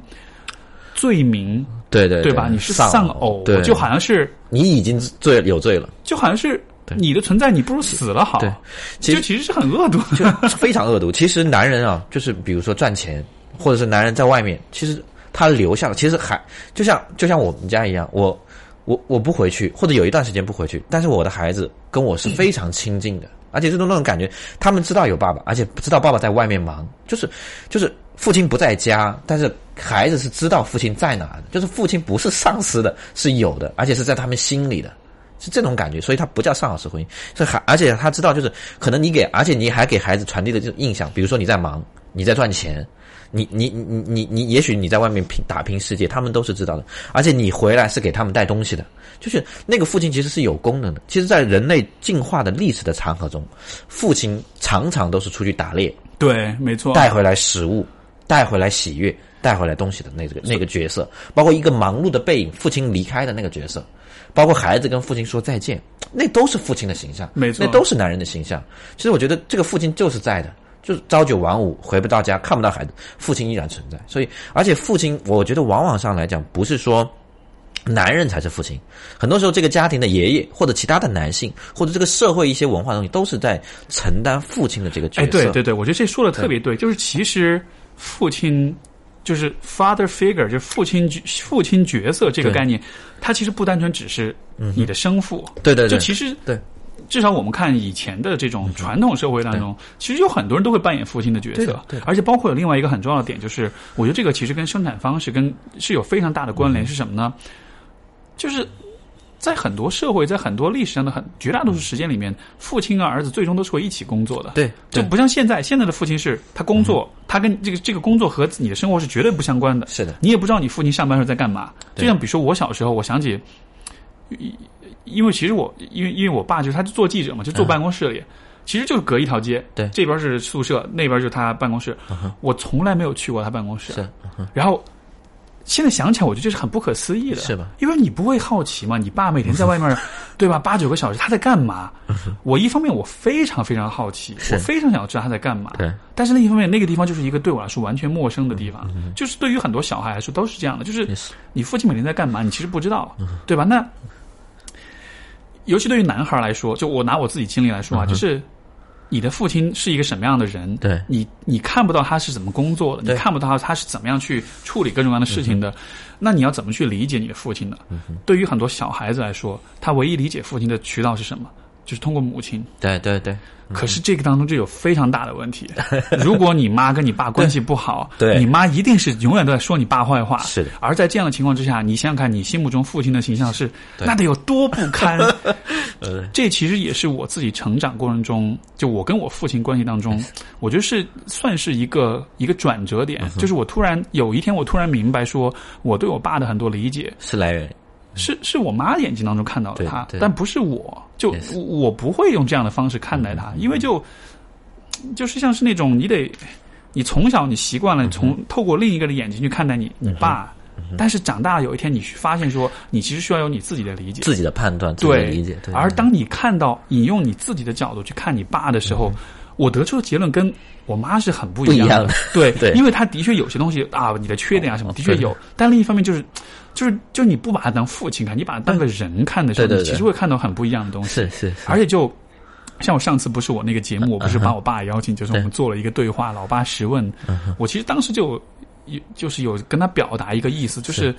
Speaker 1: 罪名，
Speaker 2: 对对
Speaker 1: 对吧？你是丧偶，就好像是
Speaker 2: 你已经罪有罪了，
Speaker 1: 就好像是你的存在，你不如死了好。
Speaker 2: 对，
Speaker 1: 其实其实是很恶毒，
Speaker 2: 就非常恶毒。其实男人啊，就是比如说赚钱，或者是男人在外面，其实他留下了，其实还就像就像我们家一样，我我我不回去，或者有一段时间不回去，但是我的孩子跟我是非常亲近的，而且这种那种感觉，他们知道有爸爸，而且不知道爸爸在外面忙，就是就是。父亲不在家，但是孩子是知道父亲在哪的，就是父亲不是丧失的，是有的，而且是在他们心里的，是这种感觉，所以他不叫丧偶式婚姻。这还而且他知道，就是可能你给，而且你还给孩子传递的这种印象，比如说你在忙，你在赚钱，你你你你你，也许你在外面拼打拼世界，他们都是知道的。而且你回来是给他们带东西的，就是那个父亲其实是有功能的。其实，在人类进化的历史的长河中，父亲常常都是出去打猎，
Speaker 1: 对，没错，
Speaker 2: 带回来食物。带回来喜悦，带回来东西的那个那个角色，包括一个忙碌的背影，父亲离开的那个角色，包括孩子跟父亲说再见，那都是父亲的形象，
Speaker 1: 没错
Speaker 2: 那都是男人的形象。其实我觉得这个父亲就是在的，就是朝九晚五，回不到家，看不到孩子，父亲依然存在。所以，而且父亲，我觉得往往上来讲，不是说。男人才是父亲，很多时候这个家庭的爷爷或者其他的男性，或者这个社会一些文化东西，都是在承担父亲的这个角色。
Speaker 1: 哎，对对对，我觉得这说的特别对，就是其实父亲就是 father figure，就是父亲父亲角色这个概念，它其实不单纯只是你的生父，
Speaker 2: 对对对。
Speaker 1: 就其实
Speaker 2: 对。
Speaker 1: 至少我们看以前的这种传统社会当中，其实有很多人都会扮演父亲的角色
Speaker 2: 对
Speaker 1: 而且包括有另外一个很重要的点，就是我觉得这个其实跟生产方式跟是有非常大的关
Speaker 2: 嗯
Speaker 1: 联，是什么呢？就是在很多社会，在很多历史上的很绝大多数时间里面，父亲和儿子最终都是会一起工作的。
Speaker 2: 对
Speaker 1: 就不像现在，现在的父亲是他工作，他跟这个这个工作和你的生活是绝对不相关的。
Speaker 2: 是的
Speaker 1: 你也不知道你父亲上班时候在干嘛。
Speaker 2: 对
Speaker 1: 就像比如说我小时候，我想起，因因为其实我因为因为我爸就是他就做记者嘛，就坐办公室里。其实就是隔一条街，
Speaker 2: 对嗯
Speaker 1: 这边是宿舍，那边就是他办公室。我从来没有去过他办公室，
Speaker 2: 是
Speaker 1: 然后现在想起来，我觉得这是很不可思议的，
Speaker 2: 是吧？
Speaker 1: 因为你不会好奇嘛，你爸每天在外面，对吧？八九个小时他在干嘛？我一方面我非常非常好奇，我非常想要知道他在干嘛。
Speaker 2: 对，
Speaker 1: 但是另一方面，那个地方就是一个对我来说完全陌生的地方，就是对于很多小孩来说都是这样的，就是你父亲每天在干嘛，你其实不知道，对吧？那尤其对于男孩来说，就我拿我自己经历来说啊，就是你的父亲是一个什么样的人，
Speaker 2: 对。
Speaker 1: 你你看不到他是怎么工作的，你看不到他是怎么样去处理各种各样的事情的，那你要怎么去理解你的父亲呢？对于很多小孩子来说，他唯一理解父亲的渠道是什么？就是通过母亲。
Speaker 2: 对对对，
Speaker 1: 可是这个当中就有非常大的问题。如果你妈跟你爸关系不好，
Speaker 2: 对
Speaker 1: 你妈一定是永远都在说你爸坏话。
Speaker 2: 是的
Speaker 1: 而在这样的情况之下，你想想看，你心目中父亲的形象是那得有多不堪？
Speaker 2: 呃
Speaker 1: 这其实也是我自己成长过程中，就我跟我父亲关系当中，我觉得是算是一个一个转折点。
Speaker 2: 嗯
Speaker 1: 就是我突然有一天，我突然明白说，我对我爸的很多理解
Speaker 2: 是来源
Speaker 1: 是是我妈眼睛当中看到了他，但不是我。就我我不会用这样的方式看待他，因为就就是像是那种你得你从小你习惯了从透过另一个的眼睛去看待你你爸，但是长大有一天你发现说你其实需要有你自己的理解。
Speaker 2: 自己的判断，自己的
Speaker 1: 对
Speaker 2: 理解。对
Speaker 1: 而当你看到引用你自己的角度去看你爸的时候，我得出的结论跟我妈是很不一样
Speaker 2: 的
Speaker 1: 对，
Speaker 2: 对
Speaker 1: 因为他的确有些东西啊，你的缺点啊什么的确有，但另一方面就是。就是，就是你不把他当父亲看，你把他当个人看的时候，你其实会看到很不一样的东西。
Speaker 2: 是是是，
Speaker 1: 而且就像我上次不是我那个节目，我不是把我爸邀请，就是我们做了一个对话，老爸十问。我其实当时就有就是有跟他表达一个意思，就是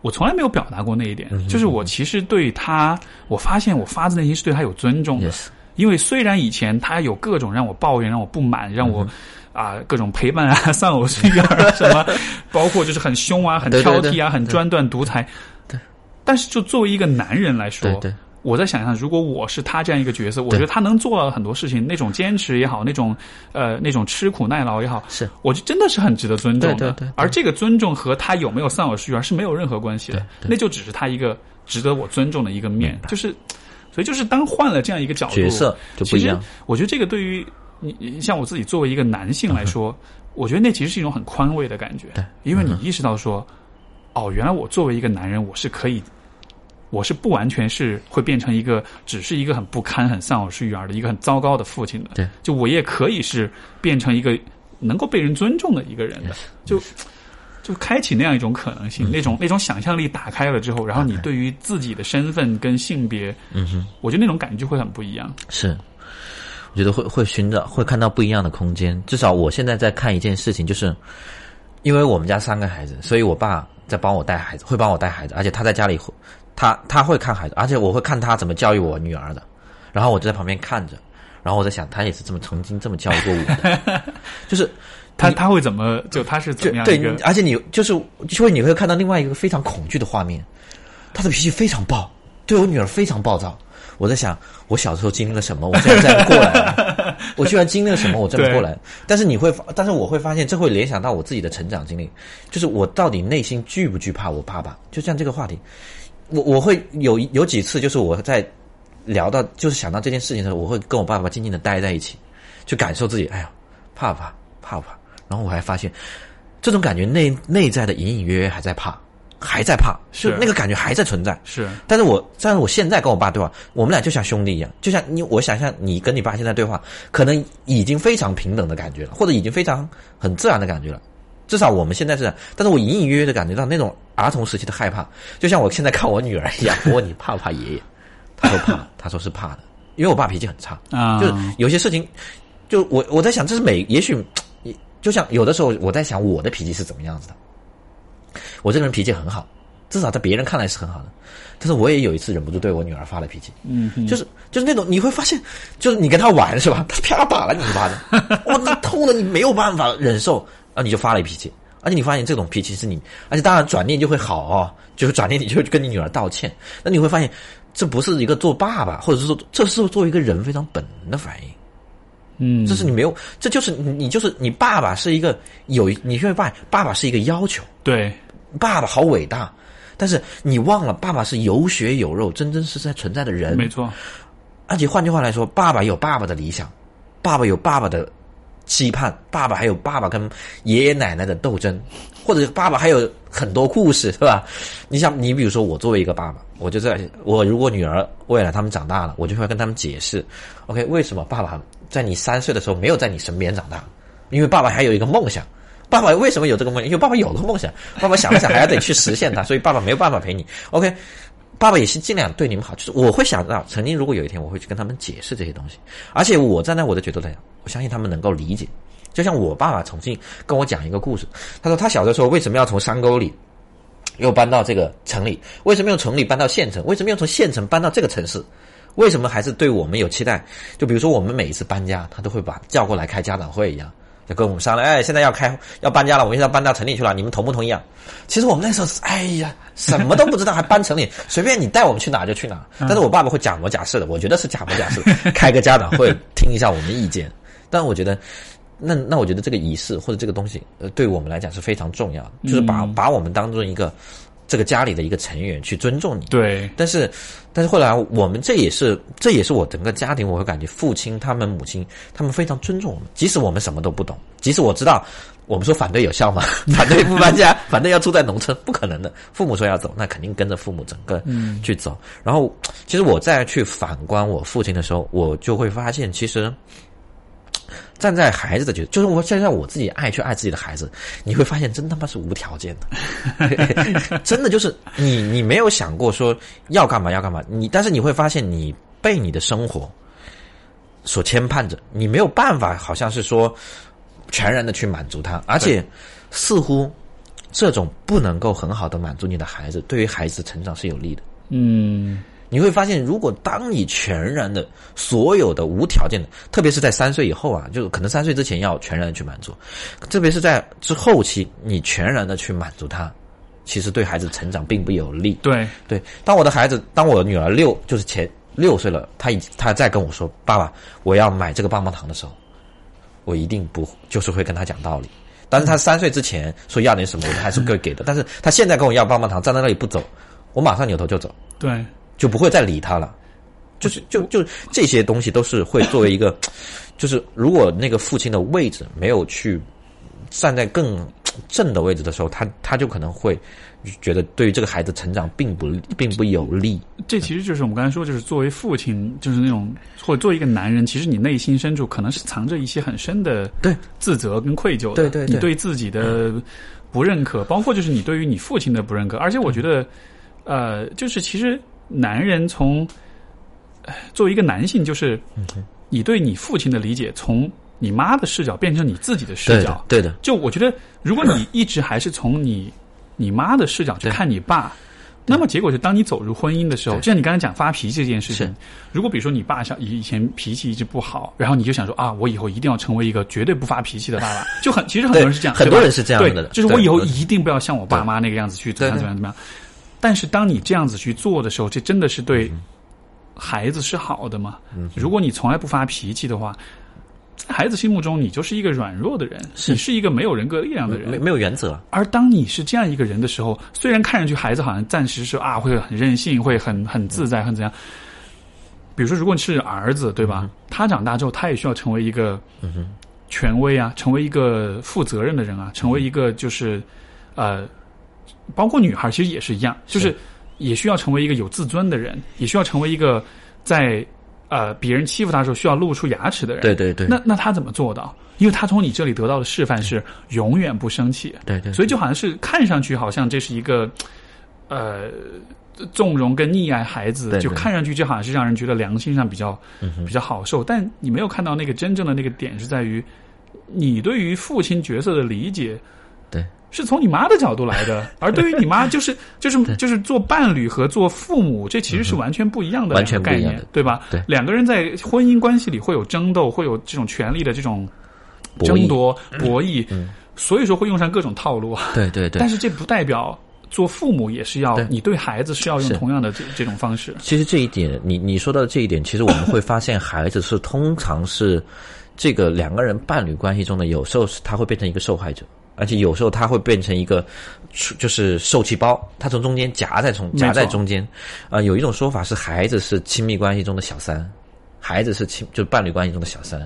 Speaker 1: 我从来没有表达过那一点，就是我其实对他，我发现我发自内心是对他有尊重的。因为虽然以前他有各种让我抱怨、让我不满、让我啊、各种陪伴啊、丧偶式育儿啊什么，包括就是很凶啊、很
Speaker 2: 对对对
Speaker 1: 挑剔啊、很专断独裁。
Speaker 2: 对，
Speaker 1: 但是就作为一个男人来说，
Speaker 2: 对。对
Speaker 1: 我在想象，如果我是他这样一个角色，我觉得他能做到很多事情，那种坚持也好，那种呃那种吃苦耐劳也好，
Speaker 2: 是。
Speaker 1: 我就真的是很值得尊重的。
Speaker 2: 对对对对。
Speaker 1: 而这个尊重和他有没有丧偶式育儿是没有任何关系的，那就只是他一个值得我尊重的一个面，就是。所以就是当换了这样一个角度，
Speaker 2: 角色就不一样。
Speaker 1: 其实我觉得这个对于你你像我自己作为一个男性来说，我觉得那其实是一种很宽慰的感觉，
Speaker 2: 对
Speaker 1: 因为你意识到说，哦，原来我作为一个男人，我是可以。我是不完全是会变成一个只是一个很不堪、很丧偶式育儿的一个很糟糕的父亲的，
Speaker 2: 对，
Speaker 1: 就我也可以是变成一个能够被人尊重的一个人的，就就开启那样一种可能
Speaker 2: 嗯。
Speaker 1: 性，那种那种想象力打开了之后，然后你对于自己的身份跟性别，
Speaker 2: 嗯哼，
Speaker 1: 我觉得那种感觉就会很不一样。
Speaker 2: 是，我觉得会会寻找会看到不一样的空间。至少我现在在看一件事情，就是因为我们家三个孩子，所以我爸在帮我带孩子，会帮我带孩子，而且他在家里会他他会看孩子，而且我会看他怎么教育我女儿的，然后我就在旁边看着，然后我在想，他也是这么曾经这么教育过我的，就是
Speaker 1: 他他会怎么就他是怎么样对，
Speaker 2: 而且你就是就会你会看到另外一个非常恐惧的画面，他的脾气非常暴，对我女儿非常暴躁。我在想，我小时候经历了什么，我现在这样过来了。我居然经历了什么，我这么过来。但是你会发，但是我会发现，这会联想到我自己的成长经历，就是我到底内心惧不惧怕我爸爸？就像这个话题，我我会有有几次，就是我在聊到，就是想到这件事情的时候，我会跟我爸爸静静的待在一起，去感受自己，哎呀，怕不怕，怕不怕？然后我还发现，这种感觉内内在的隐隐约约还在怕，还在怕，就是那个感觉还在存在。
Speaker 1: 是，
Speaker 2: 但是我但是我现在跟我爸对话，我们俩就像兄弟一样，就像你，我想象你跟你爸现在对话，可能已经非常平等的感觉了，或者已经非常很自然的感觉了。至少我们现在是，但是我隐隐约约的感觉到那种儿童时期的害怕，就像我现在看我女儿一样。我问你怕不怕爷爷？他说怕，他说是怕的，因为我爸脾气很差
Speaker 1: 啊，
Speaker 2: 就是有些事情，就我我在想，这是每也许，就像有的时候我在想我的脾气是怎么样子的。我这个人脾气很好，至少在别人看来是很好的，但是我也有一次忍不住对我女儿发了脾气，
Speaker 1: 嗯，
Speaker 2: 就是就是那种你会发现，就是你跟他玩是吧？他啪打了你一巴掌，哇，那痛的你没有办法忍受，啊，你就发了一脾气，而且你发现这种脾气是你，而且当然转念就会好哦，就是转念你就跟你女儿道歉，那你会发现这不是一个做爸爸，或者是说这是作为一个人非常本能的反应。
Speaker 1: 嗯，
Speaker 2: 这是你没有，这就是你就是你爸爸是一个有，你会发现爸爸是一个要求，
Speaker 1: 对。
Speaker 2: 爸爸好伟大，但是你忘了，爸爸是有血有肉、真真实实存在的人。
Speaker 1: 没错，
Speaker 2: 而且换句话来说，爸爸有爸爸的理想，爸爸有爸爸的期盼，爸爸还有爸爸跟爷爷奶奶的斗争，或者爸爸还有很多故事，是吧？你想，你比如说，我作为一个爸爸，我就在我如果女儿未来他们长大了，我就会跟他们解释，OK，为什么爸爸在你三岁的时候没有在你身边长大？因为爸爸还有一个梦想。爸爸为什么有这个梦想？因为爸爸有个梦想，爸爸想了想，还要得去实现它，所以爸爸没有办法陪你。OK，爸爸也是尽量对你们好。就是我会想到，曾经如果有一天我会去跟他们解释这些东西，而且我站在我的角度来讲，我相信他们能够理解。就像我爸爸曾经跟我讲一个故事，他说他小的时候为什么要从山沟里又搬到这个城里？为什么用城里搬到县城？为什么要从县城搬到这个城市？为什么还是对我们有期待？就比如说我们每一次搬家，他都会把叫过来开家长会一样。就跟我们商量，哎，现在要开要搬家了，我们现在搬到城里去了，你们同不同意啊？其实我们那时候是，哎呀，什么都不知道，还搬城里，随便你带我们去哪就去哪。但是我爸爸会假模假式的，我觉得是假模假式，开个家长会听一下我们意见。但我觉得，那那我觉得这个仪式或者这个东西，呃，对我们来讲是非常重要的，就是把把我们当做一个。这个家里的一个成员去尊重你，
Speaker 1: 对。
Speaker 2: 但是，但是后来我们这也是这也是我整个家庭，我会感觉父亲他们母亲他们非常尊重我们，即使我们什么都不懂，即使我知道我们说反对有效吗？反对不搬家，反对要住在农村，不可能的。父母说要走，那肯定跟着父母整个去走。然后，其实我再去反观我父亲的时候，我就会发现，其实。站在孩子的角度，就是我现在我自己爱去爱自己的孩子，你会发现真他妈是无条件的，真的就是你你没有想过说要干嘛要干嘛，你但是你会发现你被你的生活所牵绊着，你没有办法好像是说全然的去满足他，而且似乎这种不能够很好的满足你的孩子，对于孩子成长是有利的，
Speaker 1: 嗯。
Speaker 2: 你会发现，如果当你全然的、所有的无条件的，特别是在三岁以后啊，就是可能三岁之前要全然的去满足，特别是在之后期，你全然的去满足他，其实对孩子成长并不有利。
Speaker 1: 对
Speaker 2: 对，当我的孩子，当我女儿六就是前六岁了，她已她再跟我说爸爸，我要买这个棒棒糖的时候，我一定不就是会跟她讲道理。但是她三岁之前说要点什么，我还是会给的。但是她现在跟我要棒棒糖，站在那里不走，我马上扭头就走。
Speaker 1: 对。
Speaker 2: 就不会再理他了，就是就就这些东西都是会作为一个，就是如果那个父亲的位置没有去站在更正的位置的时候，他他就可能会觉得对于这个孩子成长并不并不有利。
Speaker 1: 这其实就是我们刚才说，就是作为父亲，就是那种或者作为一个男人，其实你内心深处可能是藏着一些很深的
Speaker 2: 对。
Speaker 1: 自责跟愧疚的，
Speaker 2: 对对，
Speaker 1: 你对自己的不认可，包括就是你对于你父亲的不认可，而且我觉得，呃，就是其实。男人从作为一个男性，就是你对你父亲的理解，从你妈的视角变成你自己的视角。
Speaker 2: 对的，
Speaker 1: 就我觉得，如果你一直还是从你你妈的视角去看你爸，那么结果就当你走入婚姻的时候，就像你刚才讲发脾气这件事情，如果比如说你爸像以以前脾气一直不好，然后你就想说啊，我以后一定要成为一个绝对不发脾气的爸爸，就很其实很多人是这样，
Speaker 2: 很多人是这样的，
Speaker 1: 就是我以后一定不要像我爸妈那个样子去怎么样怎么样怎么样。但是，当你这样子去做的时候，这真的是对孩子是好的吗？如果你从来不发脾气的话，在孩子心目中，你就是一个软弱的人，你是一个没有人格力量的人，
Speaker 2: 没没有原则。
Speaker 1: 而当你是这样一个人的时候，虽然看上去孩子好像暂时是啊，会很任性，会很很自在，很怎样。比如说，如果你是儿子，对吧？他长大之后，他也需要成为一个权威啊，成为一个负责任的人啊，成为一个就是呃。包括女孩其实也是一样，就是
Speaker 2: 是
Speaker 1: 也需要成为一个有自尊的人，也需要成为一个在呃别人欺负他的时候需要露出牙齿的人。
Speaker 2: 对对对，
Speaker 1: 那那他怎么做到？因为他从你这里得到的示范是永远不生气，
Speaker 2: 对对，
Speaker 1: 所以就好像是看上去好像这是一个呃纵容跟溺爱孩子，就看上去就好像是让人觉得良心上比较比较好受，但你没有看到那个真正的那个点是在于你对于父亲角色的理解。
Speaker 2: 对，
Speaker 1: 是从你妈的角度来的，而对于你妈，就是就是就是做伴侣和做父母，这其实是完全不一样的
Speaker 2: 完
Speaker 1: 两个概
Speaker 2: 全不一样的，
Speaker 1: 念对。吧？
Speaker 2: 对。
Speaker 1: 两个人在婚姻关系里会有争斗，会有这种权利的这种争夺、博弈，
Speaker 2: 嗯。
Speaker 1: 所以说会用上各种套路。
Speaker 2: 对对对。
Speaker 1: 但。是这不代表做父母也是要你对孩子是要用同样的这这种方式。
Speaker 2: 其实这一点，你你说到的这一点，其实我们会发现，孩子是通常是这个两个人伴侣关系中的，有时候是他会变成一个受害者，而且有时候他会变成一个就是受气包，他从中间夹在从夹在中间。啊、有一种说法是，孩子是亲密关系中的小三，孩子是亲就是伴侣关系中的小三，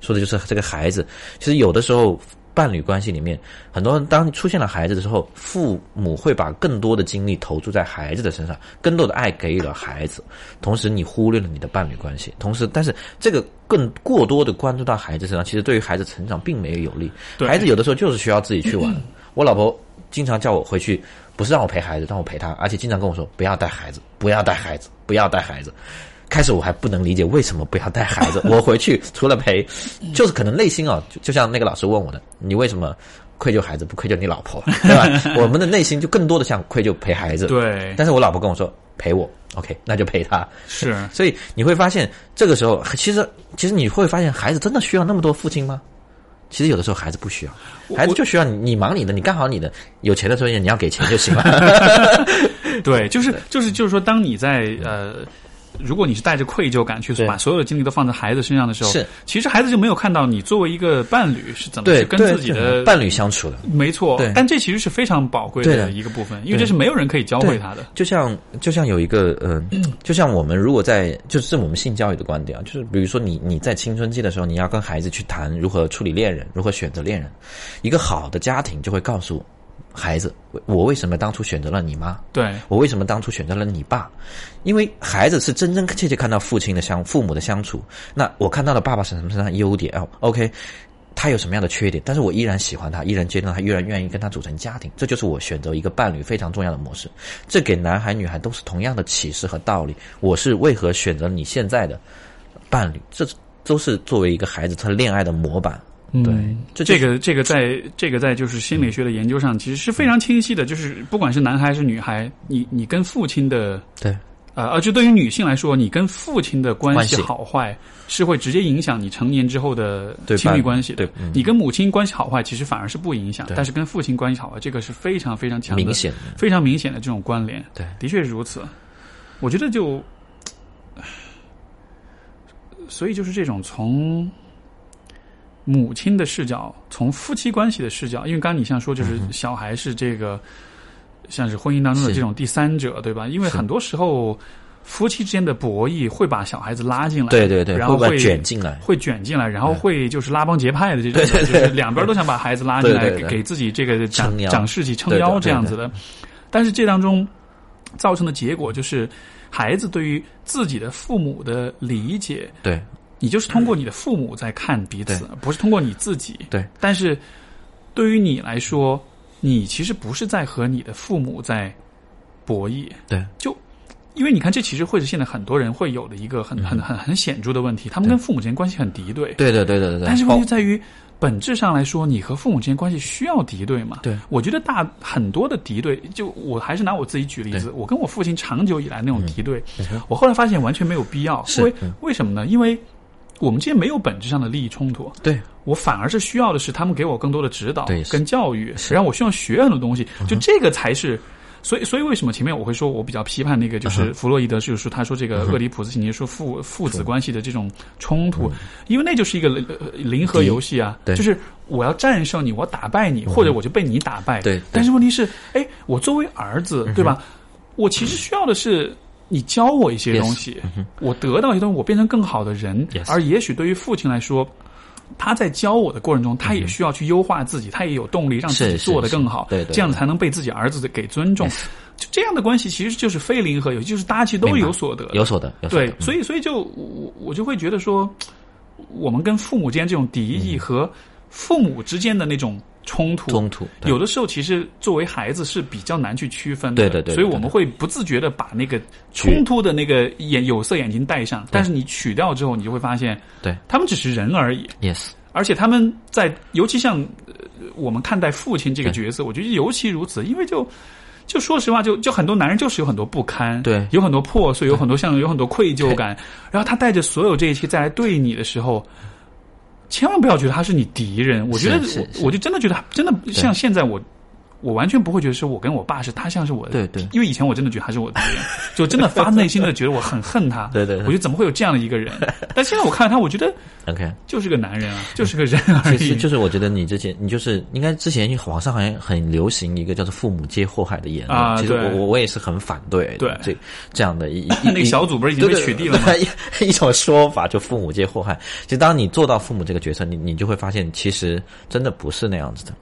Speaker 2: 说的就是这个孩子。其实有的时候。伴侣关系里面，很多人当出现了孩子的时候，父母会把更多的精力投注在孩子的身上，更多的爱给予了孩子，同时你忽略了你的伴侣关系。同时，但是这个更过多的关注到孩子身上，其实对于孩子成长并没有有利。孩子有的时候就是需要自己去玩。我老婆经常叫我回去，不是让我陪孩子，让我陪她，而且经常跟我说不要带孩子，不要带孩子，不要带孩子。开始我还不能理解为什么不要带孩子，我回去除了陪，就是可能内心啊，就就像那个老师问我的，你为什么愧疚孩子不愧疚你老婆，对吧？我们的内心就更多的像愧疚陪孩子，
Speaker 1: 对，
Speaker 2: 但是我老婆跟我说陪我，OK，那就陪他。
Speaker 1: 是
Speaker 2: 所以你会发现，这个时候其实其实你会发现，孩子真的需要那么多父亲吗？其实有的时候孩子不需要，孩子就需要你，你忙你的，你干好你的。有钱的时候你要给钱就行了。
Speaker 1: 对，就是就是就是说，当你在呃。如果你是带着愧疚感去
Speaker 2: 对。
Speaker 1: 把所有的精力都放在孩子身上的时候，
Speaker 2: 是。
Speaker 1: 其实孩子就没有看到你作为一个伴侣是怎么，去跟自己的
Speaker 2: 伴侣相处的，
Speaker 1: 没错
Speaker 2: 对，
Speaker 1: 但这其实是非常宝贵
Speaker 2: 的
Speaker 1: 的。一个部分，因为这是没有人可以教会他的。
Speaker 2: 就像就像有一个呃，就像我们如果在就是这我们性教育的观点啊，就是比如说你你在青春期的时候，你要跟孩子去谈如何处理恋人，如何选择恋人，一个好的家庭就会告诉孩子，我为什么当初选择了你妈，
Speaker 1: 对，
Speaker 2: 我为什么当初选择了你爸？因为孩子是真真切切看到父亲的相父母的相处，那我看到了爸爸身上的优点哦，OK。他有什么样的缺点，但是我依然喜欢他，依然接纳他，依然愿意跟他组成家庭，这就是我选择一个伴侣非常重要的模式。这给男孩女孩都是同样的启示和道理。我是为何选择你现在的伴侣，这都是作为一个孩子他恋爱的模板。对
Speaker 1: 嗯，
Speaker 2: 这就是
Speaker 1: 这个这个在这个在就是心理学的研究上，其实是非常清晰的。就是不管是男孩还是女孩，你你跟父亲的
Speaker 2: 对
Speaker 1: 呃，而且对于女性来说，你跟父亲的关系好坏是会直接影响你成年之后的
Speaker 2: 对
Speaker 1: 亲密关系的
Speaker 2: 对。嗯
Speaker 1: 你跟母亲关系好坏，其实反而是不影响，但是跟父亲关系好坏，这个是非常非常强的、
Speaker 2: 明显的，
Speaker 1: 非常明显的这种关联。
Speaker 2: 对
Speaker 1: 的确是如此。我觉得就，所以就是这种从母亲的视角，从夫妻关系的视角，因为刚刚你像说，就是小孩是这个，像是婚姻当中的这种第三者，对吧？因为很多时候夫妻之间的博弈会把小孩子拉进来，
Speaker 2: 对对对，
Speaker 1: 然后会
Speaker 2: 卷进来，
Speaker 1: 会卷进来，然后会就是拉帮结派的这种，
Speaker 2: 对对对
Speaker 1: 就是两边都想把孩子拉进来，给给自己这个长长士气、撑腰这样子的。但是这当中造成的结果就是，孩子对于自己的父母的理解，
Speaker 2: 对
Speaker 1: 你就是通过你的父母在看彼此，不是通过你自己。
Speaker 2: 对，
Speaker 1: 但是对于你来说，你其实不是在和你的父母在博弈，
Speaker 2: 对
Speaker 1: 就因为你看，这其实会是现在很多人会有的一个很很很很显著的问题，他们跟父母之间关系很敌对。
Speaker 2: 对对对对对对。
Speaker 1: 但是问题
Speaker 2: 哦
Speaker 1: 在于，本质上来说，你和父母之间关系需要敌对吗？
Speaker 2: 对，
Speaker 1: 我觉得大很多的敌对，就我还是拿我自己举例子，我跟我父亲长久以来那种敌对，
Speaker 2: 嗯
Speaker 1: 我后来发现完全没有必要。
Speaker 2: 是嗯
Speaker 1: 为什么呢？因为我们之间没有本质上的利益冲突，
Speaker 2: 对。
Speaker 1: 我反而是需要的是他们给我更多的指导
Speaker 2: 对
Speaker 1: 跟教育，
Speaker 2: 是。
Speaker 1: 然后我需要学很多东西，就这个才是。所以，所以为什么前面我会说我比较批判那个，就是弗洛伊德，就是说他说这个厄里普斯情节说父父子关系的这种冲突，因为那就是一个呃零和游戏啊，
Speaker 2: 对。
Speaker 1: 就是我要战胜你，我打败你，或者我就被你打败。
Speaker 2: 对对。
Speaker 1: 但是问题是，哎，我作为儿子，对吧？我其实需要的是你教我一些东西，我得到一些东西，我变成更好的人。
Speaker 2: Yes
Speaker 1: 而也许对于父亲来说，他在教我的过程中，他也需要去优化自己，他也有动力让自己做得更好，
Speaker 2: 是对对。
Speaker 1: 这样才能被自己儿子给尊重。就这样的关系，其实就是非零和有，就是大家其实都有所得，
Speaker 2: 有所得
Speaker 1: 对，所以所以就我我就会觉得说，我们跟父母之间这种敌意和父母之间的那种冲突，
Speaker 2: 嗯冲突
Speaker 1: 有的时候其实作为孩子是比较难去区分的，
Speaker 2: 对对对对
Speaker 1: 所以我们会不自觉的把那个冲突的那个眼有色眼镜戴上，但是你取掉之后，你就会发现，
Speaker 2: 对。
Speaker 1: 他们只是人而已
Speaker 2: ，，yes，
Speaker 1: 而且他们在，尤其像呃我们看待父亲这个角色，我觉得尤其如此，因为就就说实话，就就很多男人就是有很多不堪，
Speaker 2: 对。
Speaker 1: 有很多破碎，有很多像有很多愧疚感，然后他带着所有这一切再来对你的时候。千万不要觉得他是你敌人，我觉得我我就真的觉得他真的像现在我，我完全不会觉得是我跟我爸是他像是我的，
Speaker 2: 对对
Speaker 1: 因为以前我真的觉得他是我的敌人，就真的发自内心的觉得我很恨他，
Speaker 2: 对对对
Speaker 1: 我觉得怎么会有这样的一个人？但现在我看他，我觉得
Speaker 2: OK，
Speaker 1: 就是个男人啊，就是个人而已。
Speaker 2: 其实就是我觉得你之前你就是应该之前网上好像很流行一个叫做“父母皆祸害”的言论，
Speaker 1: 啊
Speaker 2: 其实我我我也是很反对
Speaker 1: 对
Speaker 2: 这这样的一一
Speaker 1: 那个小组不是已经被取缔了吗？
Speaker 2: 对对对一种说法，就父母皆祸害。其实当你做到父母这个角色，你你就会发现，其实真的不是那样子的。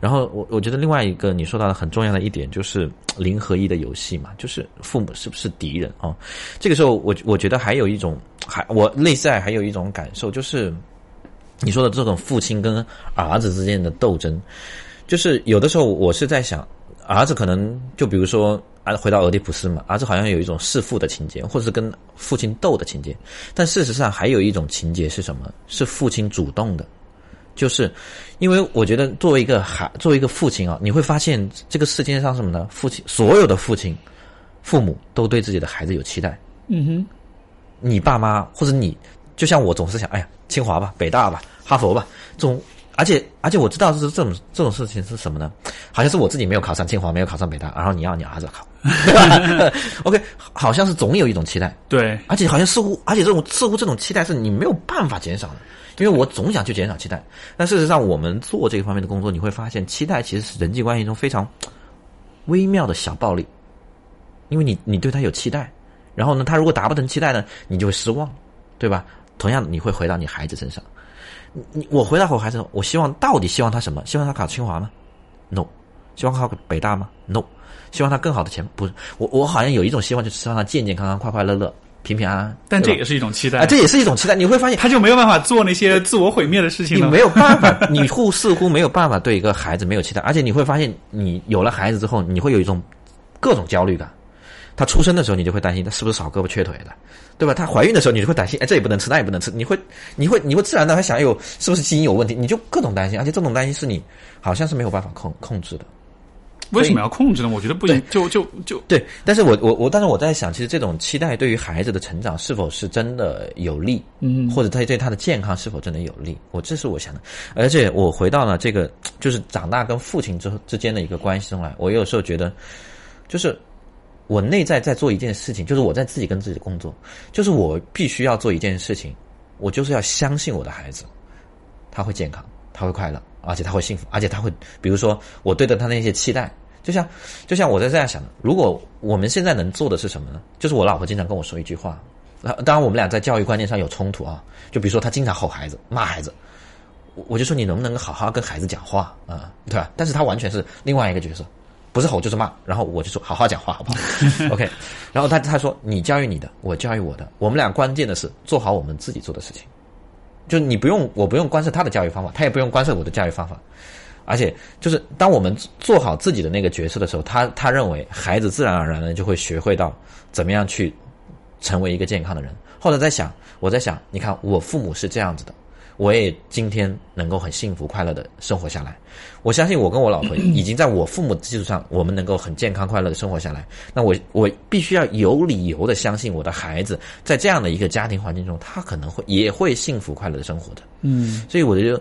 Speaker 2: 然后我我觉得另外一个你说到的很重要的一点就是 零和一的游戏嘛，就是父母是不是敌人啊、这个时候我我觉得还有一种还我内在还有一种感受就是。你说的这种父亲跟儿子之间的斗争，就是有的时候我是在想，儿子可能就比如说啊，回到俄狄浦斯嘛，儿子好像有一种弑父的情节，或者是跟父亲斗的情节，但事实上还有一种情节是什么？是父亲主动的，就是因为我觉得作为一个孩，作为一个父亲啊，你会发现这个世界上什么呢？父亲所有的父亲、父母都对自己的孩子有期待。
Speaker 1: 嗯哼，
Speaker 2: 你爸妈或者你，就像我总是想，哎呀，清华吧，北大吧，哈佛吧，这种，而且而且我知道是这种这种事情是什么呢？好像是我自己没有考上清华，没有考上北大，然后你要你儿子考，对吧？OK，好像是总有一种期待，
Speaker 1: 对，
Speaker 2: 而且好像似乎，而且这种似乎这种期待是你没有办法减少的，因为我总想去减少期待，但事实上我们做这个方面的工作，你会发现期待其实是人际关系中非常微妙的小暴力，因为你你对他有期待，然后呢，他如果达不成期待呢，你就会失望，对吧？同样，你会回到你孩子身上，你你我回到我孩子，我希望到底希望他什么？希望他考清华吗？No，希望考北大吗？No，希望他更好的钱？不是，我我好像有一种希望，就是希望他健健康康、快快乐乐、平平安安。
Speaker 1: 但这也是一种期待，
Speaker 2: 啊，这也是一种期待。你会发现，
Speaker 1: 他就没有办法做那些自我毁灭的事情了。
Speaker 2: 你没有办法，你乎似乎没有办法对一个孩子没有期待，而且你会发现，你有了孩子之后，你会有一种各种焦虑感。他出生的时候，你就会担心他是不是少胳膊缺腿的，对吧？他怀孕的时候，你就会担心，哎，这也不能吃，那也不能吃，你会，你会，你会自然的会想，哎呦，是不是基因有问题？你就各种担心，而且这种担心是你好像是没有办法控控制的。
Speaker 1: 为什么要控制呢？我觉得不行，就就就
Speaker 2: 对，但是我我我，但是我在想，其实这种期待对于孩子的成长是否是真的有利，
Speaker 1: 嗯，
Speaker 2: 或者他对他的健康是否真的有利？我这是我想的。而且我回到了这个，就是长大跟父亲之之间的一个关系中来，我有时候觉得，就是我内在在做一件事情，就是我在自己跟自己的工作，就是我必须要做一件事情，我就是要相信我的孩子，他会健康，他会快乐，而且他会幸福，而且他会，比如说我对待他那些期待。就像，就像我在这样想的，如果我们现在能做的是什么呢？就是我老婆经常跟我说一句话，当然我们俩在教育观念上有冲突啊。就比如说她经常吼孩子、骂孩子，我我就说你能不能好好跟孩子讲话啊，对吧？但是她完全是另外一个角色，不是吼就是骂。然后我就说好好讲话好不好？OK。然后她她说你教育你的，我教育我的，我们俩关键的是做好我们自己做的事情。就你不用，我不用干涉他的教育方法，他也不用干涉我的教育方法。而且，就是当我们做好自己的那个角色的时候，他他认为孩子自然而然的就会学会到怎么样去成为一个健康的人。后来在想，我在想，你看我父母是这样子的，我也今天能够很幸福快乐的生活下来。我相信我跟我老婆已经在我父母的基础上，我们能够很健康快乐的生活下来。那我我必须要有理由的相信我的孩子在这样的一个家庭环境中，他可能会也会幸福快乐的生活的。
Speaker 1: 嗯，
Speaker 2: 所以我觉得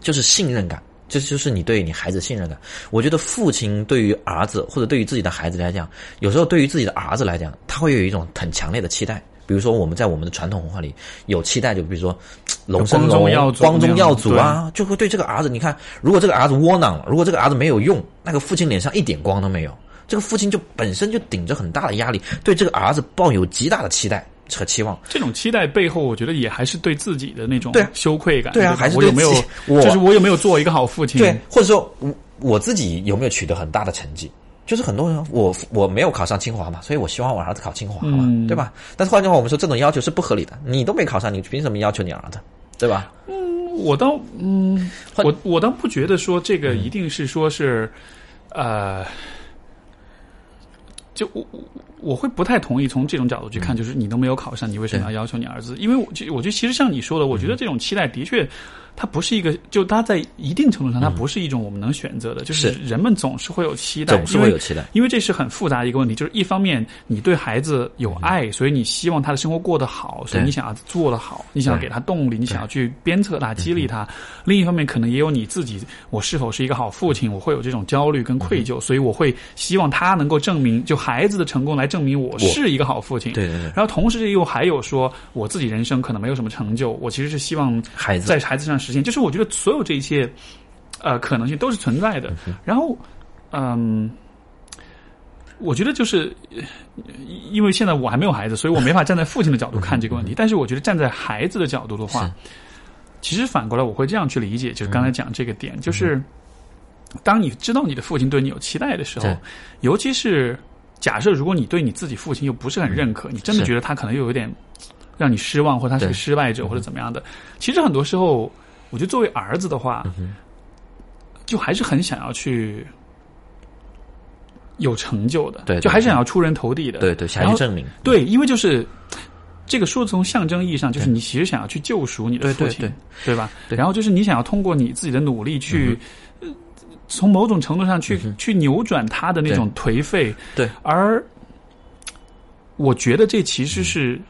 Speaker 2: 就是信任感。这就是你对你孩子信任感。我觉得父亲对于儿子或者对于自己的孩子来讲，有时候对于自己的儿子来讲，他会有一种很强烈的期待。比如说我们在我们的传统文化里有期待，就比如说龙生龙、光宗耀祖啊，就会对这个儿子，你看，如果这个儿子窝囊了，如果这个儿子没有用，那个父亲脸上一点光都没有，这个父亲就本身就顶着很大的压力，对这个儿子抱有极大的期待。和期望。
Speaker 1: 这种期待背后，我觉得也还是对自己的那种羞愧感。
Speaker 2: 对啊
Speaker 1: 吧
Speaker 2: 还是对
Speaker 1: 我有没有，
Speaker 2: 我
Speaker 1: 就是我有没有做一个好父亲？
Speaker 2: 对，或者说我我自己有没有取得很大的成绩？就是很多人，我我没有考上清华嘛，所以我希望我儿子考清华嘛，
Speaker 1: 嗯
Speaker 2: 对吧？但是换句话，我们说这种要求是不合理的，你都没考上，你凭什么要求你儿子，对吧？
Speaker 1: 嗯我倒嗯，我我倒不觉得说这个一定是说是，呃，就我我我会不太同意从这种角度去看，就是你都没有考上，你为什么要要求你儿子？因为我就我觉得其实像你说的，我觉得这种期待的确。它不是一个，就它在一定程度上，它不是一种我们能选择的，就是
Speaker 2: 是。
Speaker 1: 人们总是会有期待，
Speaker 2: 总是会有期待。
Speaker 1: 因为这是很复杂的一个问题，就是一方面你对孩子有爱，所以你希望他的生活过得好，所以你想要做得好，你想要给他动力，你想要去鞭策他、激励他。另一方面，可能也有你自己，我是否是一个好父亲，我会有这种焦虑跟愧疚，所以我会希望他能够证明，就孩子的成功来证明我是一个好父亲。
Speaker 2: 对对对。
Speaker 1: 然后同时又还有说，我自己人生可能没有什么成就，我其实是希望
Speaker 2: 孩子。
Speaker 1: 在孩子上实现。就是我觉得所有这一切，呃，可能性都是存在的。然后，嗯。我觉得就是，因为现在我还没有孩子，所以我没法站在父亲的角度看这个问题。但是我觉得站在孩子的角度的话，其实反过来我会这样去理解，就是刚才讲这个点，就是当你知道你的父亲对你有期待的时候，尤其是假设如果你对你自己父亲又不是很认可，你真的觉得他可能又有点让你失望，或者他是个失败者，或者怎么样的。其实很多时候，我觉得作为儿子的话，就还是很想要去。有成就的，
Speaker 2: 对，
Speaker 1: 就还是想要出人头地的，
Speaker 2: 对对，想要证明，
Speaker 1: 对，因为就是这个说从象征意义上，就是你其实想要去救赎你的父亲，
Speaker 2: 对。
Speaker 1: 对吧？然后就是你想要通过你自己的努力去，从某种程度上去去扭转他的那种颓废，
Speaker 2: 对，
Speaker 1: 而我觉得这其实是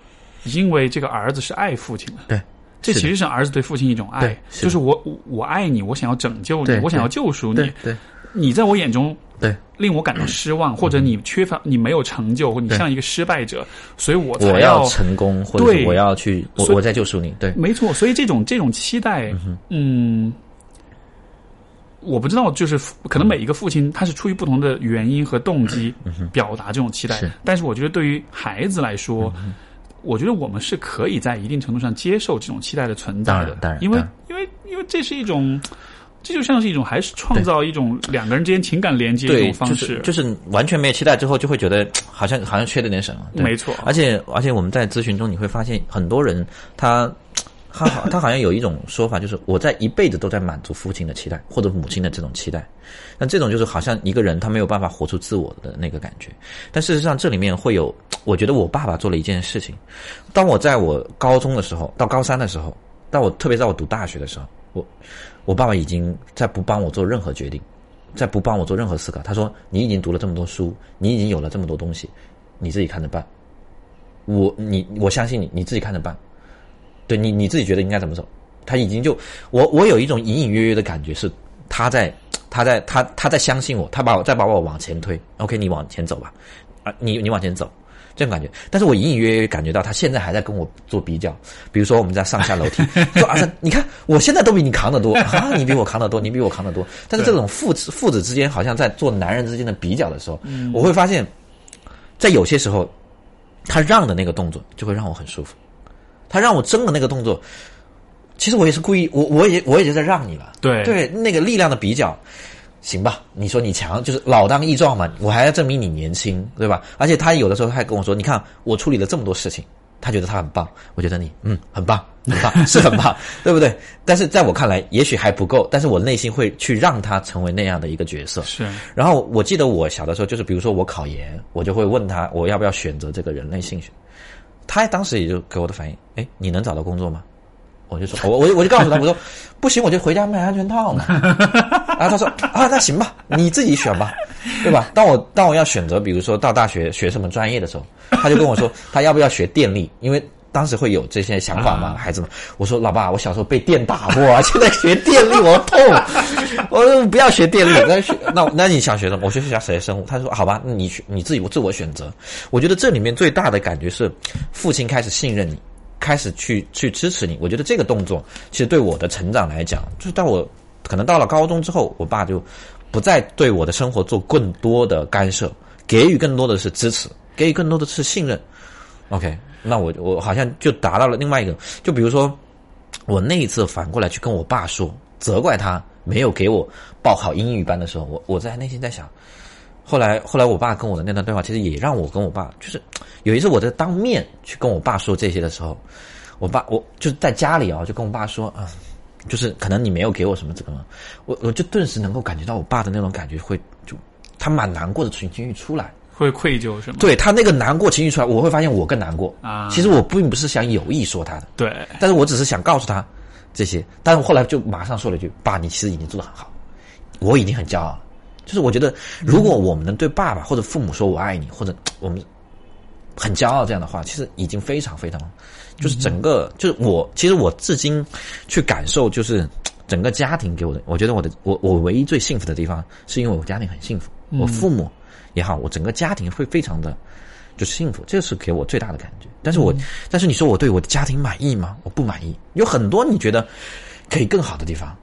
Speaker 1: 因为这个儿子是爱父亲的，
Speaker 2: 对。
Speaker 1: 这其实是儿子对父亲一种爱，就是我我爱你，我想要拯救你，我想要救赎你，
Speaker 2: 对，
Speaker 1: 你在我眼中
Speaker 2: 对。
Speaker 1: 令我感到失望，或者你缺乏你没有成就，或你像一个失败者，所以我
Speaker 2: 我
Speaker 1: 要
Speaker 2: 成功，或者我要去我我在救赎你，对，
Speaker 1: 没错，所以这种这种期待，嗯，我不知道，就是可能每一个父亲他是出于不同的原因和动机表达这种期待，但是我觉得对于孩子来说。我觉得我们是可以在一定程度上接受这种期待的存在的，
Speaker 2: 当然，
Speaker 1: 因为因为因为这是一种，这就像是一种还是创造一种两个人之间情感连接的一种方式，
Speaker 2: 就是就是完全没有期待之后，就会觉得 好像好像缺了点什么，
Speaker 1: 没错。
Speaker 2: 而且而且我们在咨询中你会发现，很多人他他好他好像有一种说法，就是我在一辈子都在满足父亲的期待或者母亲的这种期待。那这种就是好像一个人他没有办法活出自我的那个感觉，但事实上这里面会有，我觉得我爸爸做了一件事情。当我在我高中的时候，到高三的时候，到我特别在我读大学的时候，我我爸爸已经在不帮我做任何决定，在不帮我做任何思考。他说：“你已经读了这么多书，你已经有了这么多东西，你自己看着办。我你我相信你，你自己看着办。对你你自己觉得应该怎么走？他已经就我我有一种隐隐约约的感觉是他在。”他在他他在相信我，他把我再把我往前推。OK，你往前走吧，啊，你你往前走，这种感觉。但是我隐隐约约感觉到他现在还在跟我做比较。比如说我们在上下楼梯，说儿子，你看我现在都比你扛得多 啊，你比我扛得多，你比我扛得多。但是这种父子父子之间好像在做男人之间的比较的时候，我会发现，在有些时候，他让的那个动作就会让我很舒服，他让我争的那个动作。其实我也是故意，我我也我也就在让你了，
Speaker 1: 对
Speaker 2: 对，那个力量的比较，行吧？你说你强，就是老当益壮嘛，我还要证明你年轻，对吧？而且他有的时候还跟我说，你看我处理了这么多事情，他觉得他很棒，我觉得你嗯很棒，很棒，是很棒，对不对？但是在我看来，也许还不够，但是我内心会去让他成为那样的一个角色。
Speaker 1: 是。
Speaker 2: 然后我记得我小的时候，就是比如说我考研，我就会问他我要不要选择这个人类性学，他当时也就给我的反应，哎，你能找到工作吗？我就说，我我我就告诉他，我说 不行，我就回家卖安全套嘛。然 后他说啊，那行吧，你自己选吧，对吧？当我当我要选择，比如说到大学学什么专业的时候，他就跟我说，他要不要学电力？因为当时会有这些想法吗，孩子们。我说老爸，我小时候被电打过，现在学电力我痛。我说不要学电力，那学那那你想学什么？我学学谁生物。他说好吧，你选你自己自我选择。我觉得这里面最大的感觉是，父亲开始信任你。开始去去支持你，我觉得这个动作其实对我的成长来讲，就是到我可能到了高中之后，我爸就不再对我的生活做更多的干涉，给予更多的是支持，给予更多的是信任。OK，那我我好像就达到了另外一个，就比如说我那一次反过来去跟我爸说，责怪他没有给我报考英语班的时候，我我在内心在想，后来后来我爸跟我的那段对话，其实也让我跟我爸，就是有一次我在当面去跟我爸说这些的时候，我爸我就是在家里啊，就跟我爸说啊。就是可能你没有给我什么这个，我我就顿时能够感觉到我爸的那种感觉会就他蛮难过的情绪出来，
Speaker 1: 会愧疚是吗？
Speaker 2: 对他那个难过情绪出来，我会发现我更难过
Speaker 1: 啊。
Speaker 2: 其实我并不是想有意说他的，
Speaker 1: 对，
Speaker 2: 但是我只是想告诉他这些。但是后来就马上说了一句：“爸，你其实已经做得很好，我已经很骄傲了。”就是我觉得，如果我们能对爸爸或者父母说我爱你，或者我们很骄傲这样的话，其实已经非常非常。就是整个，就是我，其实我至今去感受，就是整个家庭给我的，我觉得我的，我我唯一最幸福的地方，是因为我家庭很幸福，我父母也好，我整个家庭会非常的，就是幸福，这是给我最大的感觉。但是我，但是你说我对我的家庭满意吗？我不满意，有很多你觉得可以更好的地方，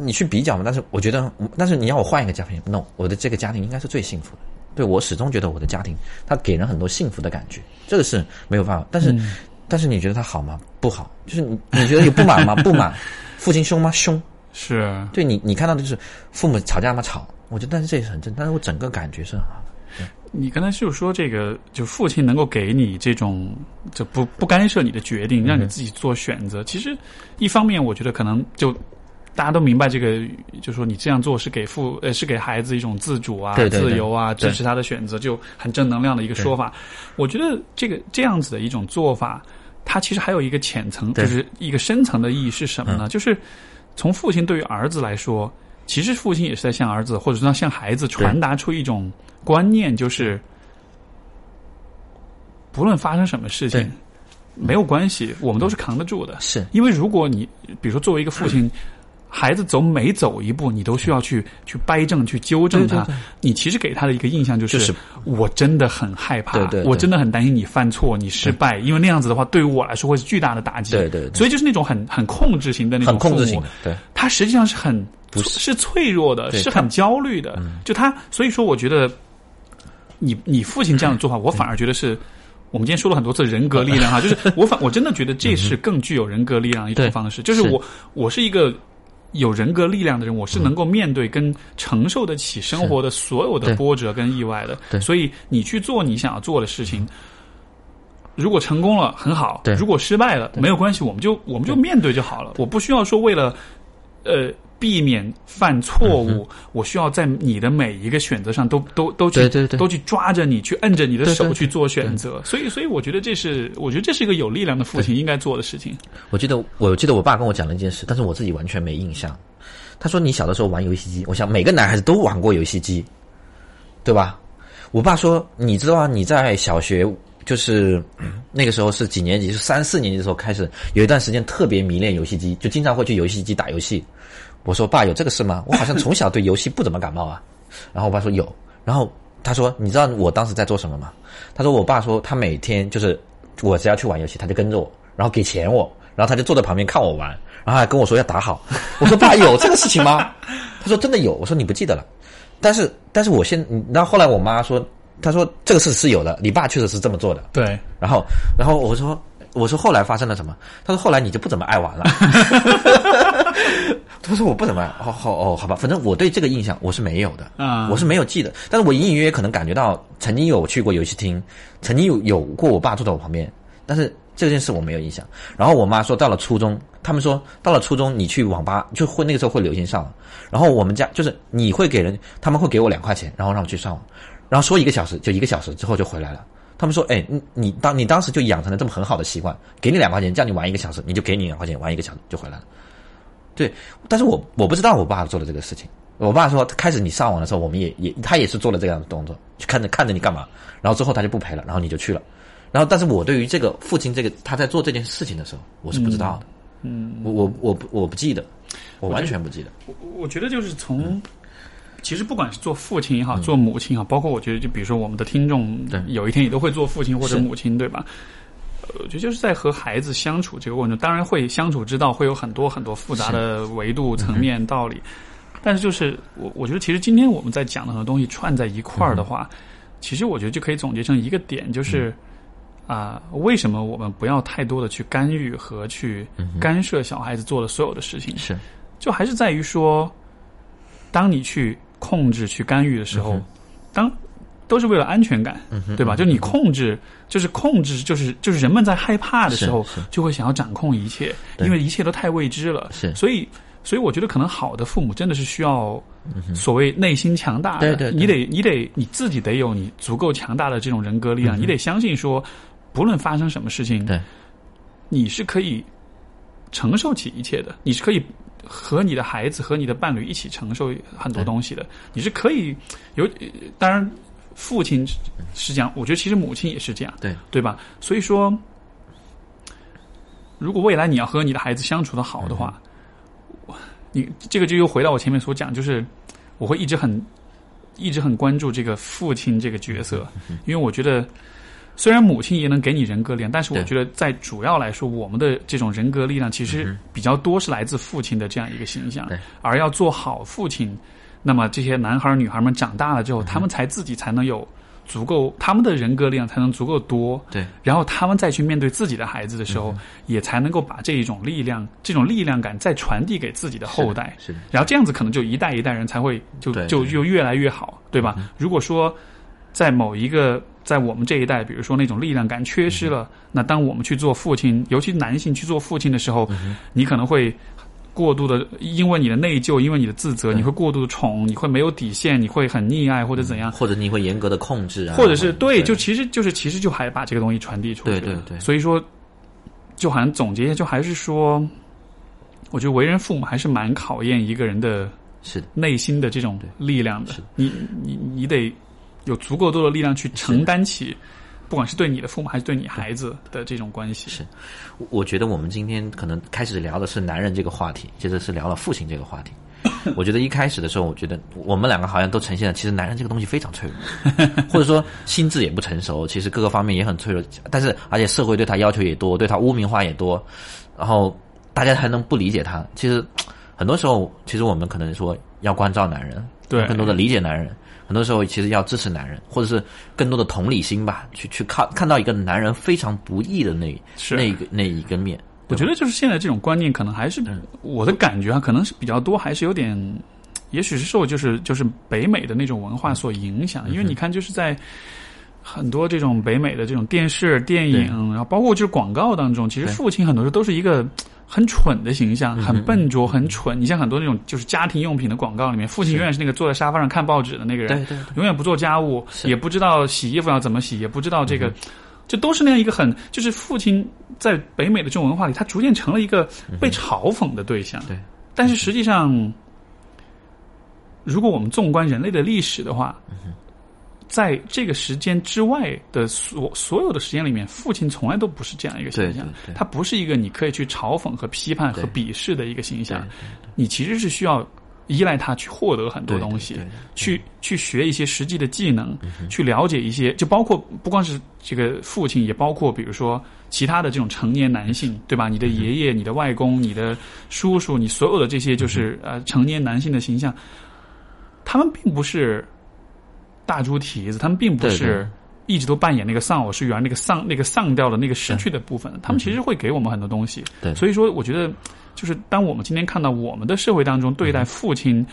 Speaker 2: 你去比较嘛。但是我觉得，但是你要我换一个家庭，no，我的这个家庭应该是最幸福的。对我始终觉得我的家庭，它给人很多幸福的感觉，这个是没有办法。但是。但是你觉得他好吗？不好，就是你你觉得有不满吗？不满，父亲凶吗？凶，
Speaker 1: 是
Speaker 2: 对你你看到的就是父母吵架吗？吵，我觉得但是这也是很正，但是我整个感觉是很好的。
Speaker 1: 你刚才就是说这个，就父亲能够给你这种就不不干涉你的决定，让你自己做选择。其实一方面，我觉得可能就。大家都明白这个，就说你这样做是给父呃是给孩子一种自主啊、自由啊，支持他的选择，就很正能量的一个说法。我觉得这个这样子的一种做法，它其实还有一个浅层，就是一个深层的意义是什么呢？就是从父亲对于儿子来说，其实父亲也是在向儿子或者说向孩子传达出一种观念，就是不论发生什么事情，没有关系，我们都是扛得住的。
Speaker 2: 是
Speaker 1: 因为如果你比如说作为一个父亲。孩子走每走一步，你都需要去去掰正、去纠正他。你其实给他的一个印象就是，我真的很害怕，我真的很担心你犯错、你失败，因为那样子的话，对于我来说会是巨大的打击。
Speaker 2: 对对，
Speaker 1: 所以就是那种很很控制型的那种
Speaker 2: 控制型的，对，
Speaker 1: 他实际上是很是脆弱的，是很焦虑的。就他，所以说，我觉得你你父亲这样的做法，我反而觉得是我们今天说了很多次人格力量哈，就是我反我真的觉得这是更具有人格力量的一种方式。就是我我是一个。有人格力量的人，我是能够面对跟承受得起生活的所有的波折跟意外的。所以你去做你想要做的事情，如果成功了很好，如果失败了没有关系，我们就我们就面对就好了。我不需要说为了呃。避免犯错误，我需要在你的每一个选择上都都都去都去抓着你，去摁着你的手去做选择。所以，所以我觉得这是，我觉得这是一个有力量的父亲应该做的事情。
Speaker 2: 我记得，我记得我爸跟我讲了一件事，但是我自己完全没印象。他说：“你小的时候玩游戏机，我想每个男孩子都玩过游戏机，对吧？”我爸说：“你知道啊，你在小学就是 那个时候是几年级？是三四年级的时候开始，有一段时间特别迷恋游戏机，就经常会去游戏机打游戏。”我说爸有这个事吗？我好像从小对游戏不怎么感冒啊。然后我爸说有。然后他说你知道我当时在做什么吗？他说我爸说他每天就是我只要去玩游戏，他就跟着我，然后给钱我，然后他就坐在旁边看我玩，然后还跟我说要打好。我说爸有这个事情吗？他说真的有。我说你不记得了。但是但是我现然后后来我妈说，她说这个事是有的，你爸确实是这么做的。
Speaker 1: 对。
Speaker 2: 然后然后我说。我说后来发生了什么？他说后来你就不怎么爱玩了。他说我不怎么爱，好好哦，好吧，反正我对这个印象我是没有的，啊，我是没有记得，但是我隐隐约约可能感觉到曾经有去过游戏厅，曾经有有过我爸坐在我旁边，但是这件事我没有印象。然后我妈说到了初中，他们说到了初中你去网吧就会那个时候会流行上网，然后我们家就是你会给人，他们会给我两块钱，然后让我去上网，然后说一个小时就一个小时之后就回来了。他们说：“哎，你你当你当时就养成了这么很好的习惯，给你两块钱，叫你玩一个小时，你就给你两块钱，玩一个小时就回来了。对，但是我我不知道我爸做的这个事情。我爸说，开始你上网的时候，我们也也他也是做了这样的动作，去看着看着你干嘛，然后之后他就不陪了，然后你就去了。然后，但是我对于这个父亲这个他在做这件事情的时候，我是不知道的。嗯，我我我不我不记得，我完全不记得。
Speaker 1: 我我觉得就是从。”其实不管是做父亲也好，做母亲也好，包括我觉得，就比如说我们的听众，有一天也都会做父亲或者母亲，对吧？呃，我觉得就是在和孩子相处这个过程中，当然会相处之道会有很多很多复杂的维度、层面、道理。但是就是我我觉得，其实今天我们在讲的很多东西串在一块儿的话，其实我觉得就可以总结成一个点，就是啊、为什么我们不要太多的去干预和去干涉小孩子做的所有的事情？
Speaker 2: 是。
Speaker 1: 就还是在于说，当你去控制、去干预的时候，当都是为了安全感，对吧？就你控制，就是控制，就是就是人们在害怕的时候就会想要掌控一切，因为一切都太未知了。
Speaker 2: 是。
Speaker 1: 所以，所以我觉得可能好的父母真的是需要所谓内心强大的，
Speaker 2: 对对对。
Speaker 1: 你得你得你自己得有你足够强大的这种人格力量，你得相信说，不论发生什么事情，
Speaker 2: 对。
Speaker 1: 你是可以承受起一切的，你是可以和你的孩子和你的伴侣一起承受很多东西的，你是可以有，呃当然父亲是这样，我觉得其实母亲也是这样，
Speaker 2: 对
Speaker 1: 对吧？所以说，如果未来你要和你的孩子相处的好的话，你这个就又回到我前面所讲，就是我会一直很一直很关注这个父亲这个角色，因为我觉得。虽然母亲也能给你人格力量，但是我觉得在主要来说，我们的这种人格力量其实比较多是来自父亲的这样一个形象
Speaker 2: 对。
Speaker 1: 而要做好父亲，那么这些男孩儿女孩们长大了之后，他们才自己才能有足够他们的人格力量才能足够多，
Speaker 2: 对。
Speaker 1: 然后他们再去面对自己的孩子的时候，也才能够把这一种力量、这种力量感再传递给自己的后代。
Speaker 2: 是的，
Speaker 1: 然后这样子可能就一代一代人才会就就就越来越好，对吧？如果说在某一个在我们这一代，比如说那种力量感缺失了，那当我们去做父亲，尤其男性去做父亲的时候，你可能会。过度的，因为你的内疚，因为你的自责，你会过度的宠，你会没有底线，你会很溺爱或者怎样，
Speaker 2: 或者你会严格的控制啊，
Speaker 1: 或者是
Speaker 2: 对，
Speaker 1: 就其实就是其实就还把这个东西传递出去。
Speaker 2: 对对对。
Speaker 1: 所以说，就好像总结一下，就还是说，我觉得为人父母还是蛮考验一个人的
Speaker 2: 是的，
Speaker 1: 内心的这种力量的。
Speaker 2: 是的。
Speaker 1: 你你你得有足够多的力量去承担起，不管是对你的父母还是对你孩子的这种关系。
Speaker 2: 是我我觉得我们今天可能开始聊的是男人这个话题，接着是聊了父亲这个话题。我觉得一开始的时候，我觉得我们两个好像都呈现了，其实男人这个东西非常脆弱，或者说心智也不成熟，其实各个方面也很脆弱。但是而且社会对他要求也多，对他污名化也多，然后大家还能不理解他。其实很多时候，其实我们可能说要关照男人，
Speaker 1: 对
Speaker 2: 更多的理解男人。很多时候其实要支持男人，或者是更多的同理心吧，去去看看到一个男人非常不易的那那一个那一个面。
Speaker 1: 我觉得就是现在这种观念，可能还是我的感觉啊，可能是比较多，还是有点，也许是受就是就是北美的那种文化所影响。因为你看，就是在很多这种北美的这种电视、电影，然后包括就是广告当中，其实父亲很多时候都是一个很蠢的形象，很笨拙、很蠢。你像很多那种就是家庭用品的广告里面，父亲永远是那个坐在沙发上看报纸的那个人，
Speaker 2: 对对对。
Speaker 1: 永远不做家务，也不知道洗衣服要怎么洗，也不知道这个。这都是那样一个很，就是父亲在北美的这种文化里，他逐渐成了一个被嘲讽的对象。
Speaker 2: 对，
Speaker 1: 但是实际上，如果我们纵观人类的历史的话，在这个时间之外的所所有的时间里面，父亲从来都不是这样一个形象。他不是一个你可以去嘲讽和批判和鄙视的一个形象，你其实是需要依赖他去获得很多东西去去学一些实际的技能，
Speaker 2: 嗯
Speaker 1: 去了解一些，就包括不光是这个父亲，也包括比如说其他的这种成年男性，对吧？你的爷爷、你的外公、你的叔叔，你所有的这些就是
Speaker 2: 嗯
Speaker 1: 呃成年男性的形象，他们并不是大猪蹄子，他们并不是一直都扮演那个丧偶式员那个丧那个丧掉的那个失去的部分，他们其实会给我们很多东西。
Speaker 2: 对。
Speaker 1: 所以说我觉得就是当我们今天看到我们的社会当中对待父亲，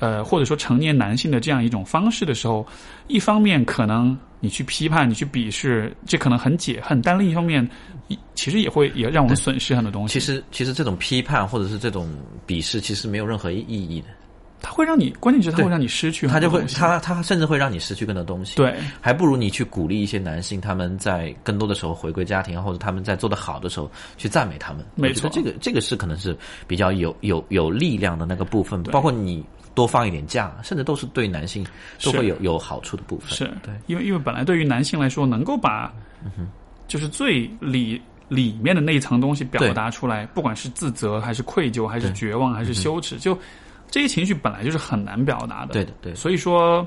Speaker 1: 呃，或者说成年男性的这样一种方式的时候，一方面可能你去批判、你去鄙视，这可能很解恨；但另一方面，一其实也会也让我们损失很多东西。
Speaker 2: 其实其实这种批判或者是这种鄙视，其实没有任何意义的，
Speaker 1: 它会让你，关键是它会让你失去
Speaker 2: 他就会他他甚至会让你失去更多东西。
Speaker 1: 对。
Speaker 2: 还不如你去鼓励一些男性，他们在更多的时候回归家庭，或者他们在做的好的时候去赞美他们。
Speaker 1: 没错。
Speaker 2: 这个这个是可能是比较有有有力量的那个部分，包括你多放一点假，甚至都是对男性都会有有好处的部分。
Speaker 1: 是。
Speaker 2: 对，
Speaker 1: 因为因为本来对于男性来说，能够把就是最里里面的那一层东西表达出来，不管是自责还是愧疚，还是绝望，还是羞耻，就这些情绪本来就是很难表达的。
Speaker 2: 对的，对的，
Speaker 1: 所以说，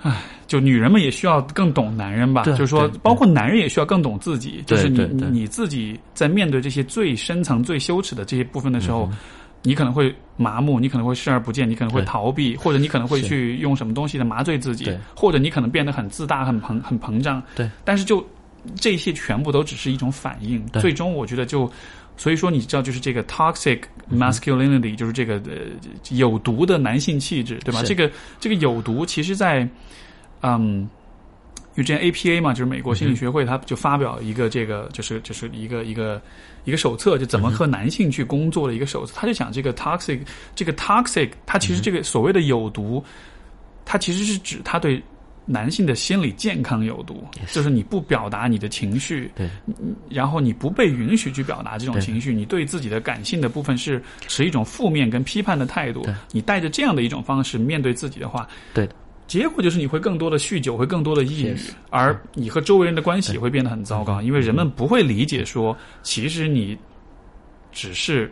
Speaker 1: 唉，就女人们也需要更懂男人吧。
Speaker 2: 对
Speaker 1: 就是说包括男人也需要更懂自己。就是你你自己在面对这些最深层、最羞耻的这些部分的时
Speaker 2: 嗯
Speaker 1: 候。你可能会麻木，你可能会视而不见，你可能会逃避，或者你可能会去用什么东西来麻醉自己
Speaker 2: 对，
Speaker 1: 或者你可能变得很自大、很膨、很膨胀。
Speaker 2: 对，
Speaker 1: 但是就这些全部都只是一种反应，
Speaker 2: 对
Speaker 1: 最终我觉得就。所以说，你知道，就是这个 toxic masculinity，、就是这个呃有毒的男性气质，对吧？这个这个有毒，其实在嗯，因为之前 APA 嘛，就是美国心理学会，他就发表一个这个，就是就是一个一个一个手册，就怎么和男性去工作的一个手册。他就讲这个 toxic，这个 toxic，它其实这个所谓的有毒，它其实是指他对男性的心理健康有毒，就是你不表达你的情绪，
Speaker 2: 对，
Speaker 1: 然后你不被允许去表达这种情绪，你对自己的感性的部分是持一种负面跟批判的态度，你带着这样的一种方式面对自己的话，
Speaker 2: 对。的，
Speaker 1: 结果就是你会更多的酗酒，会更多的抑郁而你和周围人的关系会变得很糟糕，因为人们不会理解说，其实你只是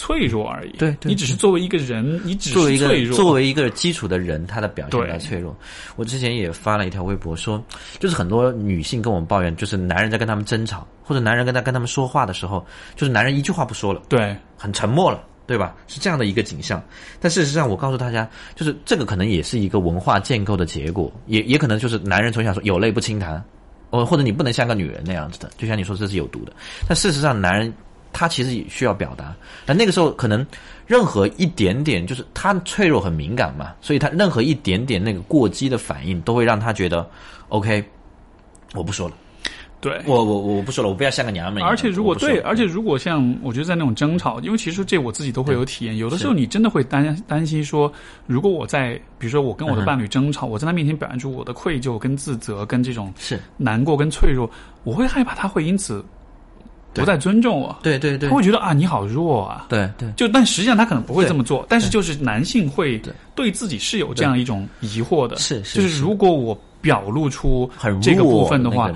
Speaker 1: 脆弱而已，
Speaker 2: 对对
Speaker 1: 你只是作为一个人，你只
Speaker 2: 作为一个作为一个基础的人，他的表现
Speaker 1: 对
Speaker 2: 比较脆弱。我之前也发了一条微博说，就是很多女性跟我们抱怨，就是男人在跟他们争吵，或者男人跟他跟他们说话的时候，就是男人一句话不说了，
Speaker 1: 对
Speaker 2: 很沉默了。对吧？是这样的一个景象，但事实上，我告诉大家，就是这个可能也是一个文化建构的结果，也也可能就是男人从小说有泪不轻弹，哦，或者你不能像个女人那样子的，就像你说这是有毒的。但事实上，男人他其实也需要表达，但那个时候可能任何一点点，就是他脆弱很敏感嘛，所以他任何一点点那个过激的反应，都会让他觉得 OK，我不说了，
Speaker 1: 对。
Speaker 2: 我我我不说了，我不要像个娘们。
Speaker 1: 而且如果对，而且如果像我觉得在那种争吵，因为其实这我自己都会有体验，有的时候你真的会担担心说，如果我在比如说我跟我的伴侣争吵，我在他面前表现出我的愧疚、跟自责、跟这种
Speaker 2: 是
Speaker 1: 难过、跟脆弱，我会害怕他会因此不再尊重我，
Speaker 2: 对对对。
Speaker 1: 他会觉得啊你好弱啊。
Speaker 2: 对对。
Speaker 1: 就但实际上他可能不会这么做，但是就是男性会
Speaker 2: 对。
Speaker 1: 对自己是有这样一种疑惑的，
Speaker 2: 是是
Speaker 1: 就是如果我表露出
Speaker 2: 很
Speaker 1: 这个部分的话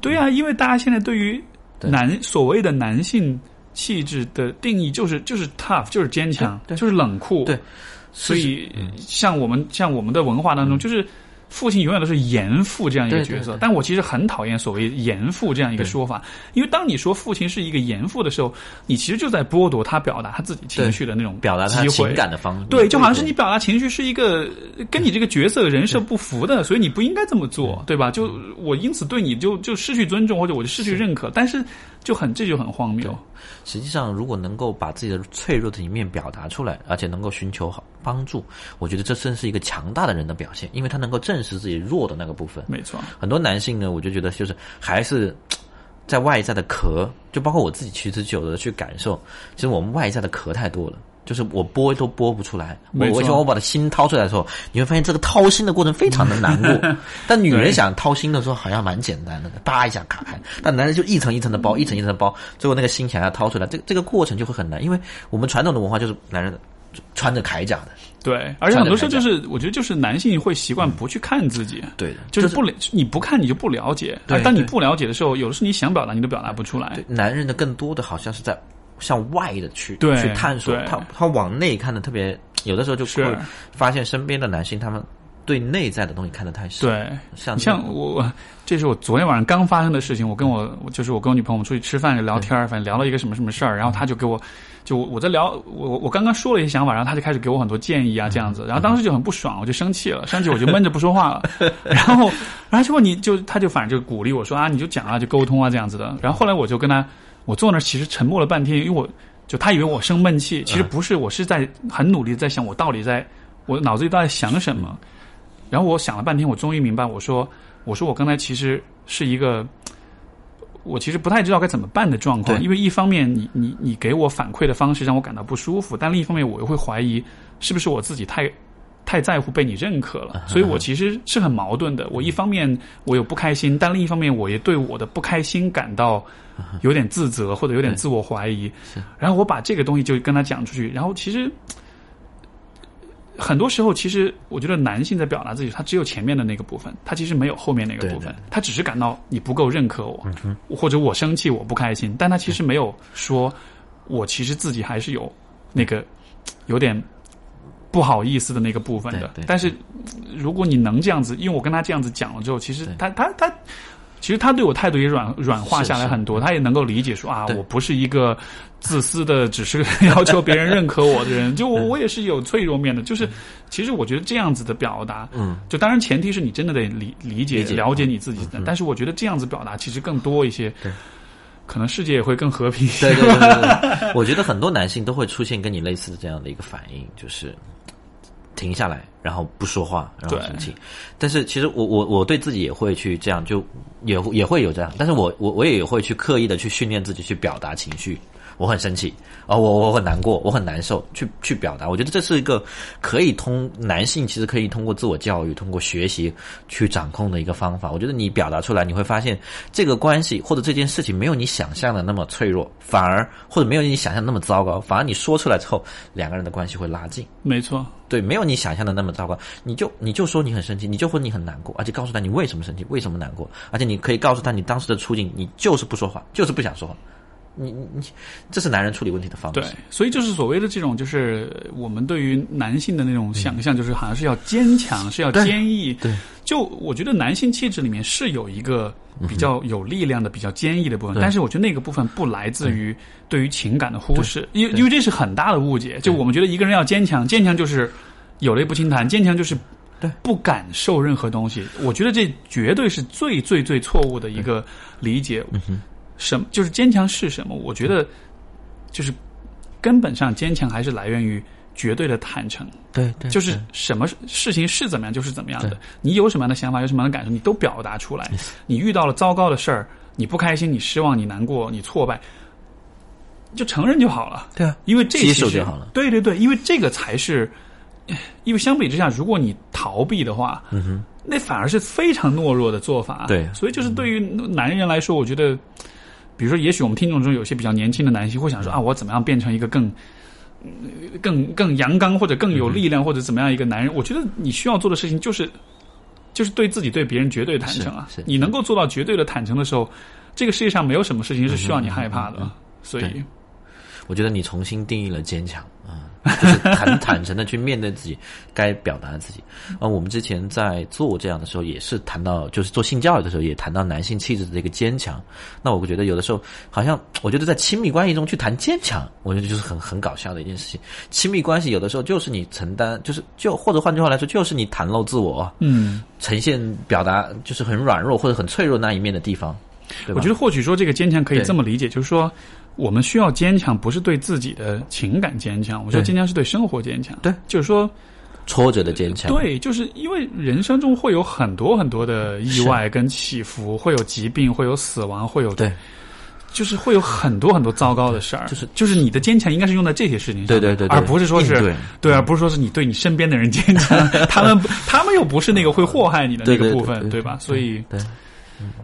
Speaker 1: 对啊，因为大家现在对于男所谓的男性气质的定义就是就是 tough，就是坚强，就是冷酷。
Speaker 2: 对，
Speaker 1: 所以像我们像我们的文化当中，就是父亲永远都是严父这样一个角色
Speaker 2: 对。
Speaker 1: 但我其实很讨厌所谓严父这样一个说法，因为当你说父亲是一个严父的时候，你其实就在剥夺他表达他自己情绪的那种
Speaker 2: 表达他情感的方式，
Speaker 1: 对，就好像是你表达情绪是一个跟你这个角色人设不符的，所以你不应该这么做，对。吧？就我因此对你就就失去尊重，或者我就失去认可，但是就很这就很荒谬。
Speaker 2: 实际上，如果能够把自己的脆弱的一面表达出来，而且能够寻求好帮助，我觉得这真是一个强大的人的表现，因为他能够正视自己弱的那个部分。
Speaker 1: 没错，
Speaker 2: 很多男性呢，我就觉得就是还是 在外在的壳，就包括我自己其实久的去感受，其实我们外在的壳太多了。就是我剥都剥不出来，我我希望我把它心掏出来的时候，你会发现这个掏心的过程非常的难过。但女人想掏心的时候好像蛮简单的，叭一下卡开，但男人就一层一层的包，一层一层的包，最后那个心想要掏出来，这这个过程就会很难，因为我们传统的文化就是男人穿着铠甲的，
Speaker 1: 对，而且很多时候就是我觉得就是男性会习惯不去看自己。
Speaker 2: 对的，
Speaker 1: 就是不了，你不看你就不了解，
Speaker 2: 对
Speaker 1: 当你不了解的时候，有的时候你想表达你都表达不出来。
Speaker 2: 男人的更多的好像是在向外的去
Speaker 1: 对
Speaker 2: 去探索，他他往内看的特别，有的时候就会
Speaker 1: 是
Speaker 2: 发现身边的男性他们对内在的东西看得太少。
Speaker 1: 对，
Speaker 2: 像
Speaker 1: 像我，这是我昨天晚上刚发生的事情。我跟我就是我跟我女朋友我们出去吃饭聊天儿，反正聊了一个什么什么事儿，然后她就给我，就我在聊我我刚刚说了一些想法，然后她就开始给我很多建议啊这样子，然后当时就很不爽，我就生气了，生气我就闷着不说话了，然后然后结果你就她就反正就鼓励我说啊你就讲啊就沟通啊这样子的，然后后来我就跟她我坐那儿其实沉默了半天，因为我就他以为我生闷气，其实不是，我是在很努力地在想我到底在我脑子里到底想什么。然后我想了半天，我终于明白，我说，我说我刚才其实是一个，我其实不太知道该怎么办的状况，因为一方面你你你给我反馈的方式让我感到不舒服，但另一方面我又会怀疑是不是我自己太太在乎被你认可了，所以我其实是很矛盾的。我一方面我有不开心，但另一方面我也对我的不开心感到有点自责或者有点自我怀疑，然后我把这个东西就跟他讲出去，然后其实。很多时候，其实我觉得男性在表达自己，他只有前面的那个部分，他其实没有后面那个部分他只是感到你不够认可我，或者我生气，我不开心，但他其实没有说，我其实自己还是有那个有点不好意思的那个部分的。但是如果你能这样子，因为我跟他这样子讲了之后，其实他他他其实他对我态度也软软化下来很多，他也能够理解说啊，我不是一个自私的，只是要求别人认可我的人，就我我也是有脆弱面的。就是其实我觉得这样子的表达，
Speaker 2: 嗯，
Speaker 1: 就当然前提是你真的得理理解
Speaker 2: 理解
Speaker 1: 了解你自己。的，但是我觉得这样子表达其实更多一些，
Speaker 2: 对，
Speaker 1: 可能世界也会更和平。
Speaker 2: 对对对对对，我觉得很多男性都会出现跟你类似的这样的一个反应，就是停下来，然后不说话，然后生气。但是其实我我我对自己也会去这样，就也也会有这样，但是我我我也会去刻意的去训练自己去表达情绪。我很生气啊、我我很难过，我很难受，去去表达。我觉得这是一个可以通男性其实可以通过自我教育、通过学习去掌控的一个方法。我觉得你表达出来，你会发现这个关系或者这件事情没有你想象的那么脆弱，反而或者没有你想象的那么糟糕，反而你说出来之后，两个人的关系会拉近。
Speaker 1: 没错，
Speaker 2: 对，没有你想象的那么糟糕。你就你就说你很生气，你就说你很难过，而且告诉他你为什么生气，为什么难过，而且你可以告诉他你当时的处境，你就是不说话，就是不想说话。你你你，这是男人处理问题的方式。
Speaker 1: 对，所以就是所谓的这种，就是我们对于男性的那种想象，就是好像是要坚强，是要坚毅。
Speaker 2: 对，
Speaker 1: 就我觉得男性气质里面是有一个比较有力量的、比较坚毅的部分，但是我觉得那个部分不来自于对于情感的忽视，因为因为这是很大的误解。就我们觉得一个人要坚强，坚强就是有泪不轻弹，坚强就是。
Speaker 2: 对，
Speaker 1: 不感受任何东西，我觉得这绝对是最最最错误的一个理解。什么就是坚强是什么？我觉得就是根本上坚强还是来源于绝对的坦诚，
Speaker 2: 对对，
Speaker 1: 就是什么事情是怎么样就是怎么样的。你有什么样的想法，有什么样的感受，你都表达出来。你遇到了糟糕的事儿，你不开心，你失望，你难过，你挫败，就承认就好了。
Speaker 2: 对啊，
Speaker 1: 因为这
Speaker 2: 接
Speaker 1: 其实
Speaker 2: 受就好了。
Speaker 1: 对对对，因为这个才是，因为相比之下，如果你逃避的话，
Speaker 2: 嗯哼，
Speaker 1: 那反而是非常懦弱的做法。
Speaker 2: 对
Speaker 1: 所以就是对于男人来说，我觉得，比如说，也许我们听众中有些比较年轻的男性会想说啊，我怎么样变成一个更。呃更更阳刚或者更有力量或者怎么样一个男人，我觉得你需要做的事情就是，就是对自己对别人绝对坦诚啊。你能够做到绝对的坦诚的时候，这个世界上没有什么事情是需要你害怕的。所以，
Speaker 2: 我觉得你重新定义了坚强啊、就是很 坦诚的去面对自己该表达的自己。啊，我们之前在做这样的时候，也是谈到，就是做性教育的时候，也谈到男性气质的这个坚强。那我觉得有的时候，好像我觉得在亲密关系中去谈坚强，我觉得就是很很搞笑的一件事情。亲密关系有的时候就是你承担，就是就或者换句话来说，就是你袒露自我，
Speaker 1: 嗯，
Speaker 2: 呈现表达就是很软弱或者很脆弱那一面的地方。
Speaker 1: 我觉得或许说这个坚强可以这么理解，就是说我们需要坚强，不是对自己的情感坚强，我觉得坚强是对生活坚强。
Speaker 2: 对，
Speaker 1: 就是说，
Speaker 2: 挫折的坚强，
Speaker 1: 对，就是因为人生中会有很多很多的意外跟起伏，会有疾病，会有死亡，会有
Speaker 2: 对。
Speaker 1: 就是会有很多很多糟糕的事儿，
Speaker 2: 就是。
Speaker 1: 就是你的坚强应该是用在这些事情上，
Speaker 2: 对对对对。
Speaker 1: 而不是说是
Speaker 2: 对。
Speaker 1: 对，而不是说是你对你身边的人坚强，他们他们又不是那个会祸害你的那个部分，
Speaker 2: 对。对
Speaker 1: 吧？所以
Speaker 2: 对。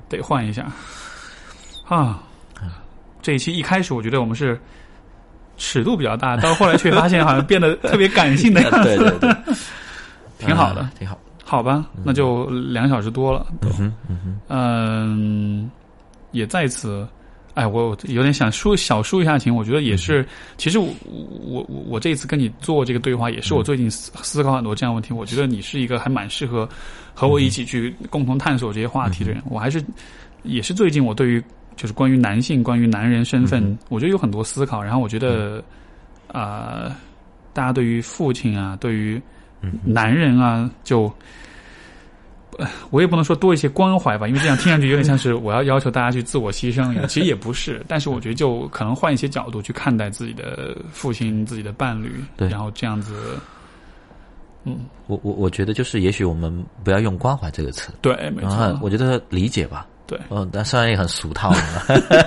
Speaker 1: 得换一下。啊。这一期一开始我觉得我们是尺度比较大，到后来却发现好像变得特别感性的样子，
Speaker 2: 对对对，
Speaker 1: 挺好的
Speaker 2: 啊，挺好。
Speaker 1: 好吧？那就两小时多了，
Speaker 2: 嗯哼，嗯哼，
Speaker 1: 嗯，也在此，哎，我有点想抒小抒一下情。我觉得也是，其实我我我我这一次跟你做这个对话，也是我最近思思考很多这样问题。我觉得你是一个还蛮适合和我一起去共同探索这些话题的人。我还是也是最近我对于就是关于男性、关于男人身份，我觉得有很多思考。然后我觉得啊、呃大家对于父亲啊，对于男人啊，就。呃我也不能说多一些关怀吧，因为这样听上去有点像是我要要求大家去自我牺牲一样，其实也不是。但是我觉得就可能换一些角度去看待自己的父亲、自己的伴侣，
Speaker 2: 对
Speaker 1: 然后这样子，嗯，
Speaker 2: 我我我觉得就是，也许我们不要用关怀这个词，
Speaker 1: 对，没错，
Speaker 2: 我觉得理解吧，
Speaker 1: 对，
Speaker 2: 嗯，但虽然也很俗套，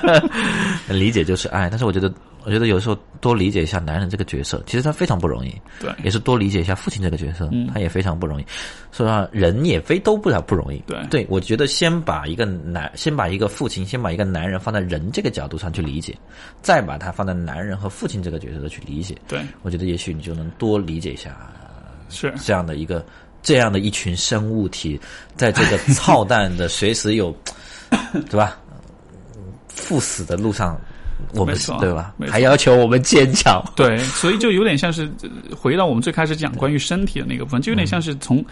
Speaker 2: 理解就是爱，但是我觉得，我觉得有时候多理解一下男人这个角色，其实他非常不容易，
Speaker 1: 对，
Speaker 2: 也是多理解一下父亲这个角色，
Speaker 1: 嗯。
Speaker 2: 他也非常不容易。说人也非都不了不容易。
Speaker 1: 对。
Speaker 2: 对，我觉得先把一个男，先把一个父亲，先把一个男人放在人这个角度上去理解，再把他放在男人和父亲这个角色的去理解，
Speaker 1: 对，
Speaker 2: 我觉得也许你就能多理解一下
Speaker 1: 是，
Speaker 2: 这样的一个这样的一群生物体，在这个操蛋的 随时有，对吧？赴死的路上，我们
Speaker 1: 没错
Speaker 2: 对吧还要求我们坚强。
Speaker 1: 对，所以就有点像是呃回到我们最开始讲关于身体的那个部分，就有点像是从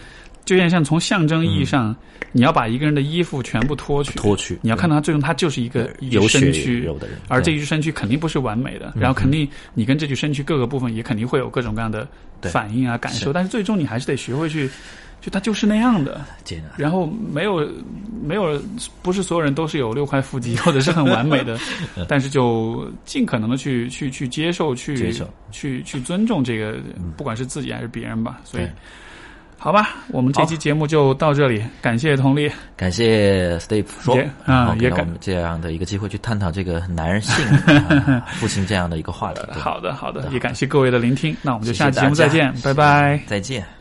Speaker 1: 就有点像从象征意义上，你要把一个人的衣服全部脱去，
Speaker 2: 脱去，
Speaker 1: 你要看到他最终他就是一个
Speaker 2: 有
Speaker 1: 身躯
Speaker 2: 有的人，
Speaker 1: 而这
Speaker 2: 一
Speaker 1: 具身躯肯定不是完美的，然后肯定你跟这具身躯各个部分也肯定会有各种各样的反应啊感受，但是最终你还是得学会去，就他就是那样的。然后没有没有不是所有人都是有六块腹肌 或者是很完美的，但是就尽可能的去去去接受去
Speaker 2: 接受
Speaker 1: 去去尊重这个，不管是自己还是别人吧，所以。好吧，我们这期节目就到这里，感谢佟丽。
Speaker 2: 感谢 Steve 说
Speaker 1: 啊也感
Speaker 2: 给我们这样的一个机会去探讨这个男人性、啊父亲这样的一个话题。
Speaker 1: 好的，好的，也感谢各位的聆听，那我们就下期节目再见，拜拜。
Speaker 2: 再见。